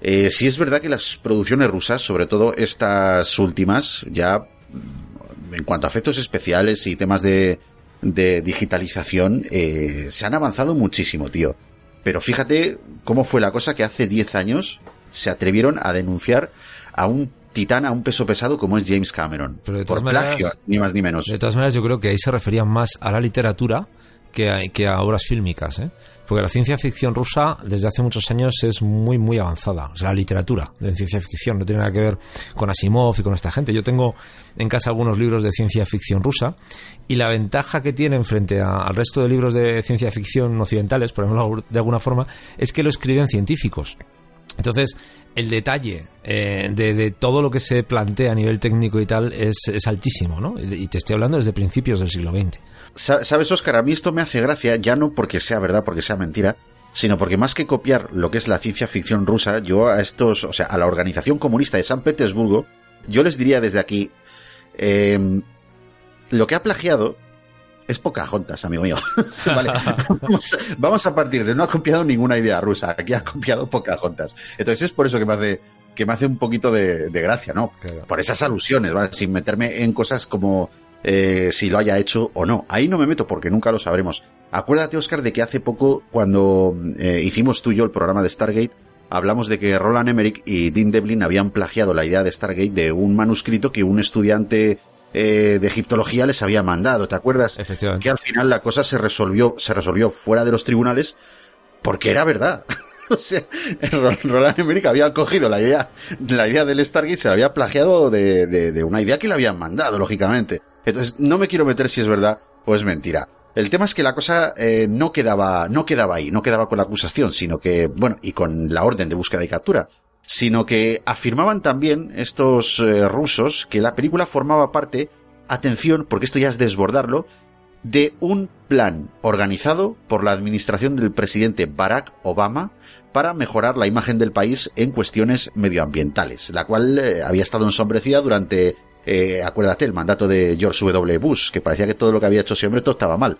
eh, si es verdad que las producciones rusas, sobre todo estas últimas, ya mm, en cuanto a efectos especiales y temas de, de digitalización, eh, se han avanzado muchísimo, tío. Pero fíjate cómo fue la cosa que hace 10 años se atrevieron a denunciar a un titán, a un peso pesado como es James Cameron. Pero de por todas maneras- plagio, ni más ni menos. De todas maneras, yo creo que ahí se referían más a la literatura que a, que a obras fílmicas, ¿eh? Porque la ciencia ficción rusa desde hace muchos años es muy, muy avanzada. O sea, la literatura de ciencia ficción no tiene nada que ver con Asimov y con esta gente. Yo tengo en casa algunos libros de ciencia ficción rusa y la ventaja que tienen frente al resto de libros de ciencia ficción occidentales, por ejemplo, de alguna forma, es que lo escriben científicos. Entonces, el detalle eh, de, todo lo que se plantea a nivel técnico y tal es, es altísimo, ¿no? Y te estoy hablando desde principios del siglo XX. ¿Sabes, Oscar? A mí esto me hace gracia, ya no porque sea verdad, porque sea mentira, sino porque más que copiar lo que es la ciencia ficción rusa, yo a estos, o sea, a la organización comunista de San Petersburgo, yo les diría desde aquí, eh, lo que ha plagiado es Pocahontas, amigo mío. vamos, a, partir de no ha copiado ninguna idea rusa, aquí ha copiado Pocahontas. Entonces es por eso que me hace que me hace un poquito de, gracia, ¿no? Por esas alusiones, ¿vale? Sin meterme en cosas como eh, si lo haya hecho o no. Ahí no me meto porque nunca lo sabremos. Acuérdate, Oscar, de que hace poco, cuando eh, hicimos tú y yo el programa de Stargate, hablamos de que Roland Emmerich y Dean Devlin habían plagiado la idea de Stargate de un manuscrito que un estudiante eh, de egiptología les había mandado. ¿Te acuerdas? Que al final la cosa se resolvió, se resolvió fuera de los tribunales porque era verdad. o sea, Roland Emmerich había cogido la idea, la idea del Stargate, se la había plagiado de, de una idea que le habían mandado, lógicamente. Entonces, no me quiero meter si es verdad o es mentira. El tema es que la cosa eh, no quedaba, no quedaba ahí, no quedaba con la acusación, sino que, bueno, y con la orden de búsqueda y captura, sino que afirmaban también estos eh, rusos que la película formaba parte, atención, porque esto ya es desbordarlo, de un plan organizado por la administración del presidente Barack Obama para mejorar la imagen del país en cuestiones medioambientales, la cual eh, había estado ensombrecida durante eh, acuérdate, el mandato de George W. Bush, que parecía que todo lo que había hecho ese hombre todo estaba mal.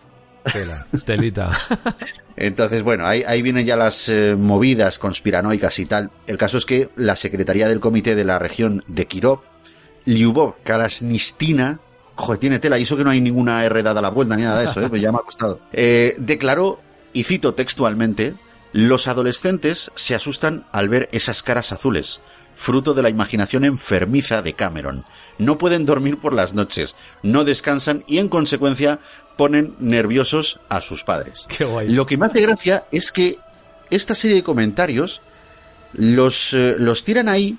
telita. Entonces, bueno, ahí, ahí vienen ya las eh, movidas conspiranoicas y tal. El caso es que la Secretaría del Comité de la región de Kirov, Lyubov Kalasnistina, joder, tiene tela, y eso que no hay ninguna R dada a la vuelta ni nada de eso, ¿eh? pues ya me ha costado, eh, declaró, y cito textualmente, los adolescentes se asustan al ver esas caras azules, fruto de la imaginación enfermiza de Cameron no pueden dormir por las noches, no descansan y en consecuencia ponen nerviosos a sus padres. Lo que me hace gracia es que esta serie de comentarios los, eh, los tiran ahí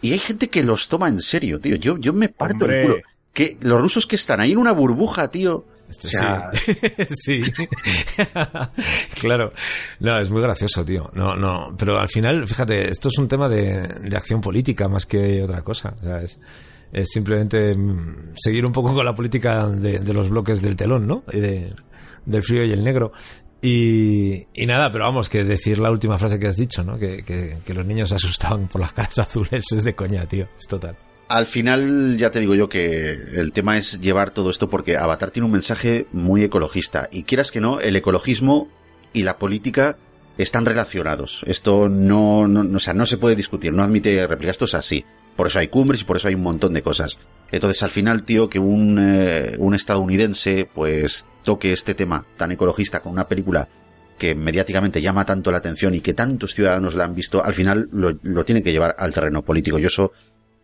y hay gente que los toma en serio, tío. Yo, yo me parto el culo. Que los rusos que están ahí en una burbuja, tío. Este sí. sí. claro. No, es muy gracioso, tío. No, no. Pero al final, fíjate, esto es un tema de, de acción política más que otra cosa. ¿sabes? es simplemente mm, seguir un poco con la política de, los bloques del telón, ¿no? Y de, del frío y el negro. Y, nada, pero vamos, que decir la última frase que has dicho, ¿no? Que, que, los niños se asustaban por las caras azules es de coña, tío, es total. Al final, ya te digo yo que el tema es llevar todo esto porque Avatar tiene un mensaje muy ecologista. Y quieras que no, el ecologismo y la política están relacionados. Esto no, no, o sea, no se puede discutir, no admite réplica, esto es así. Por eso hay cumbres y por eso hay un montón de cosas. Entonces, al final, tío, que un, eh, un estadounidense, pues, toque este tema tan ecologista con una película que mediáticamente llama tanto la atención y que tantos ciudadanos la han visto, al final lo, lo tienen que llevar al terreno político. Yo eso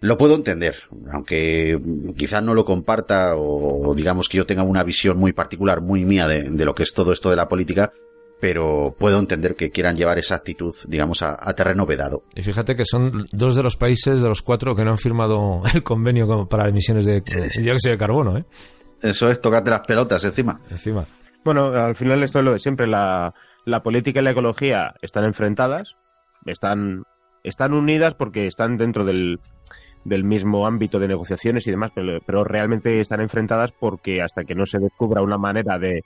lo puedo entender, aunque quizás no lo comparta o, digamos que yo tenga una visión muy particular, muy mía de, de, lo que es todo esto de la política, pero puedo entender que quieran llevar esa actitud, digamos, a, terreno vedado. Y fíjate que son dos de los países de los cuatro que no han firmado el convenio para emisiones de dióxido de carbono, ¿eh? Eso es, tocarte las pelotas encima. Encima. Bueno, al final esto es lo de siempre. La, política y la ecología están enfrentadas, están, están unidas porque están dentro del, del mismo ámbito de negociaciones y demás, pero, realmente están enfrentadas porque hasta que no se descubra una manera de,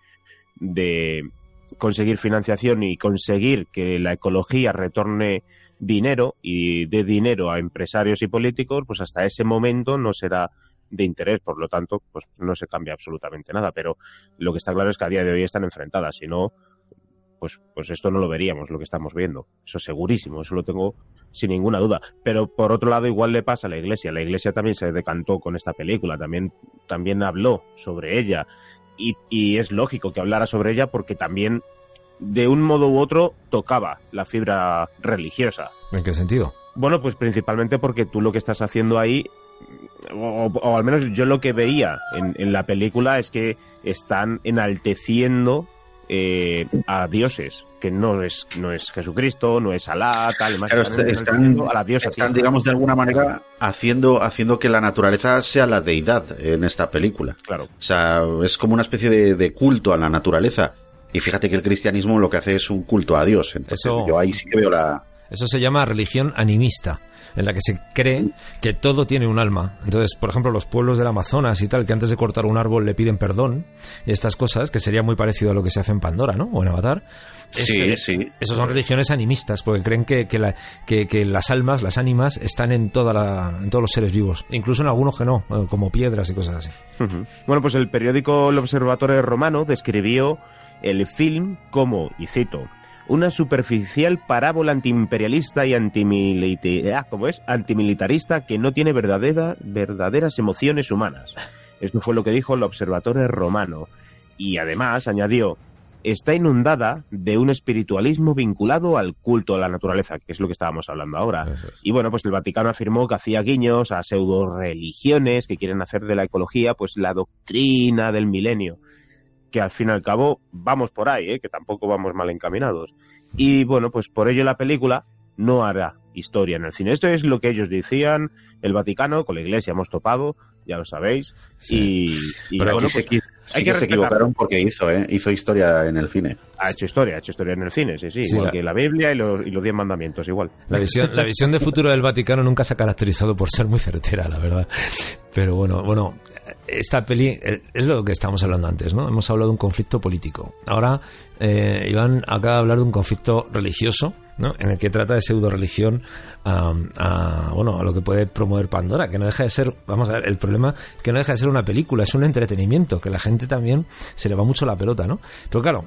de conseguir financiación y conseguir que la ecología retorne dinero y dé dinero a empresarios y políticos, pues hasta ese momento no será de interés, por lo tanto, pues no se cambia absolutamente nada. Pero lo que está claro es que a día de hoy están enfrentadas, si no, pues, pues esto no lo veríamos, lo que estamos viendo. Eso segurísimo, eso lo tengo sin ninguna duda. Pero por otro lado, igual le pasa a la iglesia. La iglesia también se decantó con esta película, también, también habló sobre ella y, es lógico que hablara sobre ella porque también de un modo u otro tocaba la fibra religiosa. ¿En qué sentido? Bueno, pues principalmente porque tú lo que estás haciendo ahí, o, al menos yo lo que veía en, la película es que están enalteciendo eh, a dioses, que no es, no es Jesucristo, no es Alá, tal, más Claro, están, a la diosa. están, digamos, de alguna manera haciendo, haciendo que la naturaleza sea la deidad en esta película. Claro. O sea, es como una especie de, de culto a la naturaleza. Y fíjate que el cristianismo lo que hace es un culto a Dios. Entonces, Eso- yo ahí sí que veo la, Eso se llama religión animista, en la que se cree que todo tiene un alma. Entonces, por ejemplo, los pueblos del Amazonas y tal, que antes de cortar un árbol le piden perdón, y estas cosas, que sería muy parecido a lo que se hace en Pandora, ¿no? O en Avatar. Sí, sí. Esos son religiones animistas, porque creen que, que, la- que- que las almas, las ánimas, están en, toda la, en todos los seres vivos, incluso en algunos que no, eh, como piedras y cosas así. Bueno, pues el periódico El Observatorio Romano describió el film como, y cito, una superficial parábola antiimperialista y antimilita- ah, ¿cómo es? antimilitarista que no tiene verdadera- verdaderas emociones humanas. Esto fue lo que dijo el Observatorio Romano. Y además añadió, está inundada de un espiritualismo vinculado al culto a la naturaleza, que es lo que estábamos hablando ahora. Y bueno, pues el Vaticano afirmó que hacía guiños a pseudo religiones que quieren hacer de la ecología pues la doctrina del milenio. Que al fin y al cabo vamos por ahí, ¿eh? que tampoco vamos mal encaminados. Y bueno, pues por ello la película no hará historia en el cine. Esto es lo que ellos decían, el Vaticano, con la Iglesia hemos topado, ya lo sabéis. Y, y Pero bueno, aquí se, pues, equi- sí hay que que se equivocaron porque hizo, ¿eh? Hizo historia en el cine. Ha hecho historia, ha hecho historia en el cine, sí, sí, Sí, igual la- que la Biblia y los, y los diez mandamientos, igual. La visión, la visión de futuro del Vaticano nunca se ha caracterizado por ser muy certera, la verdad. Pero bueno, bueno, esta peli es lo que estábamos hablando antes, ¿no? Hemos hablado de un conflicto político. Ahora, eh, Iván acaba de hablar de un conflicto religioso, ¿no? En el que trata de pseudo religión a, a, bueno, a lo que puede promover Pandora, que no deja de ser, vamos a ver, el problema es que no deja de ser una película, es un entretenimiento, que la gente también se le va mucho la pelota, ¿no? Pero claro,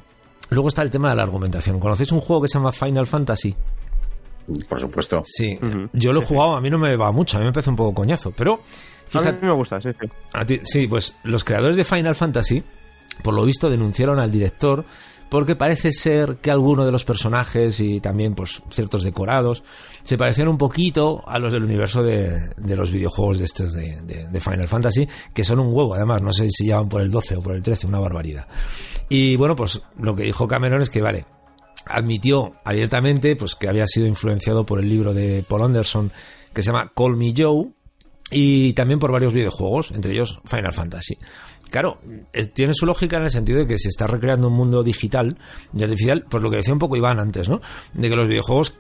luego está el tema de la argumentación. ¿Conocéis un juego que se llama Final Fantasy? Por supuesto. Sí, yo lo he jugado, a mí no me va mucho, a mí me parece un poco coñazo, pero A mí me gusta, sí, sí. a ti- sí, pues los creadores de Final Fantasy, por lo visto, denunciaron al director porque parece ser que algunos de los personajes y también pues ciertos decorados se parecían un poquito a los del universo de, de los videojuegos de estos de, de- de Final Fantasy, que son un huevo, además, no sé si llevan por el 12 o por el 13, una barbaridad. Y bueno, pues lo que dijo Cameron es que, vale, admitió abiertamente pues que había sido influenciado por el libro de Paul Anderson que se llama Call Me Joe y también por varios videojuegos, entre ellos Final Fantasy. Claro, eh, tiene su lógica en el sentido de que se está recreando un mundo digital y artificial, por lo que decía un poco Iván antes, ¿no? De que los videojuegos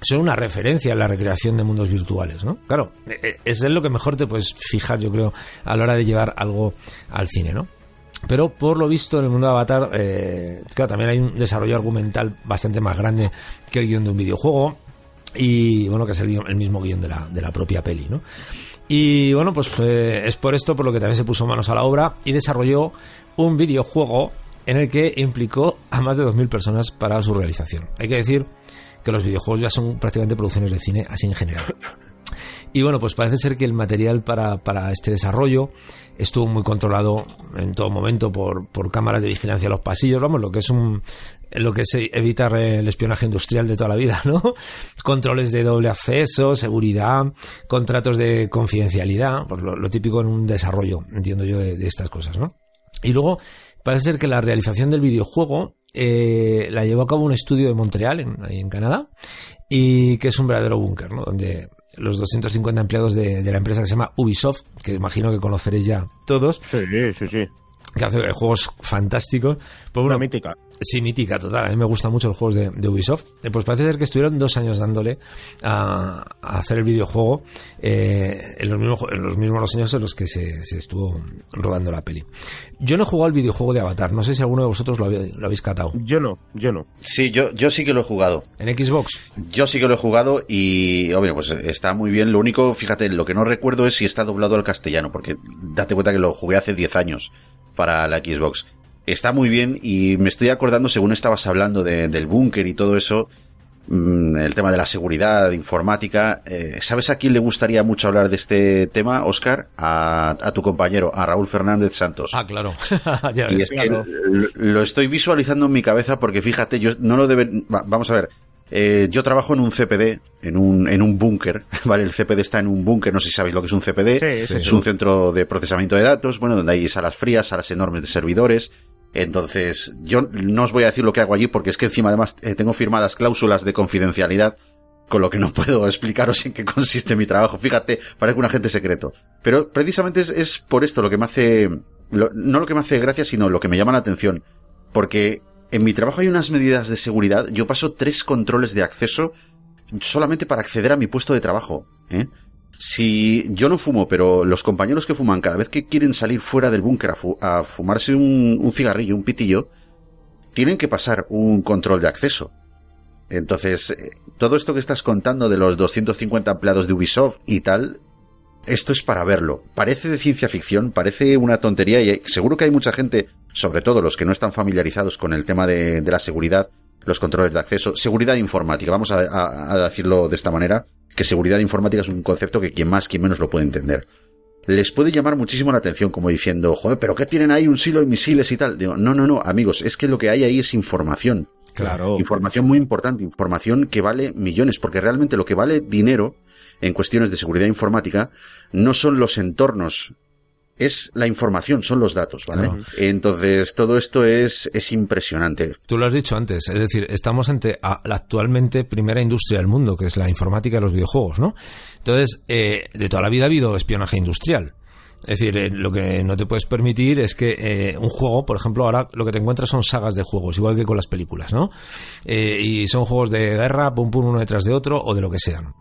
son una referencia en la recreación de mundos virtuales, ¿no? Claro, eh, eh, es lo que mejor te puedes fijar, yo creo, a la hora de llevar algo al cine, ¿no? Pero por lo visto en el mundo de Avatar, eh, claro, también hay un desarrollo argumental bastante más grande que el guion de un videojuego y bueno, que es el, guion- el mismo guion de la, de la propia peli, ¿no? Y bueno, pues eh, es por esto por lo que también se puso manos a la obra y desarrolló un videojuego en el que implicó a más de 2.000 personas para su realización. Hay que decir que los videojuegos ya son prácticamente producciones de cine así en general. Y bueno, pues parece ser que el material para, para este desarrollo estuvo muy controlado en todo momento por, por cámaras de vigilancia en los pasillos, vamos, lo que es un lo que es evitar el espionaje industrial de toda la vida, ¿no? Controles de doble acceso, seguridad, contratos de confidencialidad, pues lo, lo típico en un desarrollo, entiendo yo, de, de estas cosas, ¿no? Y luego parece ser que la realización del videojuego eh, la llevó a cabo un estudio de Montreal, en, ahí en Canadá, y que es un verdadero búnker, ¿no? Donde los 250 empleados de, de la empresa que se llama Ubisoft, que imagino que conoceréis ya todos, Sí, sí, sí. que hace juegos fantásticos. Pues Una bueno, mítica. Sí, mítica, total. A mí me gustan mucho los juegos de, de Ubisoft. Eh, Pues parece ser que estuvieron dos años dándole a, a hacer el videojuego eh, en, los mismos, en los mismos años en los que se, se estuvo rodando la peli. Yo no he jugado al videojuego de Avatar. No sé si alguno de vosotros lo, habéis- lo habéis catado. Yo no, yo no. Sí, yo, yo sí que lo he jugado. ¿En Xbox? Yo sí que lo he jugado y, hombre, pues está muy bien. Lo único, fíjate, lo que no recuerdo es si está doblado al castellano, porque date cuenta que lo jugué hace 10 años para la Xbox. Está muy bien y me estoy acordando, según estabas hablando de- del búnker y todo eso, mm, el tema de la seguridad informática. eh, ¿Sabes a quién le gustaría mucho hablar de este tema, Oscar? A, a tu compañero, a Raúl Fernández Santos. Ah, claro. Ya Y que lo, lo estoy visualizando en mi cabeza porque fíjate, yo no lo deben. va- vamos a ver. Eh, yo trabajo en un CPD, en un, en un búnker, ¿vale? El CPD está en un búnker, no sé si sabéis lo que es un CPD. Sí, sí, es sí. un centro de procesamiento de datos, bueno, donde hay salas frías, salas enormes de servidores. Entonces, yo no os voy a decir lo que hago allí porque es que encima además eh, tengo firmadas cláusulas de confidencialidad, con lo que no puedo explicaros en qué consiste mi trabajo. Fíjate, parece un agente secreto. Pero precisamente es, por esto lo que me hace, no lo que me hace gracia, sino lo que me llama la atención. Porque en mi trabajo hay unas medidas de seguridad. Yo paso tres controles de acceso solamente para acceder a mi puesto de trabajo. ¿eh? Si yo no fumo, pero los compañeros que fuman, cada vez que quieren salir fuera del búnker a, fumarse un, cigarrillo, un pitillo, tienen que pasar un control de acceso. Entonces, eh, todo esto que estás contando de los 250 empleados de Ubisoft y tal, esto es para verlo. Parece de ciencia ficción, parece una tontería y seguro que hay mucha gente, sobre todo los que no están familiarizados con el tema de, la seguridad, los controles de acceso, seguridad informática, vamos a decirlo de esta manera, que seguridad informática es un concepto que quien más, quien menos lo puede entender. Les puede llamar muchísimo la atención como diciendo, joder, pero ¿qué tienen ahí un silo de misiles y tal? Digo, no, no, no, amigos, es que lo que hay ahí es información. Claro. Información muy importante, información que vale millones, porque realmente lo que vale dinero en cuestiones de seguridad informática no son los entornos es la información, son los datos, ¿vale? Entonces, todo esto es, es impresionante. Tú lo has dicho antes, es decir, estamos ante la actualmente primera industria del mundo, que es la informática y los videojuegos, ¿no? Entonces, eh, de toda la vida ha habido espionaje industrial. Es decir, eh, lo que no te puedes permitir es que eh, un juego, por ejemplo, ahora lo que te encuentras son sagas de juegos, igual que con las películas, ¿no? y son juegos de guerra, pum pum, uno detrás de otro, o de lo que sean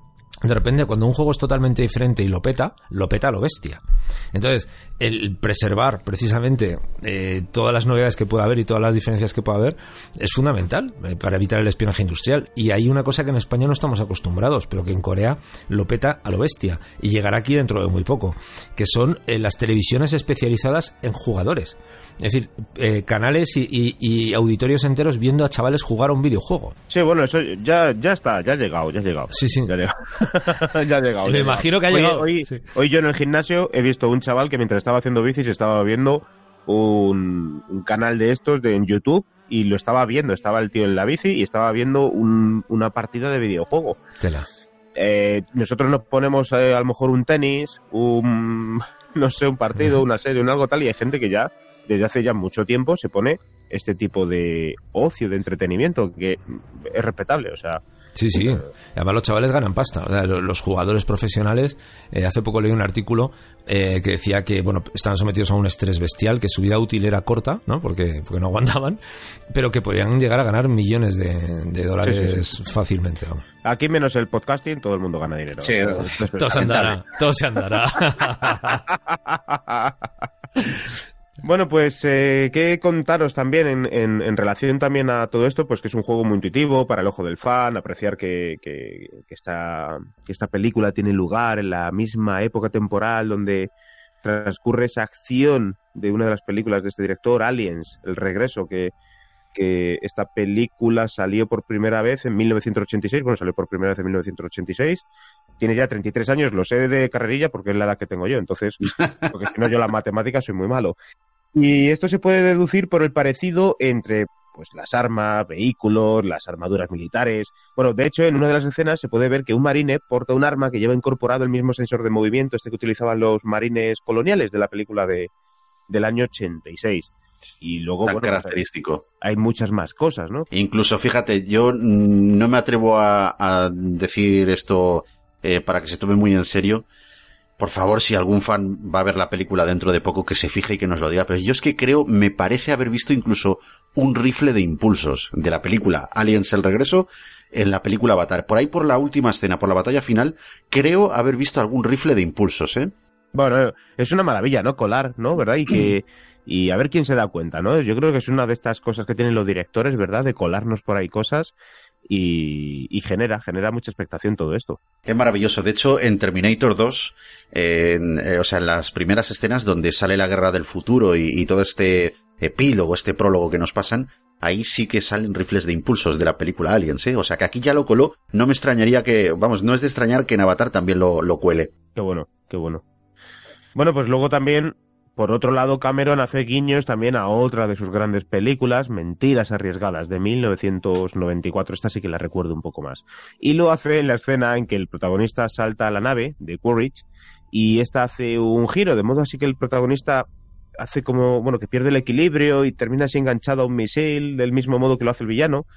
de repente cuando un juego es totalmente diferente y lo peta, lo peta a lo bestia. Entonces, el preservar precisamente eh, todas las novedades que pueda haber y todas las diferencias que pueda haber es fundamental eh, para evitar el espionaje industrial. Y hay una cosa que en España no estamos acostumbrados, pero que en Corea lo peta a lo bestia y llegará aquí dentro de muy poco, que son eh, las televisiones especializadas en jugadores. Es decir, eh, canales y, auditorios enteros viendo a chavales jugar a un videojuego. Sí, bueno, eso ya, ya está, ya ha llegado, ya ha llegado. Sí, sí. Ya ha llegado. ya ha llegado. Me imagino que ha llegado. Hoy, hoy, yo en el gimnasio he visto un chaval que mientras estaba haciendo bicis estaba viendo un, canal de estos de, en YouTube y lo estaba viendo. Estaba el tío en la bici y estaba viendo una partida de videojuego. Tela. Eh, nosotros nos ponemos eh, a lo mejor un tenis, un no sé, un partido, una serie, un algo tal, y hay gente que ya desde hace ya mucho tiempo se pone este tipo de ocio, de entretenimiento, que es respetable, o sea... Sí, sí. Además los chavales ganan pasta. O sea, los jugadores profesionales, eh, hace poco leí un artículo eh, que decía que, bueno, estaban sometidos a un estrés bestial, que su vida útil era corta, ¿no? Porque, porque no aguantaban, pero que podían llegar a ganar millones de, dólares fácilmente. Aquí menos el podcasting, todo el mundo gana dinero. Sí, todo se andará, todo se andará. Bueno, pues eh, qué contaros también en, en, relación también a todo esto, pues que es un juego muy intuitivo para el ojo del fan, apreciar que, que, esta, que esta película tiene lugar en la misma época temporal donde transcurre esa acción de una de las películas de este director, Aliens, El Regreso, que, que esta película salió por primera vez en 1986, bueno, salió por primera vez en 1986, tiene ya 33 años, lo sé de carrerilla porque es la edad que tengo yo, entonces, porque si no yo la matemática soy muy malo. Y esto se puede deducir por el parecido entre pues las armas, vehículos, las armaduras militares. Bueno, de hecho, en una de las escenas se puede ver que un marine porta un arma que lleva incorporado el mismo sensor de movimiento, este que utilizaban los marines coloniales de la película de, del año 86. Y luego, Tan característico. Hay muchas más cosas, ¿no? Incluso, fíjate, yo no me atrevo a decir esto eh, para que se tome muy en serio. Por favor, si algún fan va a ver la película dentro de poco, que se fije y que nos lo diga. Pero yo es que creo, me parece haber visto incluso un rifle de impulsos de la película Aliens el regreso en la película Avatar. Por ahí, por la última escena, por la batalla final, creo haber visto algún rifle de impulsos, ¿eh? Bueno, es una maravilla, ¿no? Colar, ¿no? ¿Verdad? Y que y a ver quién se da cuenta, ¿no? Yo creo que es una de estas cosas que tienen los directores, ¿verdad? De colarnos por ahí cosas y, genera, genera mucha expectación todo esto. Es maravilloso. De hecho, en Terminator 2, eh, o sea, en las primeras escenas donde sale la guerra del futuro y, todo este epílogo, este prólogo que nos pasan, ahí sí que salen rifles de impulsos de la película Aliens, ¿eh? O sea, que aquí ya lo coló. No me extrañaría que, vamos, no es de extrañar que en Avatar también lo, lo cuele. Qué bueno, qué bueno. Bueno, pues luego también por otro lado, Cameron hace guiños también a otra de sus grandes películas, Mentiras Arriesgadas, de 1994. Esta sí que la recuerdo un poco más. Y lo hace en la escena en que el protagonista salta a la nave de Quaritch y esta hace un giro, de modo así que el protagonista hace como, bueno, que pierde el equilibrio y termina así enganchado a un misil del mismo modo que lo hace el villano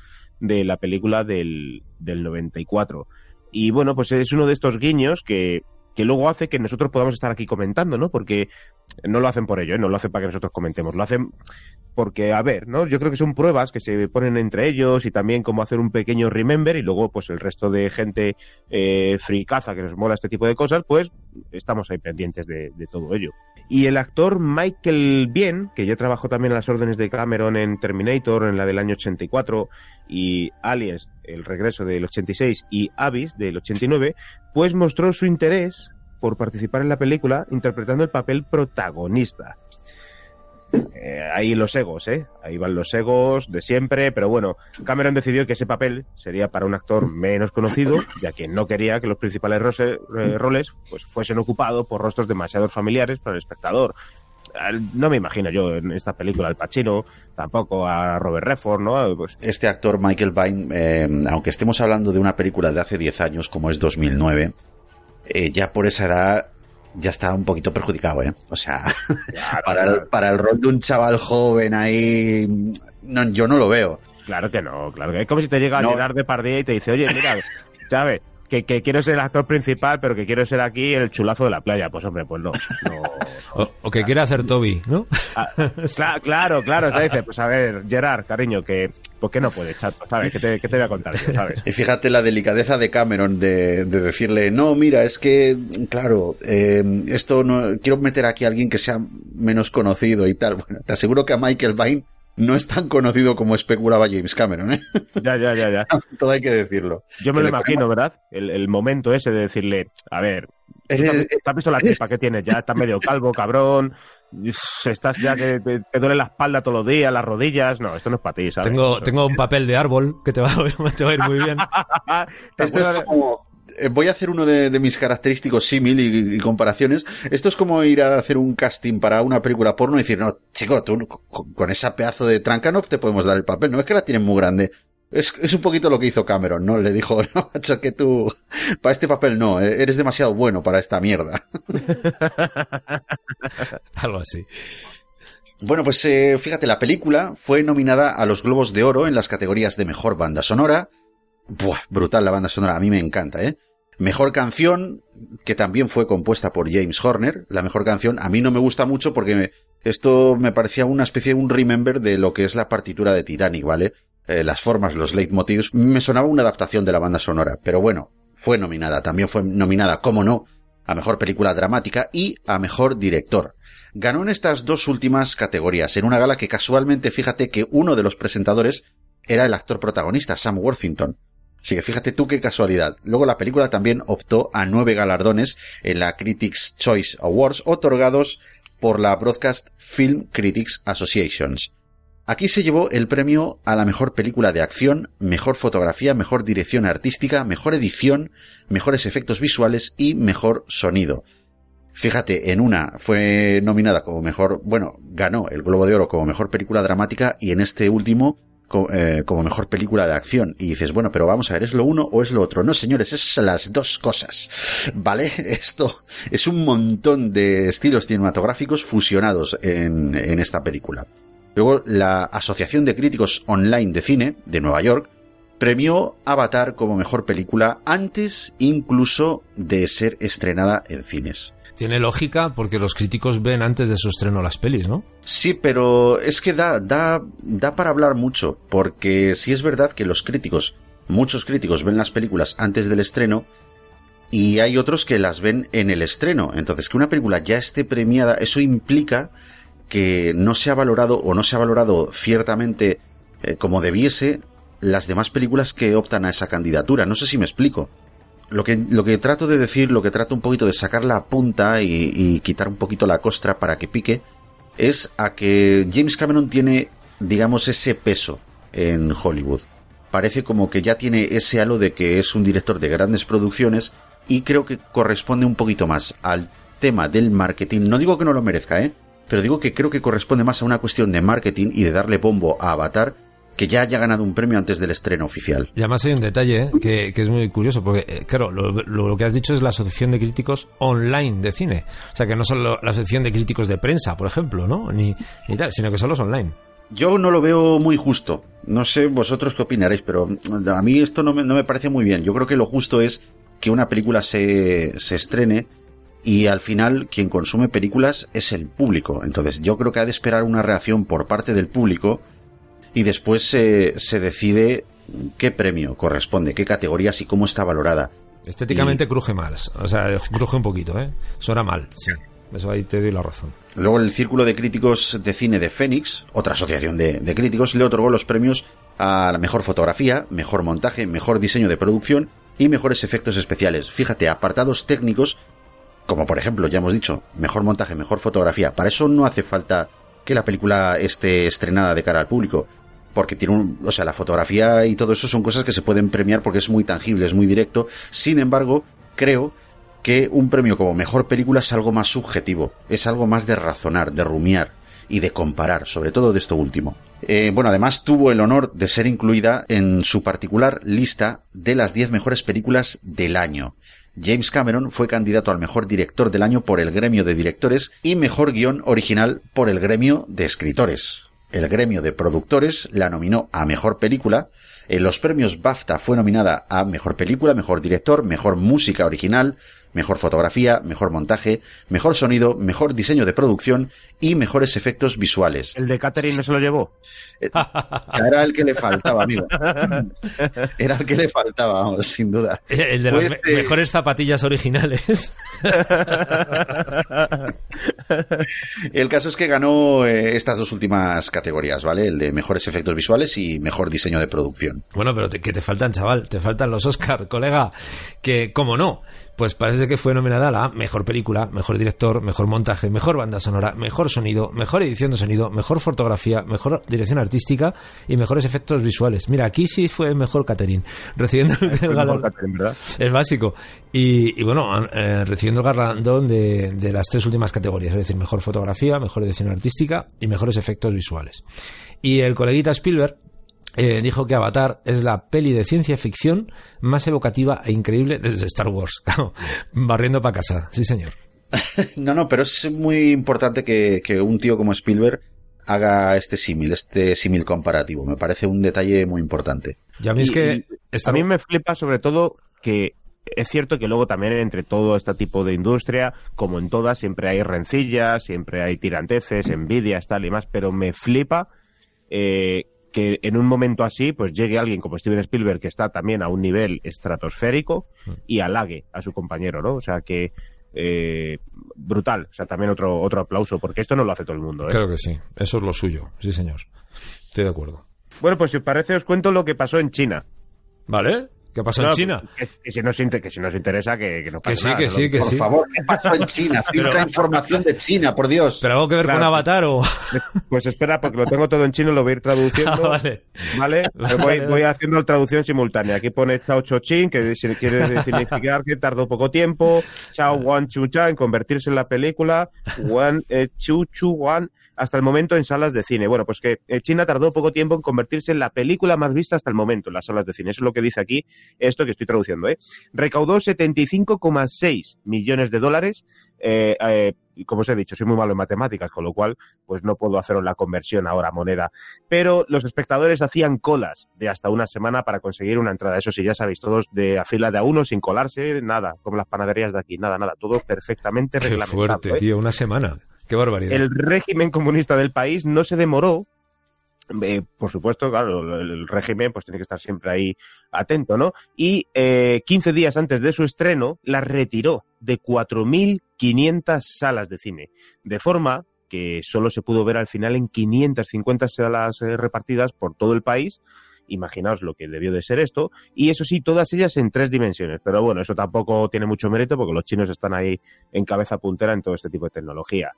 de la película del, del 94. Y bueno, pues es uno de estos guiños que, que luego hace que nosotros podamos estar aquí comentando, ¿no? Porque no lo hacen por ello, ¿eh? no lo hacen para que nosotros comentemos, lo hacen porque, a ver, ¿no? Yo creo que son pruebas que se ponen entre ellos y también como hacer un pequeño remember y luego, pues el resto de gente eh, fricaza que nos mola este tipo de cosas, pues estamos ahí pendientes de, de todo ello. Y el actor Michael Bien, que ya trabajó también en las órdenes de Cameron en Terminator, en la del año 84, y Aliens, el regreso del 86, y Abyss del 89, pues mostró su interés por participar en la película interpretando el papel protagonista. Eh, ahí los egos, ¿eh? Ahí van los egos de siempre, pero bueno, Cameron decidió que ese papel sería para un actor menos conocido, ya que no quería que los principales eh, roles pues, fuesen ocupados por rostros demasiado familiares para el espectador. No me imagino yo en esta película al Pacino, tampoco a Robert Redford, ¿no? Este actor Michael Vine, eh, aunque estemos hablando de una película de hace 10 años, como es 2009, eh, ya por esa edad ya está un poquito perjudicado, ¿eh? O sea, para, el, para el rol de un chaval joven ahí, no, yo no lo veo. Claro que no, claro que es como si te llega No. Gerard Depardieu y te dice, oye, mira, ¿sabes? Que, que quiero ser el actor principal, pero que quiero ser aquí el chulazo de la playa. Pues hombre, pues no. no. O, o que quiere hacer Toby, ¿no? Ah, cla- claro, claro, se dice, pues a ver, Gerard, cariño, que ¿por qué no puedes, chato? ¿Sabes? ¿Qué te, qué te voy a contar yo, sabes? Y fíjate la delicadeza de Cameron de, de decirle, no, mira, es que, claro, eh, esto no, quiero meter aquí a alguien que sea menos conocido y tal. Bueno, te aseguro que a Michael Vine no es tan conocido como especulaba James Cameron, ¿eh? Ya, ya, ya, ya. Todo hay que decirlo. Yo me Que lo imagino, ¿verdad? El, el momento ese de decirle, a ver, ¿tú Eres- has- ¿te has visto la tripa que tienes ya? Estás medio calvo, cabrón. Estás ya que te, te duele la espalda todos los días, las rodillas. No, esto no es para ti, ¿sabes? Tengo, tengo un papel de árbol que te va, a- te va a ir muy bien. ¿Te Esto es como- Voy a hacer uno de, de mis característicos símil y, y comparaciones. Esto es como ir a hacer un casting para una película porno y decir, no, chico, tú con, con esa pedazo de Trankanov te podemos dar el papel. No es que la tienen muy grande. Es, es un poquito lo que hizo Cameron, ¿no? Le dijo, no, macho, que tú, para este papel no, eh, eres demasiado bueno para esta mierda. Algo así. Bueno, pues eh, fíjate, la película fue nominada a los Globos de Oro en las categorías de Mejor Banda Sonora. Buah, brutal la banda sonora, a mí me encanta, ¿eh? Mejor canción, que también fue compuesta por James Horner. La mejor canción, a mí no me gusta mucho porque esto me parecía una especie de un remember de lo que es la partitura de Titanic, ¿vale? Eh, las formas, los leitmotivs. Me sonaba una adaptación de la banda sonora, pero bueno, fue nominada. También fue nominada, como no, a Mejor Película Dramática y a Mejor Director. Ganó en estas dos últimas categorías, en una gala que casualmente, fíjate que uno de los presentadores era el actor protagonista, Sam Worthington. Así que fíjate tú qué casualidad. Luego la película también optó a nueve galardones en la Critics Choice Awards otorgados por la Broadcast Film Critics Associations. Aquí se llevó el premio a la mejor película de acción, mejor fotografía, mejor dirección artística, mejor edición, mejores efectos visuales y mejor sonido. Fíjate, en una fue nominada como mejor, bueno, ganó el Globo de Oro como mejor película dramática y en este último eh, como mejor película de acción. Y dices, bueno, pero vamos a ver, ¿es lo uno o es lo otro? No, señores, es las dos cosas. ¿Vale? Esto es un montón de estilos cinematográficos fusionados en, en esta película. Luego, la Asociación de Críticos Online de Cine de Nueva York premió Avatar como mejor película antes incluso de ser estrenada en cines. Tiene lógica porque los críticos ven antes de su estreno las pelis, ¿no? Sí, pero es que da, da, da para hablar mucho, porque sí es verdad que los críticos, muchos críticos ven las películas antes del estreno y hay otros que las ven en el estreno. Entonces, que una película ya esté premiada, eso implica que no se ha valorado o no se ha valorado ciertamente eh, como debiese las demás películas que optan a esa candidatura. No sé si me explico. Lo que, lo que trato de decir, lo que trato un poquito de sacar la punta y, y quitar un poquito la costra para que pique, es a que James Cameron tiene, digamos, ese peso en Hollywood. Parece como que ya tiene ese halo de que es un director de grandes producciones y creo que corresponde un poquito más al tema del marketing. No digo que no lo merezca, ¿eh? Pero digo que creo que corresponde más a una cuestión de marketing y de darle bombo a Avatar que ya haya ganado un premio antes del estreno oficial. Y además hay un detalle ¿eh? que, que, es muy curioso, porque, eh, claro, lo, lo, que has dicho es la Asociación de Críticos Online de Cine. O sea, que no solo la Asociación de Críticos de Prensa, por ejemplo, ¿no? Ni, ni tal, sino que son los online. Yo no lo veo muy justo. No sé vosotros qué opinaréis, pero a mí esto no me, no me parece muy bien. Yo creo que lo justo es que una película se, se estrene y al final quien consume películas es el público. Entonces yo creo que ha de esperar una reacción por parte del público y después se, se decide qué premio corresponde, qué categorías y cómo está valorada. Estéticamente y... cruje mal, o sea, cruje un poquito, ¿eh? Suena mal, sí. Eso ahí te doy la razón. Luego el Círculo de Críticos de Cine de Fénix, otra asociación de, de, críticos, le otorgó los premios a la mejor fotografía, mejor montaje, mejor diseño de producción y mejores efectos especiales. Fíjate, apartados técnicos, como por ejemplo, ya hemos dicho, mejor montaje, mejor fotografía. Para eso no hace falta que la película esté estrenada de cara al público porque tiene un, o sea, la fotografía y todo eso son cosas que se pueden premiar porque es muy tangible, es muy directo. Sin embargo, creo que un premio como mejor película es algo más subjetivo, es algo más de razonar, de rumiar y de comparar, sobre todo de esto último. Eh, bueno, además tuvo el honor de ser incluida en su particular lista de las 10 mejores películas del año. James Cameron fue candidato al mejor director del año por el gremio de directores y mejor guion original por el gremio de escritores el gremio de productores la nominó a Mejor Película. En los premios BAFTA fue nominada a Mejor Película, Mejor Director, Mejor Música Original, Mejor Fotografía, Mejor Montaje, Mejor Sonido, Mejor Diseño de Producción y Mejores Efectos Visuales. ¿El de Catherine no se lo llevó? Era el que le faltaba, amigo. Era el que le faltaba, vamos, sin duda. El de pues, las me eh... mejores zapatillas originales. el caso es que ganó eh, estas dos últimas categorías, ¿vale? El de mejores efectos visuales y mejor diseño de producción. Bueno, pero te, que te faltan, chaval, te faltan los Oscar, colega, que, como no, pues parece que fue nominada a la mejor película, mejor director, mejor montaje, mejor banda sonora, mejor sonido, mejor edición de sonido, mejor fotografía, mejor dirección artística y mejores efectos visuales. Mira, aquí sí fue mejor Catherine, recibiendo el, el galardón. Es básico. Y, y bueno, eh, recibiendo el galardón de, de las tres últimas categorías, es decir, mejor fotografía, mejor edición artística y mejores efectos visuales. Y el coleguita Spielberg eh, dijo que Avatar es la peli de ciencia ficción más evocativa e increíble desde Star Wars. Barriendo para casa, sí señor. no, no, pero es muy importante que, que un tío como Spielberg haga este símil, este símil comparativo. Me parece un detalle muy importante. Y a mí es que a mí me flipa sobre todo que es cierto que luego también entre todo este tipo de industria, como en todas, siempre hay rencillas, siempre hay tiranteces, envidias, tal y más, pero me flipa eh, que en un momento así, pues llegue alguien como Steven Spielberg, que está también a un nivel estratosférico, y halague a su compañero, ¿no? O sea que eh, brutal. O sea, también otro, otro aplauso, porque esto no lo hace todo el mundo. ¿eh? Claro que sí, eso es lo suyo, sí señor. Estoy de acuerdo. Bueno, pues si os parece, os cuento lo que pasó en China. ¿Vale? ¿Qué pasó Claro, en China? Que, que si nos, inter- que si nos interesa, que, que no Que pasa sí, nada, que sí, que Por sí. favor, ¿qué pasó en China? Filtra Pero- información de China, por Dios. ¿Pero algo que ver con Claro. Avatar o...? Pues espera, porque lo tengo todo en chino, lo voy a ir traduciendo. Ah, vale. ¿Vale? Vale, voy, vale. voy haciendo la traducción simultánea. Aquí pone Chao Chochin, que si- quiere significar que tardó poco tiempo. Chao Wan Chu Cha en convertirse en la película. Wan eh, Chu Chu Wan hasta el momento en salas de cine. Bueno, pues que eh, China tardó poco tiempo en convertirse en la película más vista hasta el momento en las salas de cine. Eso es lo que dice aquí esto que estoy traduciendo. ¿eh? Recaudó 75,6 millones de dólares. Eh, eh, como os he dicho, soy muy malo en matemáticas, con lo cual pues no puedo haceros la conversión ahora a moneda. Pero los espectadores hacían colas de hasta una semana para conseguir una entrada. Eso sí, ya sabéis, todos de a fila de a uno, sin colarse, nada, como las panaderías de aquí, nada, nada, todo perfectamente Qué reglamentado. fuerte, ¿eh? tío, una semana. El régimen comunista del país no se demoró. eh, por supuesto, claro, el, el régimen pues tiene que estar siempre ahí atento, ¿no? Y eh, 15 días antes de su estreno la retiró de 4.500 salas de cine, de forma que solo se pudo ver al final en 550 salas eh, repartidas por todo el país. Imaginaos lo que debió de ser esto. Y eso sí, todas ellas en tres dimensiones. Pero bueno, eso tampoco tiene mucho mérito porque los chinos están ahí en cabeza puntera en todo este tipo de tecnología.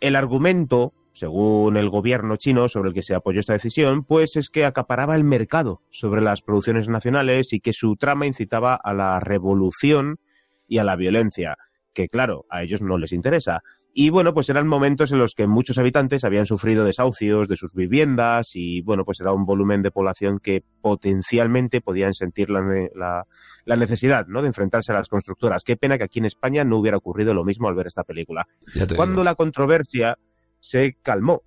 El argumento, según el gobierno chino sobre el que se apoyó esta decisión, pues es que acaparaba el mercado sobre las producciones nacionales y que su trama incitaba a la revolución y a la violencia. que claro, a ellos no les interesa. Y bueno, pues eran momentos en los que muchos habitantes habían sufrido desahucios de sus viviendas y bueno, pues era un volumen de población que potencialmente podían sentir la, la, necesidad ¿no? de enfrentarse a las constructoras. Qué pena que aquí en España no hubiera ocurrido lo mismo al ver esta película. Cuando la controversia se calmó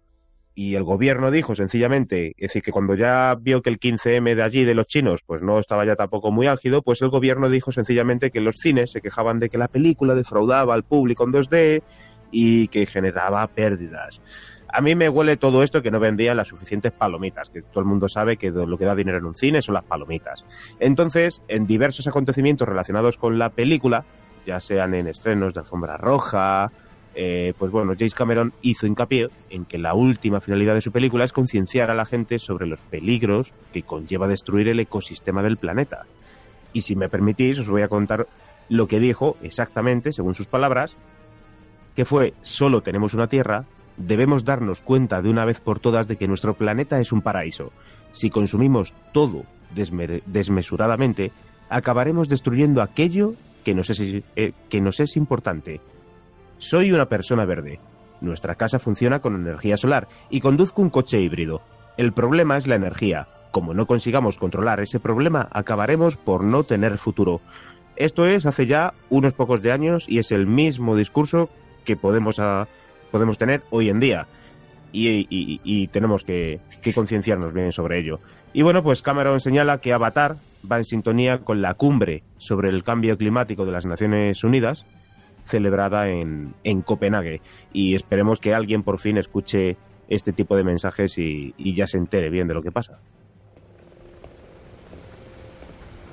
y el gobierno dijo sencillamente, es decir, que cuando ya vio que el 15M de allí, de los chinos, pues no estaba ya tampoco muy álgido, pues el gobierno dijo sencillamente que los cines se quejaban de que la película defraudaba al público en 2D y que generaba pérdidas. A mí me huele todo esto que no vendían las suficientes palomitas, que todo el mundo sabe que lo que da dinero en un cine son las palomitas. Entonces, en diversos acontecimientos relacionados con la película, ya sean en estrenos de alfombra roja, eh, pues bueno, James Cameron hizo hincapié en que la última finalidad de su película es concienciar a la gente sobre los peligros que conlleva destruir el ecosistema del planeta. Y si me permitís, os voy a contar lo que dijo exactamente, según sus palabras, que fue solo tenemos una Tierra, debemos darnos cuenta de una vez por todas de que nuestro planeta es un paraíso. Si consumimos todo desmesuradamente, acabaremos destruyendo aquello que nos, es, eh, que nos es importante. Soy una persona verde. Nuestra casa funciona con energía solar y conduzco un coche híbrido. El problema es la energía. Como no consigamos controlar ese problema, acabaremos por no tener futuro. Esto es hace ya unos pocos de años y es el mismo discurso que podemos, a, podemos tener hoy en día. Y, tenemos que, concienciarnos bien sobre ello. Y bueno, pues Cameron señala que Avatar va en sintonía con la cumbre sobre el cambio climático de las Naciones Unidas, celebrada en, en Copenhague. Y esperemos que alguien por fin escuche este tipo de mensajes y, y ya se entere bien de lo que pasa.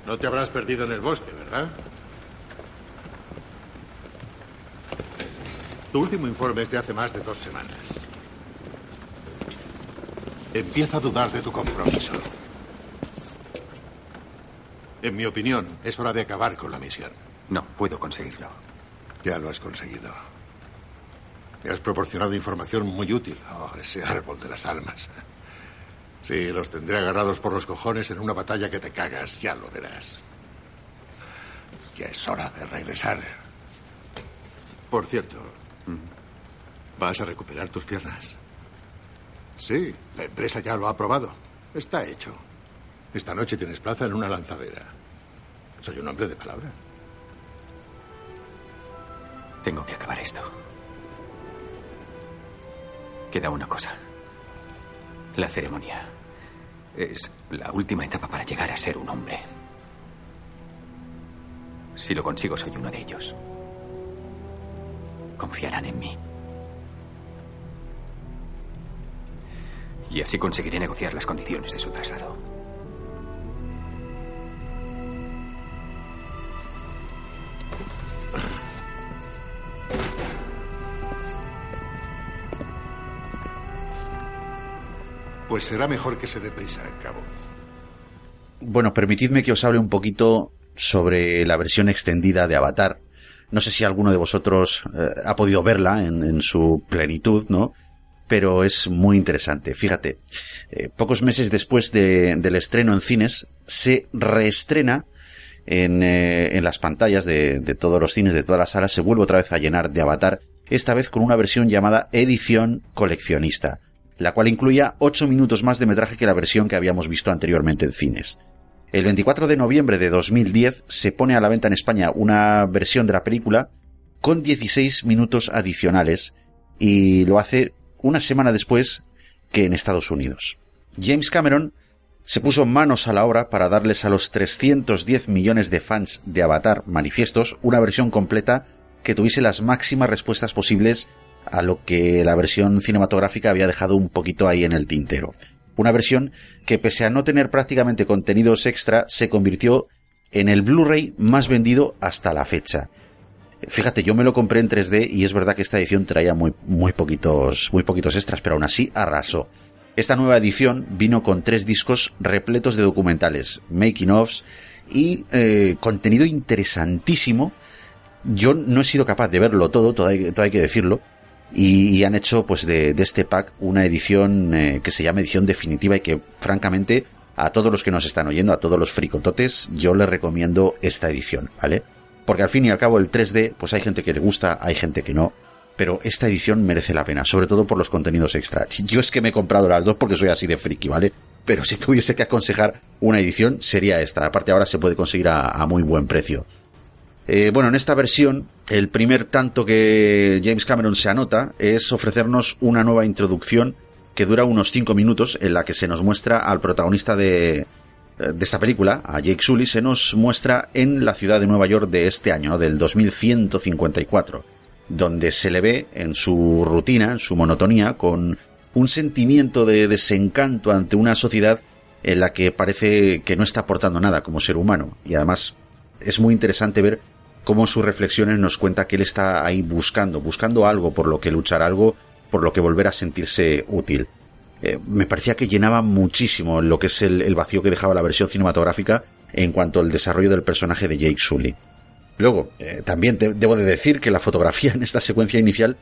No te habrás perdido en el bosque, ¿verdad? Tu último informe es de hace más de dos semanas. Empieza a dudar de tu compromiso. En mi opinión, es hora de acabar con la misión. No, puedo conseguirlo. Ya lo has conseguido. Me has proporcionado información muy útil. Oh, ese árbol de las almas. Sí, los tendré agarrados por los cojones en una batalla que te cagas, ya lo verás. Ya es hora de regresar. Por cierto, ¿Vas a recuperar tus piernas? Sí, la empresa ya lo ha aprobado. Está hecho. Esta noche tienes plaza en una lanzadera. Soy un hombre de palabra. Tengo que acabar esto. Queda una cosa. La ceremonia. Es la última etapa para llegar a ser un hombre. Si lo consigo, soy uno de ellos. Confiarán en mí. Y así conseguiré negociar las condiciones de su traslado. Pues será mejor que se dé prisa, cabo. Bueno, permitidme que os hable un poquito sobre la versión extendida de Avatar. No sé si alguno de vosotros eh, ha podido verla en, su plenitud, ¿no? Pero es muy interesante. Fíjate, eh, pocos meses después del estreno en cines, se reestrena en, eh, en las pantallas de, de, todos los cines, de todas las salas, se vuelve otra vez a llenar de Avatar, esta vez con una versión llamada edición coleccionista, la cual incluía 8 minutos más de metraje que la versión que habíamos visto anteriormente en cines. El 24 de noviembre de 2010 se pone a la venta en España una versión de la película con 16 minutos adicionales y lo hace una semana después que en Estados Unidos. James Cameron se puso manos a la obra para darles a los 310 millones de fans de Avatar manifiestos una versión completa que tuviese las máximas respuestas posibles a lo que la versión cinematográfica había dejado un poquito ahí en el tintero. Una versión que pese a no tener prácticamente contenidos extra, se convirtió en el Blu-ray más vendido hasta la fecha. Fíjate, yo me lo compré en 3D y es verdad que esta edición traía muy, muy, poquitos, muy poquitos extras, pero aún así arrasó. Esta nueva edición vino con tres discos repletos de documentales, making ofs y eh, contenido interesantísimo. Yo no he sido capaz de verlo todo, todo hay, todo hay que decirlo, y, han hecho pues de, este pack una edición eh, que se llama edición definitiva y que francamente a todos los que nos están oyendo, a todos los fricototes, yo les recomiendo esta edición, ¿vale? porque al fin y al cabo el 3D, pues hay gente que le gusta, hay gente que no, pero esta edición merece la pena, sobre todo por los contenidos extra. Yo es que me he comprado las dos porque soy así de friki, ¿vale? Pero si tuviese que aconsejar una edición, sería esta. Aparte ahora se puede conseguir a, muy buen precio. Eh, bueno, en esta versión, el primer tanto que James Cameron se anota es ofrecernos una nueva introducción que dura unos 5 minutos en la que se nos muestra al protagonista de, de esta película, a Jake Sully, se nos muestra en la ciudad de Nueva York de este año, del 2154, donde se le ve en su rutina, en su monotonía, con un sentimiento de desencanto ante una sociedad en la que parece que no está aportando nada como ser humano. Y además es muy interesante ver cómo sus reflexiones nos cuenta que él está ahí buscando, buscando algo por lo que luchar, algo por lo que volver a sentirse útil. Eh, me parecía que llenaba muchísimo lo que es el, vacío que dejaba la versión cinematográfica en cuanto al desarrollo del personaje de Jake Sully. Luego, eh, también debo de decir que la fotografía en esta secuencia inicial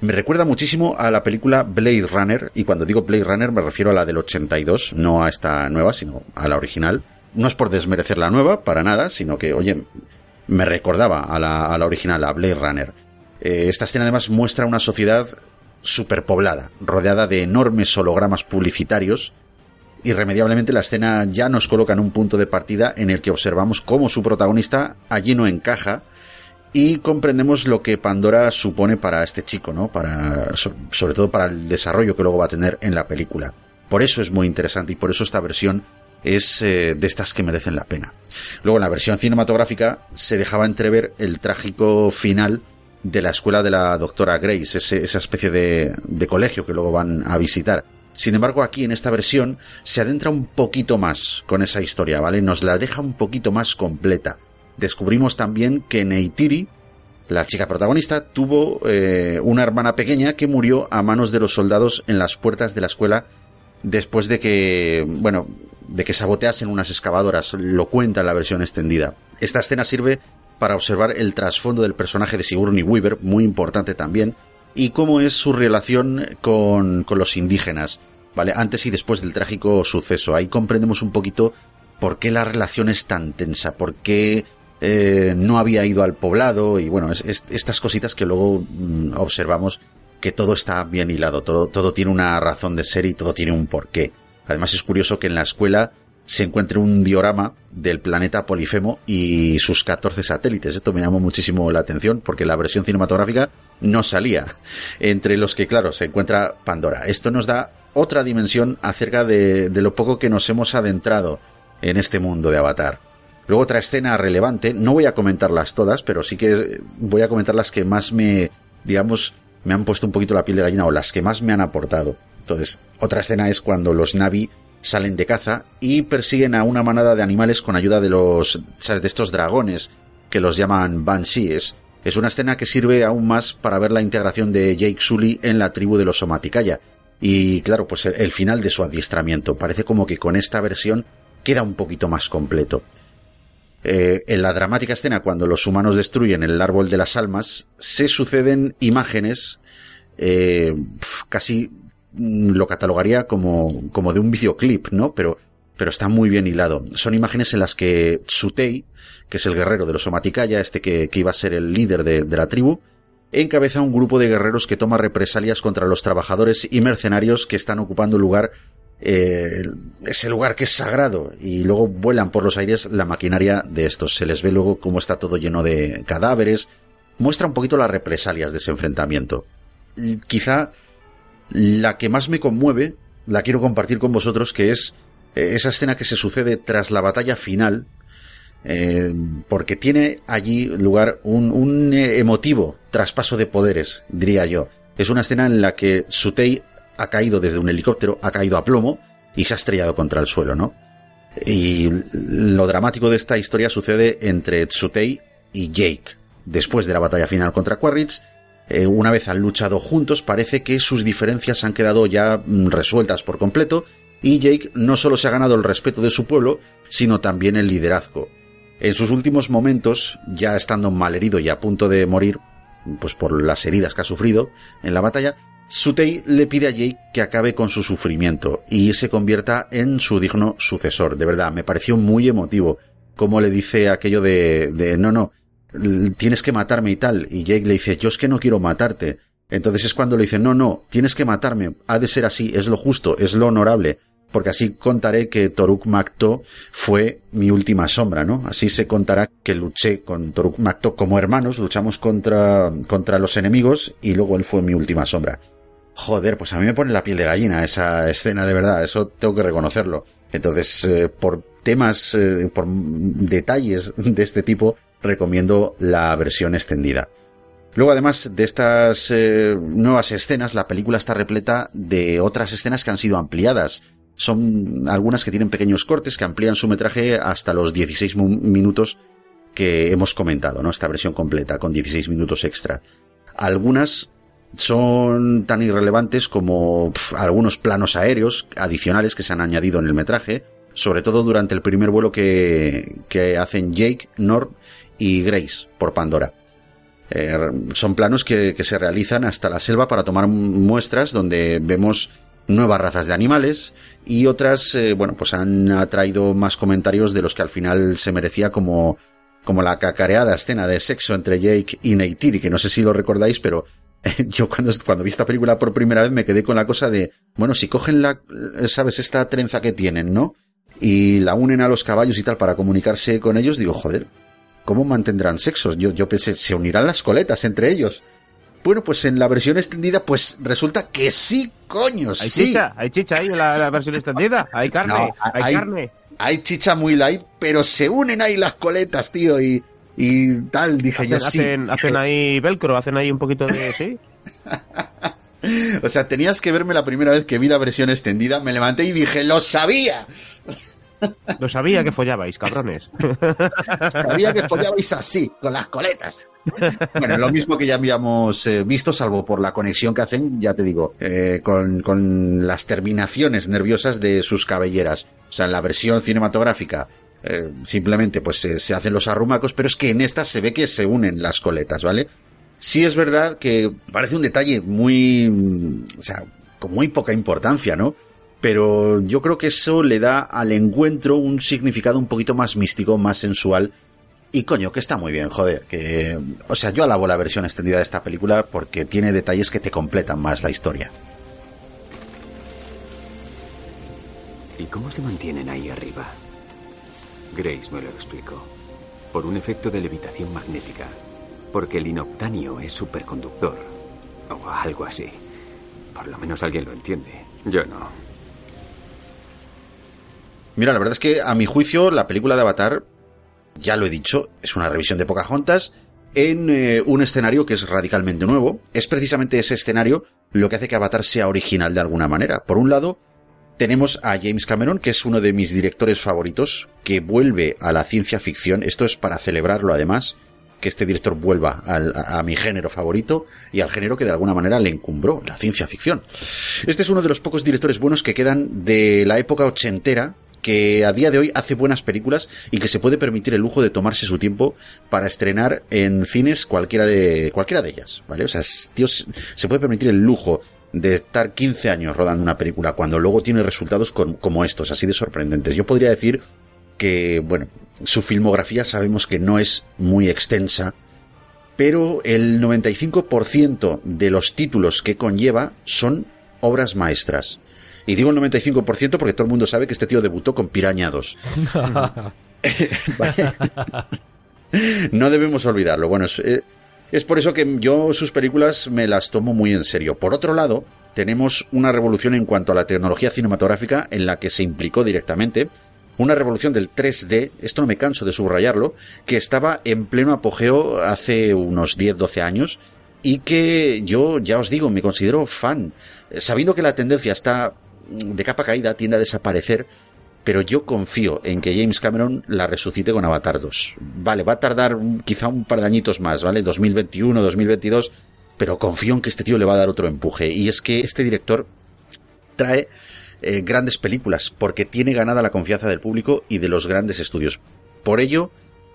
me recuerda muchísimo a la película Blade Runner, y cuando digo Blade Runner me refiero a la del 82, no a esta nueva, sino a la original. No es por desmerecer la nueva, para nada, sino que, oye, me recordaba a la, original, a Blade Runner. Eh, esta escena además muestra una sociedad superpoblada, rodeada de enormes hologramas publicitarios. Irremediablemente la escena ya nos coloca en un punto de partida en el que observamos cómo su protagonista allí no encaja y comprendemos lo que Pandora supone para este chico, ¿no? Para, sobre todo para el desarrollo que luego va a tener en la película. Por eso es muy interesante y por eso esta versión es eh, de estas que merecen la pena. Luego en la versión cinematográfica se dejaba entrever el trágico final de la escuela de la doctora Grace, esa especie de, de colegio que luego van a visitar. Sin embargo, aquí en esta versión se adentra un poquito más con esa historia, ¿vale? Nos la deja un poquito más completa. Descubrimos también que Neytiri, la chica protagonista, tuvo eh, una hermana pequeña que murió a manos de los soldados en las puertas de la escuela después de que, bueno, de que saboteasen unas excavadoras. Lo cuenta en la versión extendida. Esta escena sirve para observar el trasfondo del personaje de Sigourney Weaver, muy importante también, y cómo es su relación con, los indígenas, ¿vale? Antes y después del trágico suceso. Ahí comprendemos un poquito por qué la relación es tan tensa, por qué eh, no había ido al poblado y bueno, estas cositas que luego mm, observamos que todo está bien hilado, todo, todo tiene una razón de ser y todo tiene un porqué. Además es curioso que en la escuela se encuentre un diorama del planeta Polifemo y sus 14 satélites. Esto me llamó muchísimo la atención porque la versión cinematográfica no salía. Entre los que, claro, se encuentra Pandora. Esto nos da otra dimensión acerca de, lo poco que nos hemos adentrado en este mundo de Avatar. Luego otra escena relevante, no voy a comentarlas todas, pero sí que voy a comentar las que más me, digamos, me han puesto un poquito la piel de gallina o las que más me han aportado. Entonces, otra escena es cuando los Navi salen de caza y persiguen a una manada de animales con ayuda de los, de estos dragones que los llaman Banshees. Es una escena que sirve aún más para ver la integración de Jake Sully en la tribu de los Somaticaya. Y claro, pues el, final de su adiestramiento. Parece como que con esta versión queda un poquito más completo. Eh, en la dramática escena, cuando los humanos destruyen el árbol de las almas, se suceden imágenes eh, casi Mm, lo catalogaría como, como de un videoclip, ¿no? Pero, pero está muy bien hilado. Son imágenes en las que Tsutei, que es el guerrero de los Somaticaya, este que, iba a ser el líder de, la tribu, encabeza un grupo de guerreros que toma represalias contra los trabajadores y mercenarios que están ocupando el lugar, eh, ese lugar que es sagrado, y luego vuelan por los aires la maquinaria de estos. Se les ve luego cómo está todo lleno de cadáveres. Muestra un poquito las represalias de ese enfrentamiento. quizá la que más me conmueve, la quiero compartir con vosotros, que es eh, esa escena que se sucede tras la batalla final, eh, porque tiene allí lugar un, eh, emotivo traspaso de poderes, diría yo. Es una escena en la que Sutei ha caído desde un helicóptero, ha caído a plomo y se ha estrellado contra el suelo, ¿no? Y lo dramático de esta historia sucede entre Tsutei y Jake. Después de la batalla final contra Quaritch, eh, una vez han luchado juntos, parece que sus diferencias han quedado ya mm, resueltas por completo y Jake no solo se ha ganado el respeto de su pueblo, sino también el liderazgo. En sus últimos momentos, ya estando malherido y a punto de morir, pues por las heridas que ha sufrido en la batalla, Sutei le pide a Jake que acabe con su sufrimiento y se convierta en su digno sucesor. De verdad, me pareció muy emotivo como le dice aquello de, de no, no, tienes que matarme y tal. Y Jake le dice, yo es que no quiero matarte. Entonces es cuando le dice, no, no, tienes que matarme, ha de ser así, es lo justo, es lo honorable, porque así contaré que Toruk Makto fue mi última sombra, ¿no? Así se contará que luché con Toruk Makto como hermanos, luchamos contra, contra los enemigos y luego él fue mi última sombra. Joder, pues a mí me pone la piel de gallina esa escena de verdad, eso tengo que reconocerlo. Entonces, eh, por temas, eh, por detalles de este tipo, recomiendo la versión extendida. Luego, además de estas eh, nuevas escenas, la película está repleta de otras escenas que han sido ampliadas. Son algunas que tienen pequeños cortes que amplían su metraje hasta los 16 minutos que hemos comentado, ¿no? Esta versión completa, con 16 minutos extra. Algunas son tan irrelevantes como algunos planos aéreos adicionales que se han añadido en el metraje, sobre todo durante el primer vuelo que, que hacen Jake, Norm y Grace por Pandora. Eh, son planos que, se realizan hasta la selva para tomar muestras donde vemos nuevas razas de animales y otras, eh, bueno, pues han atraído más comentarios de los que al final se merecía como, como la cacareada escena de sexo entre Jake y Neytiri, que no sé si lo recordáis, pero yo cuando, cuando vi esta película por primera vez me quedé con la cosa de, bueno, si cogen la, sabes, esta trenza que tienen, ¿no? Y la unen a los caballos y tal para comunicarse con ellos, digo, joder, ¿Cómo mantendrán sexos? Yo, yo pensé, ¿se unirán las coletas entre ellos? Bueno, pues en la versión extendida, pues resulta que sí, coño, ¿Hay sí. chicha? ¿Hay chicha ahí en la, versión extendida? ¿Hay carne? ¿Hay, carne? Hay chicha muy light, pero se unen ahí las coletas, tío, y, y tal, dije yo sí. Hacen, ahí velcro, hacen ahí un poquito de... ¿sí? o sea, tenías que verme la primera vez que vi la versión extendida, me levanté y dije, ¡lo sabía! Lo sabía que follabais, cabrones. Sabía que follabais así, con las coletas. Bueno, lo mismo que ya habíamos eh, visto, salvo por la conexión que hacen, ya te digo, eh, con, las terminaciones nerviosas de sus cabelleras. O sea, en la versión cinematográfica eh, simplemente pues se hacen los arrumacos, pero es que en esta se ve que se unen las coletas, ¿vale? Sí es verdad que parece un detalle muy, o sea, con muy poca importancia, ¿no? pero yo creo que eso le da al encuentro un significado un poquito más místico, más sensual. Y coño, que está muy bien, joder, que... O sea, yo alabo la versión extendida de esta película porque tiene detalles que te completan más la historia. ¿Y cómo se mantienen ahí arriba? Grace me lo explicó. Por un efecto de levitación magnética. Porque el inoptanio es superconductor. O algo así. Por lo menos alguien lo entiende. Yo no. Mira, la verdad es que a mi juicio la película de Avatar, ya lo he dicho, es una revisión de Pocahontas en eh, un escenario que es radicalmente nuevo. Es precisamente ese escenario lo que hace que Avatar sea original de alguna manera. Por un lado, tenemos a James Cameron, que es uno de mis directores favoritos, que vuelve a la ciencia ficción. Esto es para celebrarlo además, que este director vuelva a, a, mi género favorito y al género que de alguna manera le encumbró, la ciencia ficción. Este es uno de los pocos directores buenos que quedan de la época ochentera que a día de hoy hace buenas películas y que se puede permitir el lujo de tomarse su tiempo para estrenar en cines cualquiera de, cualquiera de ellas, ¿vale? O sea, Dios se puede permitir el lujo de estar 15 años rodando una película cuando luego tiene resultados como estos, así de sorprendentes. Yo podría decir que, bueno, su filmografía sabemos que no es muy extensa, pero el 95% de los títulos que conlleva son obras maestras. Y digo el 95% porque todo el mundo sabe que este tío debutó con Piraña 2. no debemos olvidarlo. Bueno, eh, es, por eso que yo sus películas me las tomo muy en serio. Por otro lado, tenemos una revolución en cuanto a la tecnología cinematográfica en la que se implicó directamente una revolución del 3D, esto no me canso de subrayarlo, que estaba en pleno apogeo hace unos 10-12 años y que yo ya os digo, me considero fan, sabiendo que la tendencia está de capa caída tiende a desaparecer, pero yo confío en que James Cameron la resucite con Avatar 2. Vale, va a tardar quizá un par de añitos más, ¿vale? 2021, 2022, pero confío en que este tío le va a dar otro empuje. Y es que este director trae eh, grandes películas, porque tiene ganada la confianza del público y de los grandes estudios. Por ello,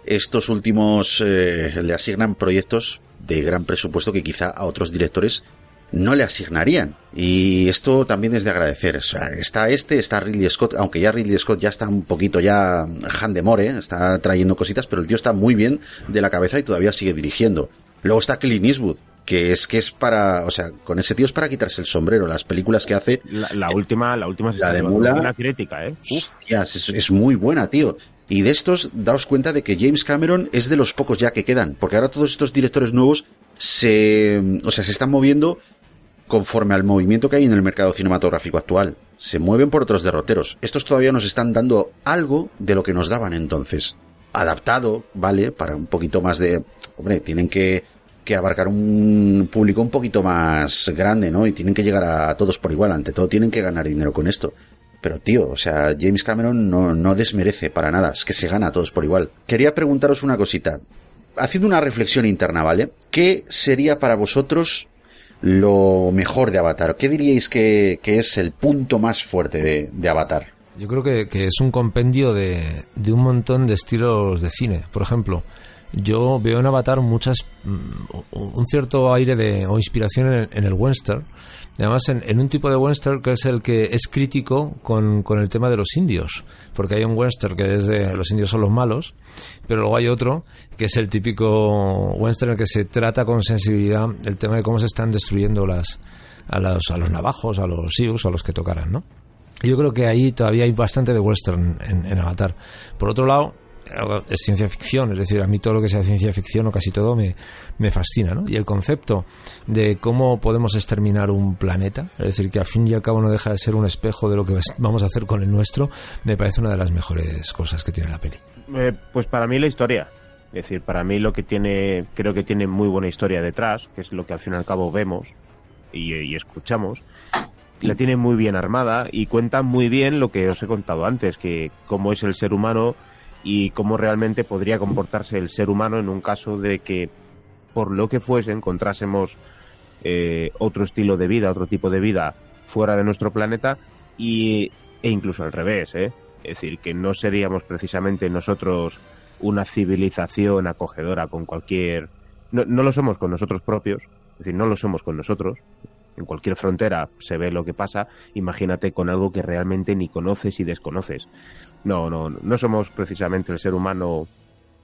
estos últimos eh, le asignan proyectos de gran presupuesto que quizá a otros directores no le asignarían. Y esto también es de agradecer. O sea, está este, está Ridley Scott, aunque ya Ridley Scott ya está un poquito ya Han de More, ¿eh? está trayendo cositas, pero el tío está muy bien de la cabeza y todavía sigue dirigiendo. Luego está Clint Eastwood, que es que es para, o sea, con ese tío es para quitarse el sombrero. Las películas que hace. La, última, la última la de Mula. Una crítica, ¿eh? es, es, muy buena, tío. Y de estos, daos cuenta de que James Cameron es de los pocos ya que quedan, porque ahora todos estos directores nuevos se, o sea, se están moviendo conforme al movimiento que hay en el mercado cinematográfico actual. Se mueven por otros derroteros. Estos todavía nos están dando algo de lo que nos daban entonces. Adaptado, ¿vale? Para un poquito más de... Hombre, tienen que, que abarcar un público un poquito más grande, ¿no? Y tienen que llegar a todos por igual. Ante todo, tienen que ganar dinero con esto. Pero tío, o sea, James Cameron no, no desmerece para nada, es que se gana a todos por igual. Quería preguntaros una cosita. Haciendo una reflexión interna, ¿vale? ¿Qué sería para vosotros lo mejor de Avatar? ¿Qué diríais que, es el punto más fuerte de, Avatar? Yo creo que, es un compendio de, un montón de estilos de cine. Por ejemplo, yo veo en Avatar muchas mm, un cierto aire de o inspiración en, el western. Además, en, un tipo de western que es el que es crítico con, con, el tema de los indios. Porque hay un western que es de los indios son los malos, pero luego hay otro que es el típico western en el que se trata con sensibilidad el tema de cómo se están destruyendo las, a, los, a los navajos, a los sioux, a los que tocaran, ¿no? Yo creo que ahí todavía hay bastante de western en, en Avatar. Por otro lado, es ciencia ficción, es decir, a mí todo lo que sea ciencia ficción o casi todo me, me fascina, ¿no? Y el concepto de cómo podemos exterminar un planeta, es decir, que al fin y al cabo no deja de ser un espejo de lo que vamos a hacer con el nuestro, me parece una de las mejores cosas que tiene la peli. Eh, pues para mí la historia, es decir, para mí lo que tiene, creo que tiene muy buena historia detrás, que es lo que al fin y al cabo vemos y, y escuchamos, la tiene muy bien armada y cuenta muy bien lo que os he contado antes, que cómo es el ser humano y cómo realmente podría comportarse el ser humano en un caso de que, por lo que fuese, encontrásemos eh, otro estilo de vida, otro tipo de vida fuera de nuestro planeta y, e incluso al revés, ¿eh? Es decir, que no seríamos precisamente nosotros una civilización acogedora con cualquier... No, no lo somos con nosotros propios, es decir, no lo somos con nosotros, en cualquier frontera se ve lo que pasa, imagínate con algo que realmente ni conoces y desconoces. No, no, no somos precisamente el ser humano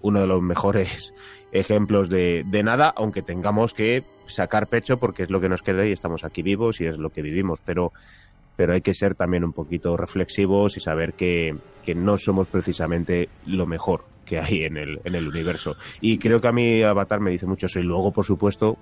uno de los mejores ejemplos de, de nada, aunque tengamos que sacar pecho porque es lo que nos queda y estamos aquí vivos y es lo que vivimos, pero pero hay que ser también un poquito reflexivos y saber que, que, no somos precisamente lo mejor que hay en el, en el universo. Y creo que a mí Avatar me dice mucho eso. Y luego, por supuesto,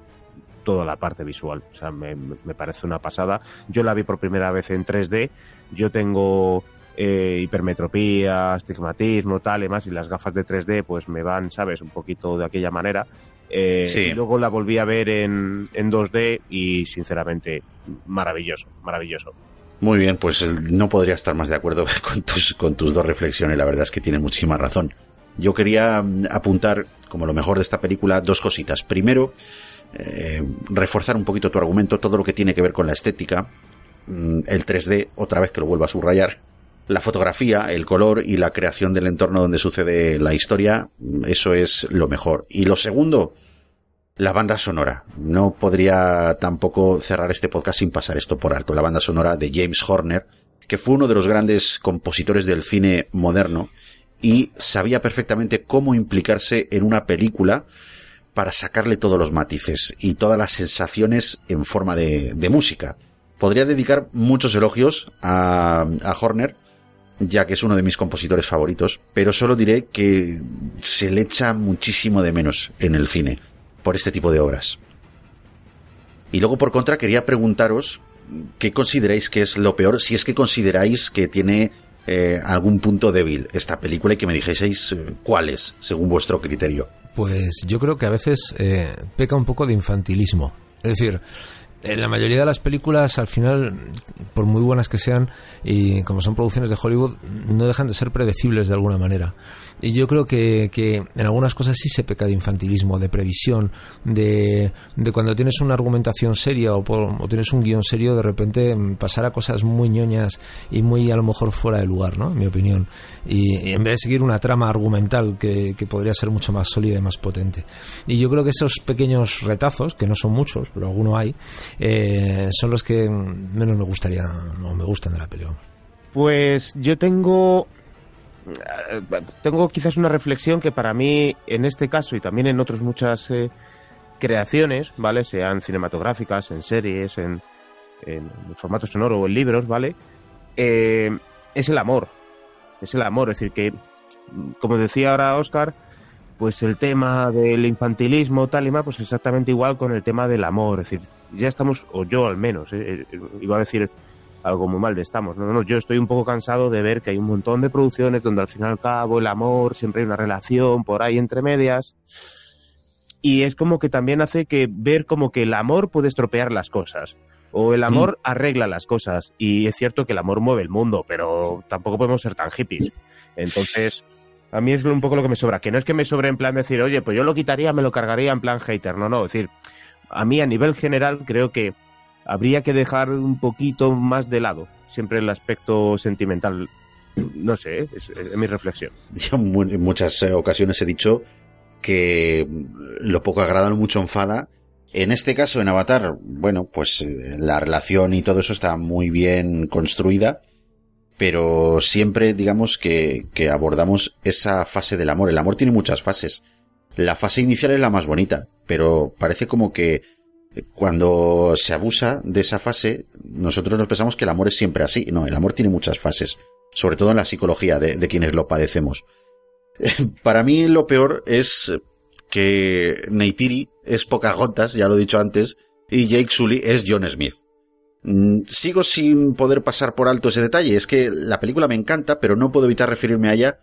toda la parte visual. O sea, me, parece una pasada. Yo la vi por primera vez en 3D. Yo tengo eh, hipermetropía, astigmatismo, tal y más, y las gafas de 3D pues me van, ¿sabes? Un poquito de aquella manera. Eh, y luego la volví a ver en, en 2D y sinceramente maravilloso, maravilloso. Muy bien, pues no podría estar más de acuerdo con tus, con tus dos reflexiones, la verdad es que tiene muchísima razón. Yo quería mm, apuntar, como lo mejor de esta película, dos cositas. Primero, eh, reforzar un poquito tu argumento, todo lo que tiene que ver con la estética, mm, el 3D, otra vez que lo vuelvo a subrayar, la fotografía, el color y la creación del entorno donde sucede la historia, eso es lo mejor. Y lo segundo, la banda sonora. No podría tampoco cerrar este podcast sin pasar esto por alto. La banda sonora de James Horner, que fue uno de los grandes compositores del cine moderno y sabía perfectamente cómo implicarse en una película para sacarle todos los matices y todas las sensaciones en forma de, música. Podría dedicar muchos elogios a, a Horner, ya que es uno de mis compositores favoritos, pero solo diré que se le echa muchísimo de menos en el cine por este tipo de obras. Y luego, por contra, quería preguntaros qué consideráis que es lo peor, si es que consideráis que tiene eh, algún punto débil esta película y que me dijeseis eh, cuáles, según vuestro criterio. Pues yo creo que a veces eh, peca un poco de infantilismo. Es decir, en la mayoría de las películas, al final, por muy buenas que sean, y como son producciones de Hollywood, no dejan de ser predecibles de alguna manera. Y yo creo que, que en algunas cosas sí se peca de infantilismo, de previsión, de, de cuando tienes una argumentación seria o, o, tienes un guion serio, de repente pasar a cosas muy ñoñas y muy a lo mejor fuera de lugar, ¿no? En mi opinión. Y, en vez de seguir una trama argumental que, que podría ser mucho más sólida y más potente. Y yo creo que esos pequeños retazos, que no son muchos, pero alguno hay, eh, son los que menos me gustaría, no me gustan de la película. Pues yo tengo tengo quizás una reflexión que para mí en este caso y también en otras muchas eh, creaciones, ¿vale? Sean cinematográficas, en series, en, en formato sonoro o en libros, ¿vale? Eh, es el amor. Es el amor. Es decir, que, como decía ahora Oscar, pues el tema del infantilismo, tal y más, pues exactamente igual con el tema del amor. Es decir, ya estamos, o yo al menos, eh, eh, iba a decir algo muy mal de estamos. No, no, yo estoy un poco cansado de ver que hay un montón de producciones donde al fin y al cabo el amor, siempre hay una relación por ahí entre medias. Y es como que también hace que ver como que el amor puede estropear las cosas. O el amor Mm. arregla las cosas. Y es cierto que el amor mueve el mundo, pero tampoco podemos ser tan hippies. Entonces, a mí es un poco lo que me sobra. Que no es que me sobre en plan decir, oye, pues yo lo quitaría, me lo cargaría en plan hater. No, no. Es decir, a mí a nivel general creo que habría que dejar un poquito más de lado siempre el aspecto sentimental. No sé, es, es mi reflexión. Yo en muchas eh, ocasiones he dicho que lo poco agrada, lo mucho enfada. En este caso, en Avatar, bueno, pues eh, la relación y todo eso está muy bien construida, pero siempre digamos que, que abordamos esa fase del amor. El amor tiene muchas fases. La fase inicial es la más bonita, pero parece como que cuando se abusa de esa fase, nosotros nos pensamos que el amor es siempre así. No, el amor tiene muchas fases, sobre todo en la psicología de, quienes lo padecemos. Para mí lo peor es que Neytiri es Pocahontas, ya lo he dicho antes, y Jake Sully es John Smith. Mm, Sigo sin poder pasar por alto ese detalle. Es que la película me encanta, pero no puedo evitar referirme a ella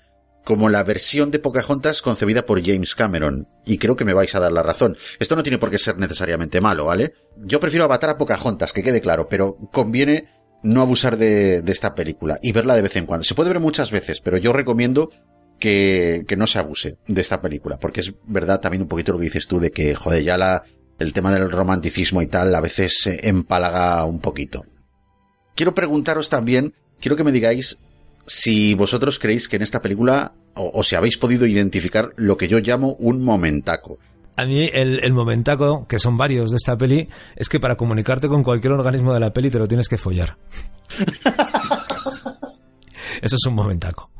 como la versión de Pocahontas concebida por James Cameron. Y creo que me vais a dar la razón. Esto no tiene por qué ser necesariamente malo, ¿vale? Yo prefiero avatar a Pocahontas, que quede claro, pero conviene no abusar de, esta película y verla de vez en cuando. Se puede ver muchas veces, pero yo recomiendo que, que no se abuse de esta película, porque es verdad también un poquito lo que dices tú de que, joder, ya la, el tema del romanticismo y tal a veces eh, empalaga un poquito. Quiero preguntaros también, quiero que me digáis si vosotros creéis que en esta película o, o si habéis podido identificar lo que yo llamo un momentaco. A mí el, el momentaco, que son varios de esta peli, es que para comunicarte con cualquier organismo de la peli te lo tienes que follar. Eso es un momentaco.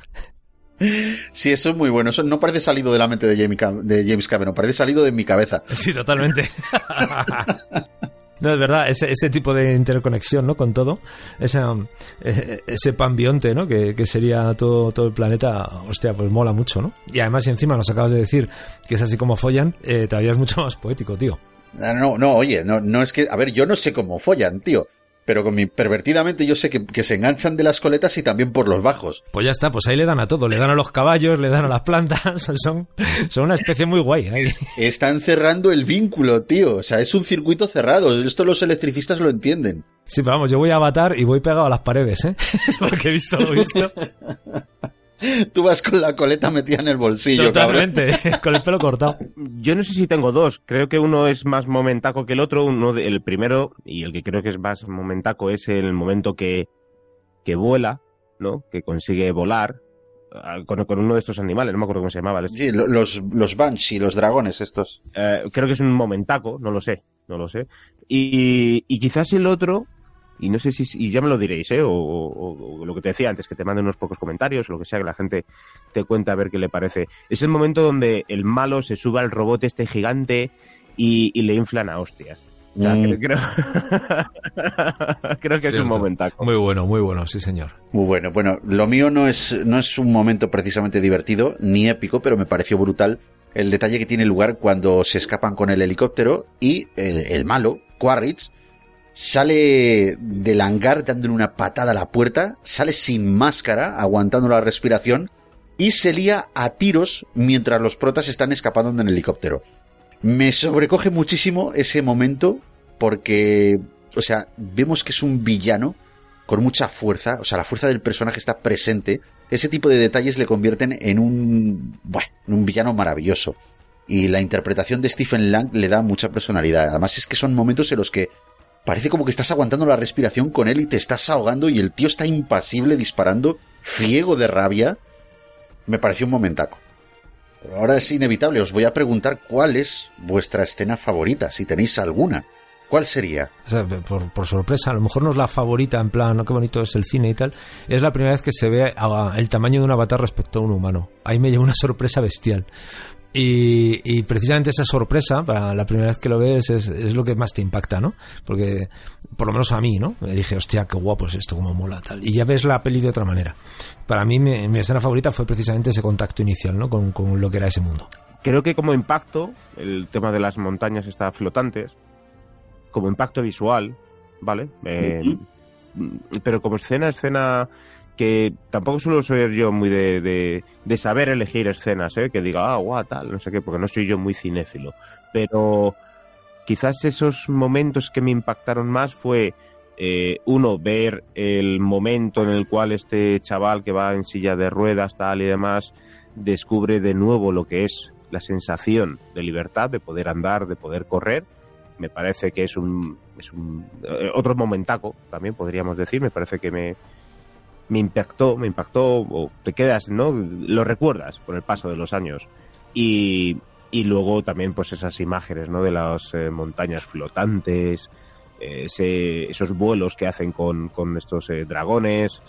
Sí, eso es muy bueno. Eso no parece salido de la mente de James Cam- de James Cameron, parece salido de mi cabeza. Sí, totalmente. No, es verdad, ese, ese tipo de interconexión, ¿no? Con todo, ese, eh, ese panbionte, ¿no? Que, que sería todo, todo el planeta, hostia, pues mola mucho, ¿no? Y además, si encima nos acabas de decir que es así como follan, eh, todavía es mucho más poético, tío. Ah, No, no, oye, no, no es que, a ver, yo no sé cómo follan, tío. Pero con mi pervertidamente yo sé que, que se enganchan de las coletas y también por los bajos. Pues ya está, pues ahí le dan a todo, le dan a los caballos, le dan a las plantas, son, son una especie muy guay. ahí. Están cerrando el vínculo, tío. O sea, es un circuito cerrado. Esto los electricistas lo entienden. Sí, pero vamos, yo voy a avatar y voy pegado a las paredes, ¿eh? Porque he visto lo visto. Tú vas con la coleta metida en el bolsillo, Totalmente, cabrón. con el pelo cortado. Yo no sé si tengo dos. Creo que uno es más momentaco que el otro. Uno de- el primero, y el que creo que es más momentaco, es el momento que, que vuela, ¿no? Que consigue volar ah, con, con uno de estos animales. No me acuerdo cómo se llamaba. Sí, lo- los, los Banshee, los dragones estos. Eh, creo que es un momentaco, no lo sé, no lo sé. Y, y quizás el otro, y no sé si, y ya me lo diréis, ¿eh? O, o- o lo que te decía antes, que te manden unos pocos comentarios, o lo que sea, que la gente te cuente a ver qué le parece. Es el momento donde el malo se sube al robot este gigante y, y le inflan a hostias. O sea, Mm. creo, creo que es un momentaco. Muy bueno, muy bueno, sí señor. Muy bueno. Bueno, lo mío no es, no es un momento precisamente divertido ni épico, pero me pareció brutal el detalle que tiene lugar cuando se escapan con el helicóptero y el, el malo, Quaritch, sale del hangar dándole una patada a la puerta, sale sin máscara, aguantando la respiración, y se lía a tiros mientras los protas están escapando en el helicóptero. Me sobrecoge muchísimo ese momento porque, o sea, vemos que es un villano con mucha fuerza, o sea, la fuerza del personaje está presente. Ese tipo de detalles le convierten en un, bueno, en un villano maravilloso. Y la interpretación de Stephen Lang le da mucha personalidad. Además es que son momentos en los que parece como que estás aguantando la respiración con él y te estás ahogando y el tío está impasible disparando, ciego de rabia. Me pareció un momentaco. Pero ahora es inevitable, os voy a preguntar cuál es vuestra escena favorita, si tenéis alguna. ¿Cuál sería? Por, sorpresa, a lo mejor no es la favorita, en plan, no qué bonito es el cine y tal. Es la primera vez que se ve el tamaño de un avatar respecto a un humano. Ahí me lleva una sorpresa bestial. Y, precisamente esa sorpresa, para la primera vez que lo ves, es, es, lo que más te impacta, ¿no? Porque, por lo menos a mí, ¿no? Me dije, hostia, qué guapo es esto, cómo mola, tal. Y ya ves la peli de otra manera. Para mí, mi, mi escena favorita fue precisamente ese contacto inicial, ¿no? Con, con lo que era ese mundo. Creo que como impacto, el tema de las montañas está flotantes, como impacto visual, ¿vale? Eh, pero como escena, escena que tampoco suelo ser yo muy de, de, saber elegir escenas, ¿eh? que diga, ah, guau, tal, no sé qué, porque no soy yo muy cinéfilo. Pero quizás esos momentos que me impactaron más fue, eh, uno, ver el momento en el cual este chaval que va en silla de ruedas, tal y demás, descubre de nuevo lo que es la sensación de libertad, de poder andar, de poder correr. Me parece que es un, es un eh, otro momentaco, también podríamos decir, me parece que me, me impactó, me impactó, o te quedas, ¿no? Lo recuerdas por el paso de los años. Y, y luego también pues esas imágenes, ¿no? De las eh, montañas flotantes, ese, esos vuelos que hacen con, con estos eh, dragones.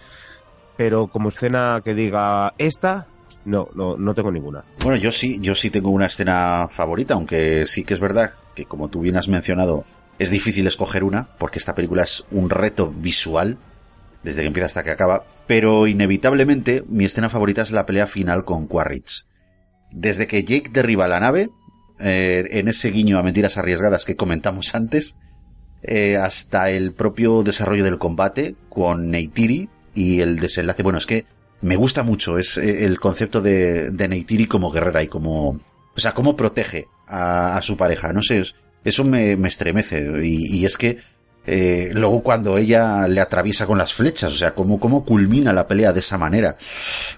Pero como escena que diga esta, no, no, no tengo ninguna. Bueno, yo sí, yo sí tengo una escena favorita, aunque sí que es verdad que como tú bien has mencionado, es difícil escoger una, porque esta película es un reto visual desde que empieza hasta que acaba, pero inevitablemente mi escena favorita es la pelea final con Quaritch. Desde que Jake derriba la nave, eh, en ese guiño a mentiras arriesgadas que comentamos antes, eh, hasta el propio desarrollo del combate con Neytiri y el desenlace. Bueno, es que me gusta mucho es eh, el concepto de, de Neytiri como guerrera y como, o sea, cómo protege a, su pareja. No sé, eso me, estremece y, y es que eh, luego cuando ella le atraviesa con las flechas, o sea, cómo, cómo culmina la pelea de esa manera.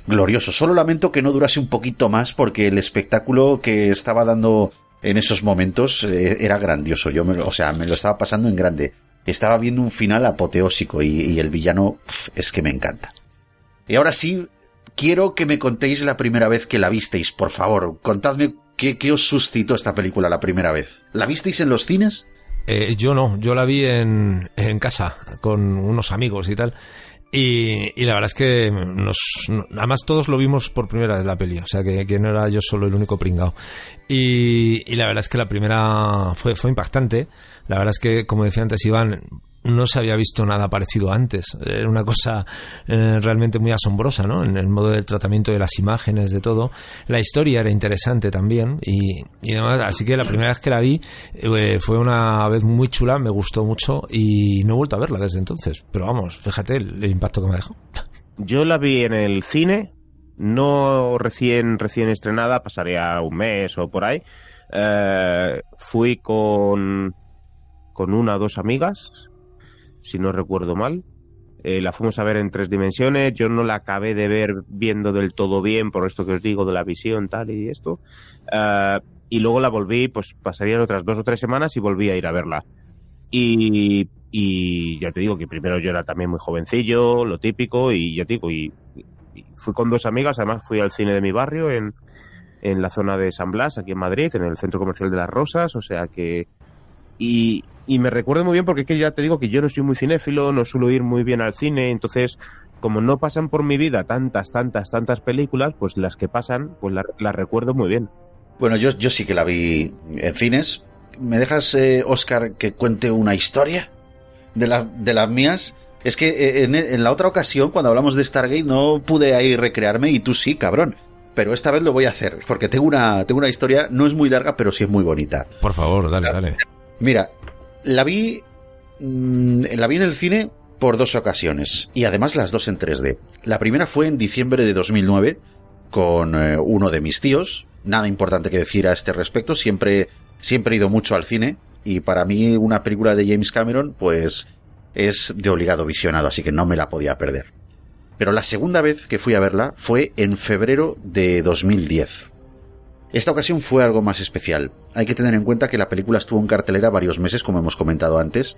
Glorioso. Solo lamento que no durase un poquito más porque el espectáculo que estaba dando en esos momentos eh, era grandioso. Yo, me, o sea, me lo estaba pasando en grande. Estaba viendo un final apoteósico y, el villano es que me encanta. Y ahora sí, quiero que me contéis la primera vez que la visteis, por favor. Contadme qué, qué os suscitó esta película la primera vez. ¿La visteis en los cines? Eh, yo no, yo la vi en, en casa con unos amigos y tal. Y, y, la verdad es que nos, además todos lo vimos por primera vez la peli, o sea que, que no era yo solo el único pringao. Y, y, la verdad es que la primera fue, fue impactante. La verdad es que, como decía antes Iván, no se había visto nada parecido antes. Era una cosa eh, realmente muy asombrosa, ¿no? En el modo del tratamiento de las imágenes, de todo. La historia era interesante también y, y demás. Así que la primera vez que la vi eh, fue una vez muy chula, me gustó mucho y no he vuelto a verla desde entonces. Pero vamos, fíjate el, impacto que me dejó. Yo la vi en el cine, no recién, recién estrenada, pasaría un mes o por ahí. Eh, fui con, con una o dos amigas, si no recuerdo mal. Eh, la fuimos a ver en tres dimensiones. Yo no la acabé de ver viendo del todo bien, por esto que os digo de la visión, tal y esto. Uh, y luego la volví, pues pasarían otras dos o tres semanas y volví a ir a verla. Y, y ya te digo que primero yo era también muy jovencillo, lo típico, y ya te digo, y, y fui con dos amigas, además fui al cine de mi barrio en, en la zona de San Blas, aquí en Madrid, en el centro comercial de las Rosas, o sea que y, y me recuerdo muy bien porque es que ya te digo que yo no soy muy cinéfilo, no suelo ir muy bien al cine, entonces como no pasan por mi vida tantas, tantas, tantas películas, pues las que pasan, pues las recuerdo muy bien. Bueno, yo, yo sí que la vi en cines. ¿Me dejas, eh, Oscar, que cuente una historia de, la, de las mías? Es que eh, en, en, la otra ocasión, cuando hablamos de Stargate, no pude ahí recrearme y tú sí, cabrón. Pero esta vez lo voy a hacer, porque tengo una, tengo una historia, no es muy larga, pero sí es muy bonita. Por favor, dale, dale. Mira, la vi. Mmm, la vi en el cine por dos ocasiones. Y además las dos en 3D. La primera fue en diciembre de 2009 con eh, uno de mis tíos. Nada importante que decir a este respecto. Siempre, siempre he ido mucho al cine. Y para mí una película de James Cameron, pues es de obligado visionado, así que no me la podía perder. Pero la segunda vez que fui a verla fue en febrero de 2010. Esta ocasión fue algo más especial. Hay que tener en cuenta que la película estuvo en cartelera varios meses, como hemos comentado antes,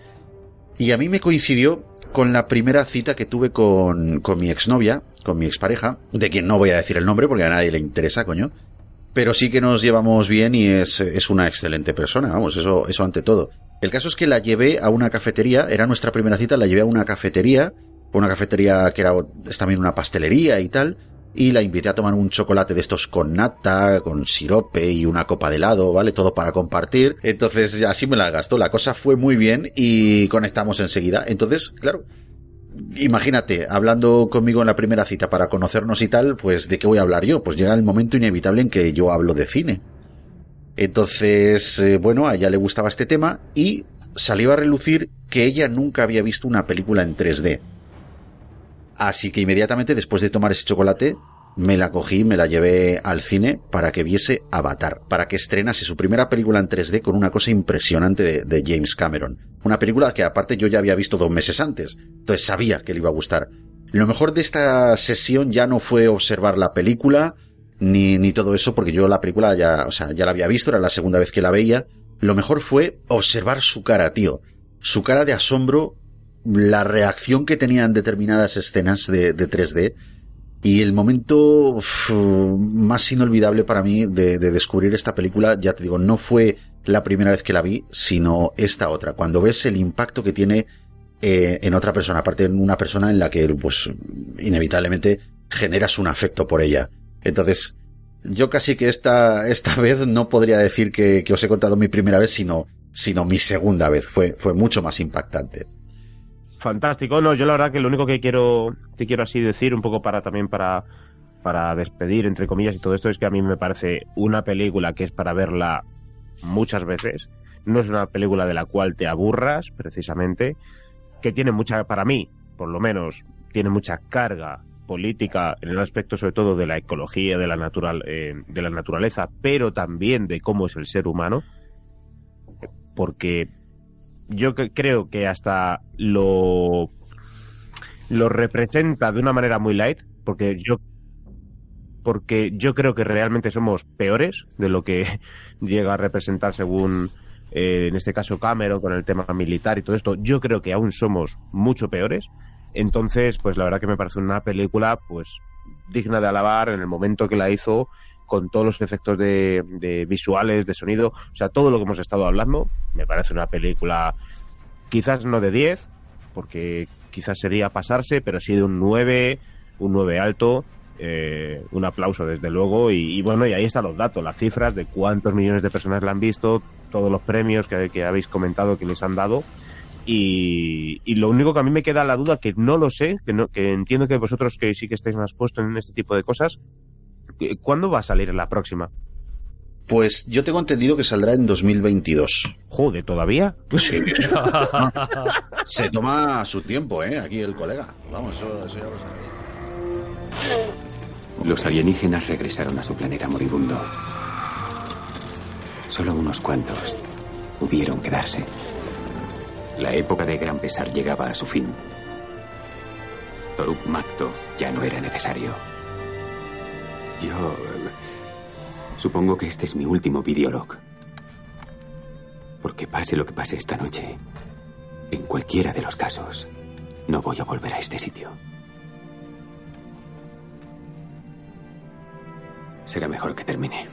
y a mí me coincidió con la primera cita que tuve con, con mi exnovia, con mi expareja, de quien no voy a decir el nombre porque a nadie le interesa, coño, pero sí que nos llevamos bien y es, es una excelente persona, vamos, eso, eso ante todo. El caso es que la llevé a una cafetería, era nuestra primera cita, la llevé a una cafetería, una cafetería que era es también una pastelería y tal, y la invité a tomar un chocolate de estos con nata, con sirope y una copa de helado, ¿vale? Todo para compartir. Entonces así me la gastó. La cosa fue muy bien y conectamos enseguida. Entonces, claro, imagínate, hablando conmigo en la primera cita para conocernos y tal, pues ¿de qué voy a hablar yo? Pues llega el momento inevitable en que yo hablo de cine. Entonces, eh, bueno, a ella le gustaba este tema y salió a relucir que ella nunca había visto una película en 3D. Así que inmediatamente después de tomar ese chocolate, me la cogí, me la llevé al cine para que viese Avatar, para que estrenase su primera película en 3D con una cosa impresionante de, James Cameron. Una película que aparte yo ya había visto dos meses antes, entonces sabía que le iba a gustar. Lo mejor de esta sesión ya no fue observar la película, ni, ni todo eso, porque yo la película ya, o sea, ya la había visto, era la segunda vez que la veía. Lo mejor fue observar su cara, tío. Su cara de asombro la reacción que tenían determinadas escenas de, de 3D y el momento más inolvidable para mí de, de, descubrir esta película, ya te digo, no fue la primera vez que la vi, sino esta otra. Cuando ves el impacto que tiene eh, en otra persona, aparte en una persona en la que, pues, inevitablemente generas un afecto por ella. Entonces, yo casi que esta, esta vez no podría decir que, que os he contado mi primera vez, sino, sino mi segunda vez. Fue, fue mucho más impactante fantástico. No, yo la verdad que lo único que quiero, que quiero así decir, un poco para también para, para despedir, entre comillas, y todo esto, es que a mí me parece una película que es para verla muchas veces. No es una película de la cual te aburras, precisamente, que tiene mucha, para mí, por lo menos, tiene mucha carga política en el aspecto sobre todo de la ecología, de la natural, eh, de la naturaleza, pero también de cómo es el ser humano, porque yo creo que hasta lo lo representa de una manera muy light, porque yo porque yo creo que realmente somos peores de lo que llega a representar según eh, en este caso Cameron con el tema militar y todo esto. Yo creo que aún somos mucho peores. Entonces, pues la verdad que me parece una película pues digna de alabar en el momento que la hizo con todos los efectos de, visuales, de sonido, o sea, todo lo que hemos estado hablando, me parece una película quizás no de 10, porque quizás sería pasarse, pero sí de un 9, un 9 alto, eh, un aplauso desde luego, y, bueno, y ahí están los datos, las cifras de cuántos millones de personas la han visto, todos los premios que, habéis comentado que les han dado, y, y, lo único que a mí me queda la duda, que no lo sé, que, no, que entiendo que vosotros que sí que estáis más puestos en este tipo de cosas, ¿Cuándo va a salir la próxima? Pues yo tengo entendido que saldrá en 2022. Joder, ¿todavía? Sí. Se toma su tiempo, ¿eh? Aquí el colega. Vamos, eso, eso ya lo sabéis. Los alienígenas regresaron a su planeta moribundo. Solo unos cuantos pudieron quedarse. La época de gran pesar llegaba a su fin. Toruk Makto ya no era necesario. Yo... Supongo que este es mi último videolog. Porque pase lo que pase esta noche, en cualquiera de los casos, no voy a volver a este sitio. Será mejor que termine.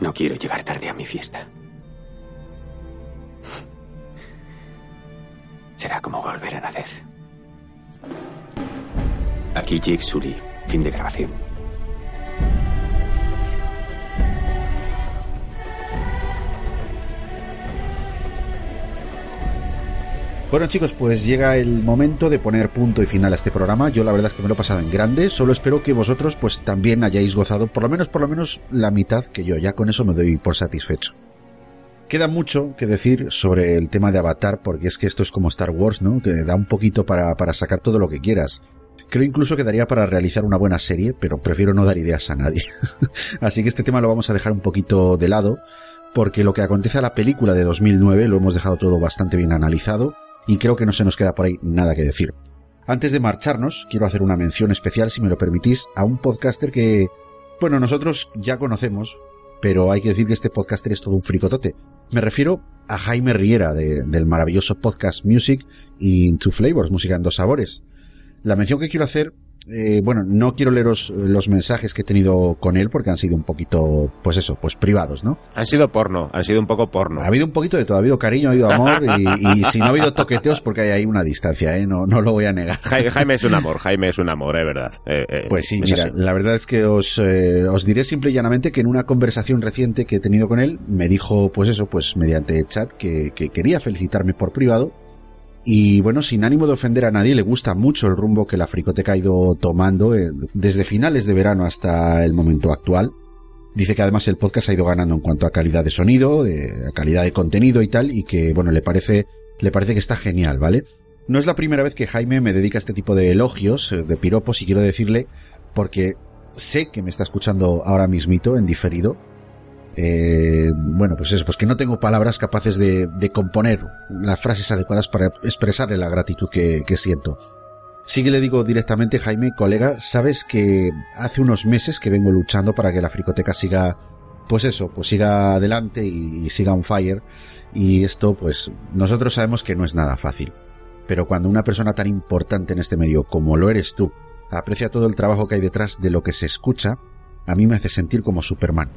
No quiero llegar tarde a mi fiesta. Será como volver a nacer. Aquí Jake Sully. Fin de grabación. Bueno chicos, pues llega el momento de poner punto y final a este programa. Yo la verdad es que me lo he pasado en grande. Solo espero que vosotros pues también hayáis gozado por lo menos por lo menos la mitad que yo. Ya con eso me doy por satisfecho. Queda mucho que decir sobre el tema de Avatar, porque es que esto es como Star Wars, ¿no? Que da un poquito para, para sacar todo lo que quieras. Creo incluso que daría para realizar una buena serie, pero prefiero no dar ideas a nadie. Así que este tema lo vamos a dejar un poquito de lado, porque lo que acontece a la película de 2009 lo hemos dejado todo bastante bien analizado y creo que no se nos queda por ahí nada que decir. Antes de marcharnos, quiero hacer una mención especial, si me lo permitís, a un podcaster que, bueno, nosotros ya conocemos, pero hay que decir que este podcaster es todo un fricotote. Me refiero a Jaime Riera del maravilloso podcast Music y Two Flavors, Música en dos sabores. La mención que quiero hacer eh, bueno, no quiero leeros los mensajes que he tenido con él porque han sido un poquito, pues eso, pues privados, ¿no? Han sido porno, han sido un poco porno. Ha habido un poquito de todo, ha habido cariño, ha habido amor y, y si no ha habido toqueteos porque hay ahí una distancia, ¿eh? No, no lo voy a negar. Jaime, es un amor, Jaime es un amor, es verdad. Eh, eh, pues sí, mira, la verdad es que os, eh, os diré simple y llanamente que en una conversación reciente que he tenido con él me dijo, pues eso, pues mediante chat que, que quería felicitarme por privado y bueno, sin ánimo de ofender a nadie, le gusta mucho el rumbo que la fricoteca ha ido tomando eh, desde finales de verano hasta el momento actual. Dice que además el podcast ha ido ganando en cuanto a calidad de sonido, de, calidad de contenido y tal, y que bueno, le parece, le parece que está genial, ¿vale? No es la primera vez que Jaime me dedica a este tipo de elogios, eh, de piropos, y quiero decirle, porque sé que me está escuchando ahora mismito, en diferido, eh, bueno, pues eso, pues que no tengo palabras capaces de, de, componer las frases adecuadas para expresarle la gratitud que, siento. Sí que le digo directamente, Jaime, colega, sabes que hace unos meses que vengo luchando para que la fricoteca siga, pues eso, pues siga adelante y, y siga on fire. Y esto, pues, nosotros sabemos que no es nada fácil. Pero cuando una persona tan importante en este medio como lo eres tú, aprecia todo el trabajo que hay detrás de lo que se escucha, a mí me hace sentir como Superman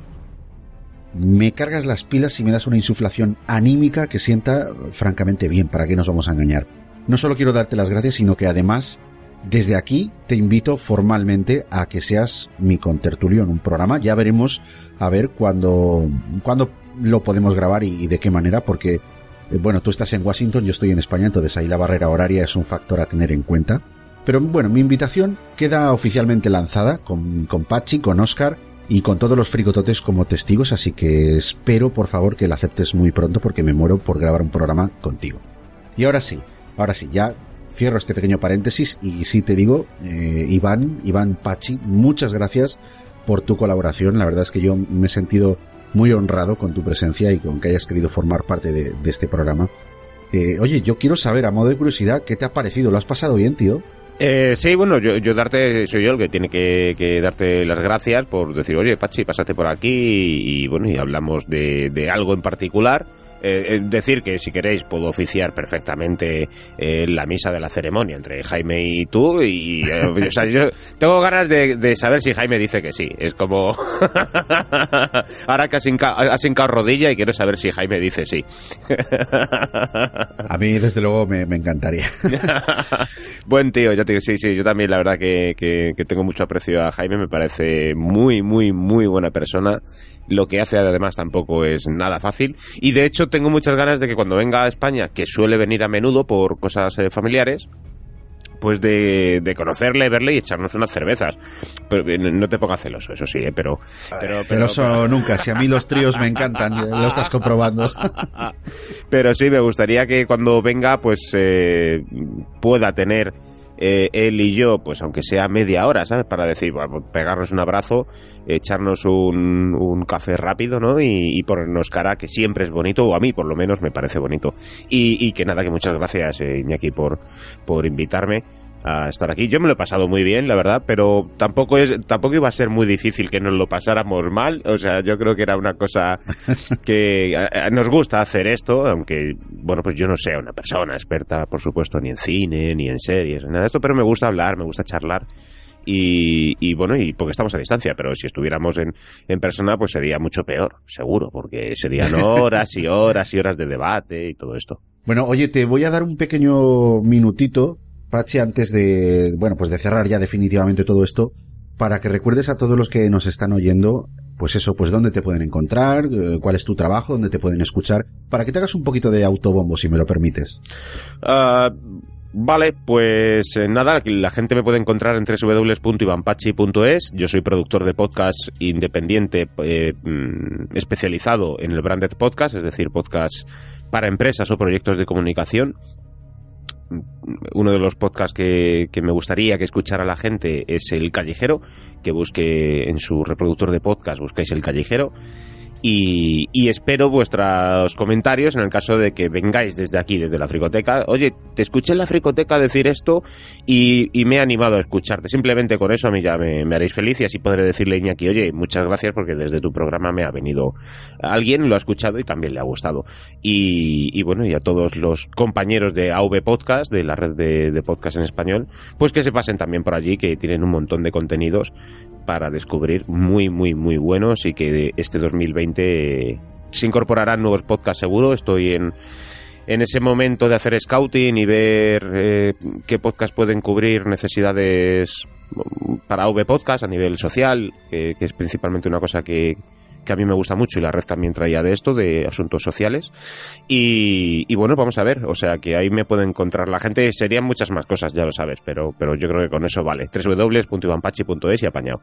me cargas las pilas y me das una insuflación anímica que sienta francamente bien, para que nos vamos a engañar. No solo quiero darte las gracias, sino que además, desde aquí te invito formalmente a que seas mi contertulio en un programa. Ya veremos a ver cuándo, cuándo lo podemos grabar y, y de qué manera, porque, eh, bueno, tú estás en Washington, yo estoy en España, entonces ahí la barrera horaria es un factor a tener en cuenta. Pero bueno, mi invitación queda oficialmente lanzada con, con Pachi, con Oscar y con todos los frigototes como testigos, así que espero por favor que la aceptes muy pronto porque me muero por grabar un programa contigo. Y ahora sí, ahora sí, ya cierro este pequeño paréntesis y sí te digo, eh, Iván, Iván Pachi, muchas gracias por tu colaboración. La verdad es que yo me he sentido muy honrado con tu presencia y con que hayas querido formar parte de, de este programa. Eh, oye, yo quiero saber, a modo de curiosidad, ¿qué te ha parecido? ¿Lo has pasado bien, tío? Eh, sí, bueno, yo, yo, darte, soy yo el que tiene que, que, darte las gracias por decir, oye, Pachi, pásate por aquí y, y bueno, y hablamos de, de algo en particular eh, decir que si queréis puedo oficiar perfectamente eh, la misa de la ceremonia entre Jaime y tú y eh, o sea, yo tengo ganas de, de, saber si Jaime dice que sí. Es como ahora que has hincado, rodilla y quiero saber si Jaime dice sí. A mí desde luego me, me encantaría. Buen tío yo te sí sí yo también la verdad que, que, que tengo mucho aprecio a Jaime me parece muy muy muy buena persona lo que hace además tampoco es nada fácil y de hecho tengo muchas ganas de que cuando venga a España, que suele venir a menudo por cosas eh, familiares, pues de, de, conocerle, verle y echarnos unas cervezas. Pero eh, no te pongas celoso, eso sí, ¿eh? pero, pero, celoso pero, nunca. Si a mí los tríos me encantan, lo estás comprobando. pero sí, me gustaría que cuando venga, pues eh, pueda tener eh, él y yo, pues aunque sea media hora, ¿sabes? Para decir, bueno, pegarnos un abrazo, echarnos un, un café rápido, ¿no? Y, y, ponernos cara, que siempre es bonito, o a mí por lo menos me parece bonito. Y, y que nada, que muchas gracias, eh, Iñaki, por, por invitarme a estar aquí. Yo me lo he pasado muy bien, la verdad, pero tampoco es tampoco iba a ser muy difícil que nos lo pasáramos mal. O sea, yo creo que era una cosa que nos gusta hacer esto, aunque, bueno, pues yo no sea una persona experta, por supuesto, ni en cine, ni en series, nada de esto, pero me gusta hablar, me gusta charlar. Y, y, bueno, y porque estamos a distancia, pero si estuviéramos en, en persona, pues sería mucho peor, seguro, porque serían horas y horas y horas de debate y todo esto. Bueno, oye, te voy a dar un pequeño minutito Pachi, antes de, bueno, pues de cerrar ya definitivamente todo esto, para que recuerdes a todos los que nos están oyendo, pues eso, pues dónde te pueden encontrar, cuál es tu trabajo, dónde te pueden escuchar, para que te hagas un poquito de autobombo, si me lo permites. Uh, vale, pues eh, nada, la gente me puede encontrar en www.ivanpachi.es. Yo soy productor de podcast independiente eh, especializado en el branded podcast, es decir, podcast para empresas o proyectos de comunicación uno de los podcasts que, que, me gustaría que escuchara la gente es El Callejero, que busque en su reproductor de podcast, buscáis El Callejero. Y, espero vuestros comentarios en el caso de que vengáis desde aquí, desde la fricoteca. Oye, te escuché en la fricoteca decir esto y, me he animado a escucharte. Simplemente con eso a mí ya me, haréis feliz y así podré decirle Iñaki, oye, muchas gracias porque desde tu programa me ha venido alguien, lo ha escuchado y también le ha gustado. Y, y bueno, y a todos los compañeros de AV Podcast, de la red de, de podcast en español, pues que se pasen también por allí, que tienen un montón de contenidos para descubrir muy, muy, muy buenos y que este 2020 se incorporarán nuevos podcasts seguro. Estoy en, en ese momento de hacer scouting y ver eh, qué podcast pueden cubrir necesidades para V Podcast a nivel social, que, que es principalmente una cosa que, que a mí me gusta mucho y la red también traía de esto, de asuntos sociales. Y, y, bueno, vamos a ver, o sea que ahí me puede encontrar la gente, serían muchas más cosas, ya lo sabes, pero, pero yo creo que con eso vale. www.ivanpachi.es y apañado.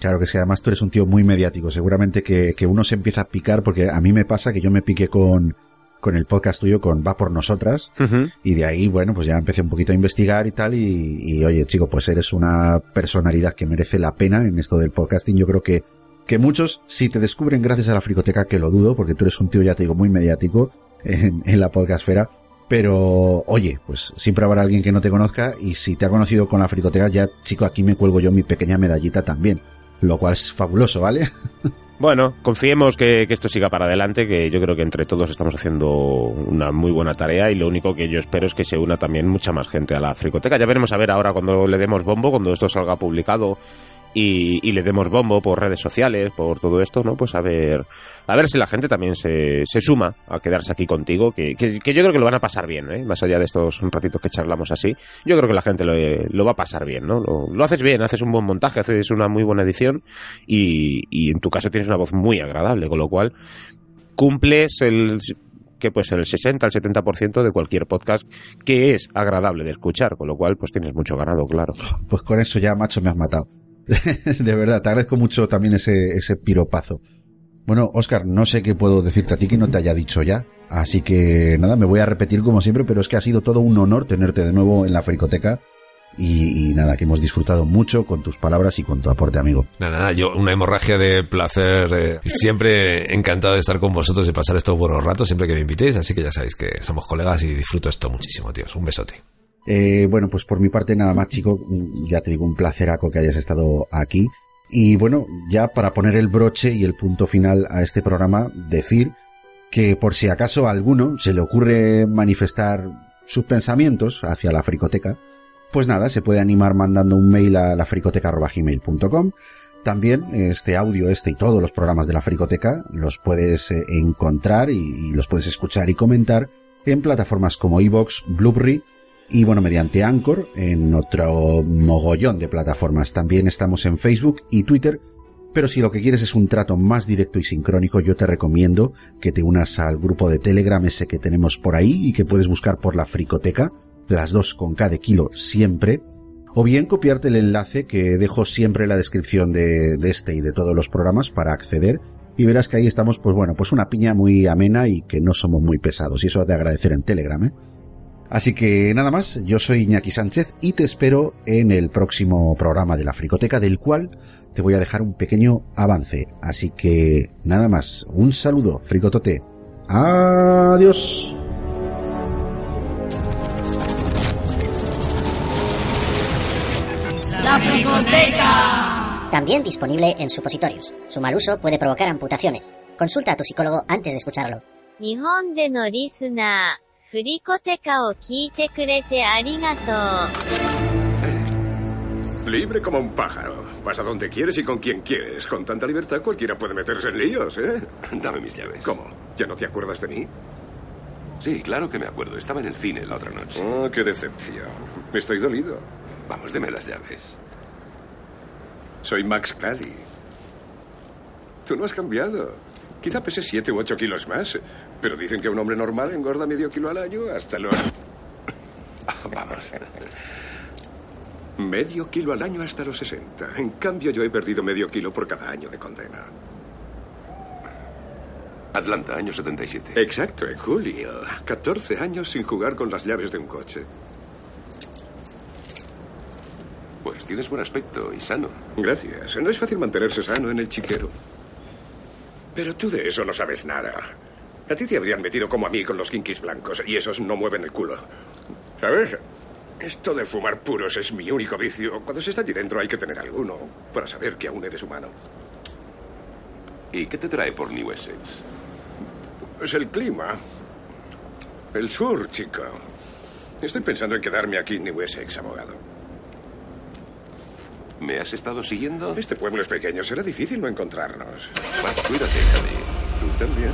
Claro que sí, además tú eres un tío muy mediático, seguramente que, que uno se empieza a picar, porque a mí me pasa que yo me piqué con, con el podcast tuyo con Va por Nosotras uh -huh. y de ahí, bueno, pues ya empecé un poquito a investigar y tal y, y, oye, chico, pues eres una personalidad que merece la pena en esto del podcasting. Yo creo que, que muchos, si te descubren gracias a la fricoteca, que lo dudo, porque tú eres un tío, ya te digo, muy mediático en, en la podcastfera, pero oye, pues siempre habrá alguien que no te conozca y si te ha conocido con la fricoteca, ya, chico, aquí me cuelgo yo mi pequeña medallita también, lo cual es fabuloso, ¿vale? Bueno, confiemos que, que, esto siga para adelante, que yo creo que entre todos estamos haciendo una muy buena tarea y lo único que yo espero es que se una también mucha más gente a la fricoteca. Ya veremos a ver ahora cuando le demos bombo, cuando esto salga publicado y, le demos bombo por redes sociales, por todo esto, ¿no? Pues a ver, a ver si la gente también se, se suma a quedarse aquí contigo, que, que, yo creo que lo van a pasar bien, ¿eh? Más allá de estos ratitos que charlamos así, yo creo que la gente lo, lo va a pasar bien, ¿no? Lo, lo, haces bien, haces un buen montaje, haces una muy buena edición y, y en tu caso tienes una voz muy agradable, con lo cual cumples el que pues el 60 al 70% de cualquier podcast que es agradable de escuchar, con lo cual pues tienes mucho ganado, claro. Pues con eso ya, macho, me has matado. de verdad, te agradezco mucho también ese, ese piropazo. Bueno, Oscar, no sé qué puedo decirte a ti que no te haya dicho ya. Así que nada, me voy a repetir como siempre, pero es que ha sido todo un honor tenerte de nuevo en la fricoteca. Y, nada, que hemos disfrutado mucho con tus palabras y con tu aporte, amigo. Nada, nada, yo una hemorragia de placer. Eh, siempre encantado de estar con vosotros y pasar estos buenos ratos siempre que me invitéis. Así que ya sabéis que somos colegas y disfruto esto muchísimo, tíos. Un besote. Eh, bueno, pues por mi parte nada más, chico. Ya te digo, un placeraco que hayas estado aquí. Y bueno, ya para poner el broche y el punto final a este programa, decir que por si acaso a alguno se le ocurre manifestar sus pensamientos hacia la fricoteca, pues nada, se puede animar mandando un mail a lafricoteca.gmail.com. También este audio, este y todos los programas de la fricoteca los puedes eh, encontrar y, los puedes escuchar y comentar en plataformas como iVoox, Blueberry y bueno, mediante Anchor en otro mogollón de plataformas. También estamos en Facebook y Twitter. Pero si lo que quieres es un trato más directo y sincrónico, yo te recomiendo que te unas al grupo de Telegram ese que tenemos por ahí y que puedes buscar por la fricoteca, las dos con cada kilo siempre, o bien copiarte el enlace que dejo siempre en la descripción de, este y de todos los programas para acceder y verás que ahí estamos, pues bueno, pues una piña muy amena y que no somos muy pesados y eso de agradecer en Telegram, ¿eh? Así que nada más, yo soy Iñaki Sánchez y te espero en el próximo programa de la Fricoteca, del cual te voy a dejar un pequeño avance. Así que nada más, un saludo, Fricotote. Adiós. La Fricoteca. También disponible en supositorios. Su mal uso puede provocar amputaciones. Consulta a tu psicólogo antes de escucharlo. 日本でのリスナー。 フリコテカを聞いてくれてありがとう。Libre como un pájaro. Vas a donde quieres y con quien quieres. Con tanta libertad cualquiera puede meterse en líos, ¿eh? Dame mis llaves. ¿Cómo? ¿Ya no te acuerdas de mí? Sí, claro que me acuerdo. Estaba en el cine la otra noche. Oh, qué decepción. Estoy dolido. Vamos, deme las llaves. Soy Max Cali. Tú no has cambiado. Quizá pese siete u ocho kilos más. Pero dicen que un hombre normal engorda medio kilo al año hasta los... Vamos. Medio kilo al año hasta los 60. En cambio, yo he perdido medio kilo por cada año de condena. Atlanta, año 77. Exacto, en julio. 14 años sin jugar con las llaves de un coche. Pues tienes buen aspecto y sano. Gracias. No es fácil mantenerse sano en el chiquero. Pero tú de eso no sabes nada. A ti te habrían metido como a mí con los kinkis blancos y esos no mueven el culo. ¿Sabes? Esto de fumar puros es mi único vicio. Cuando se está allí dentro hay que tener alguno para saber que aún eres humano. ¿Y qué te trae por New Essex? Es el clima. El sur, chico. Estoy pensando en quedarme aquí en New Essex, abogado. ¿Me has estado siguiendo? Este pueblo es pequeño, será difícil no encontrarnos. Pues cuídate, Javi. Tú también.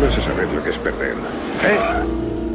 Vas a saber lo que es perder. ¡Eh!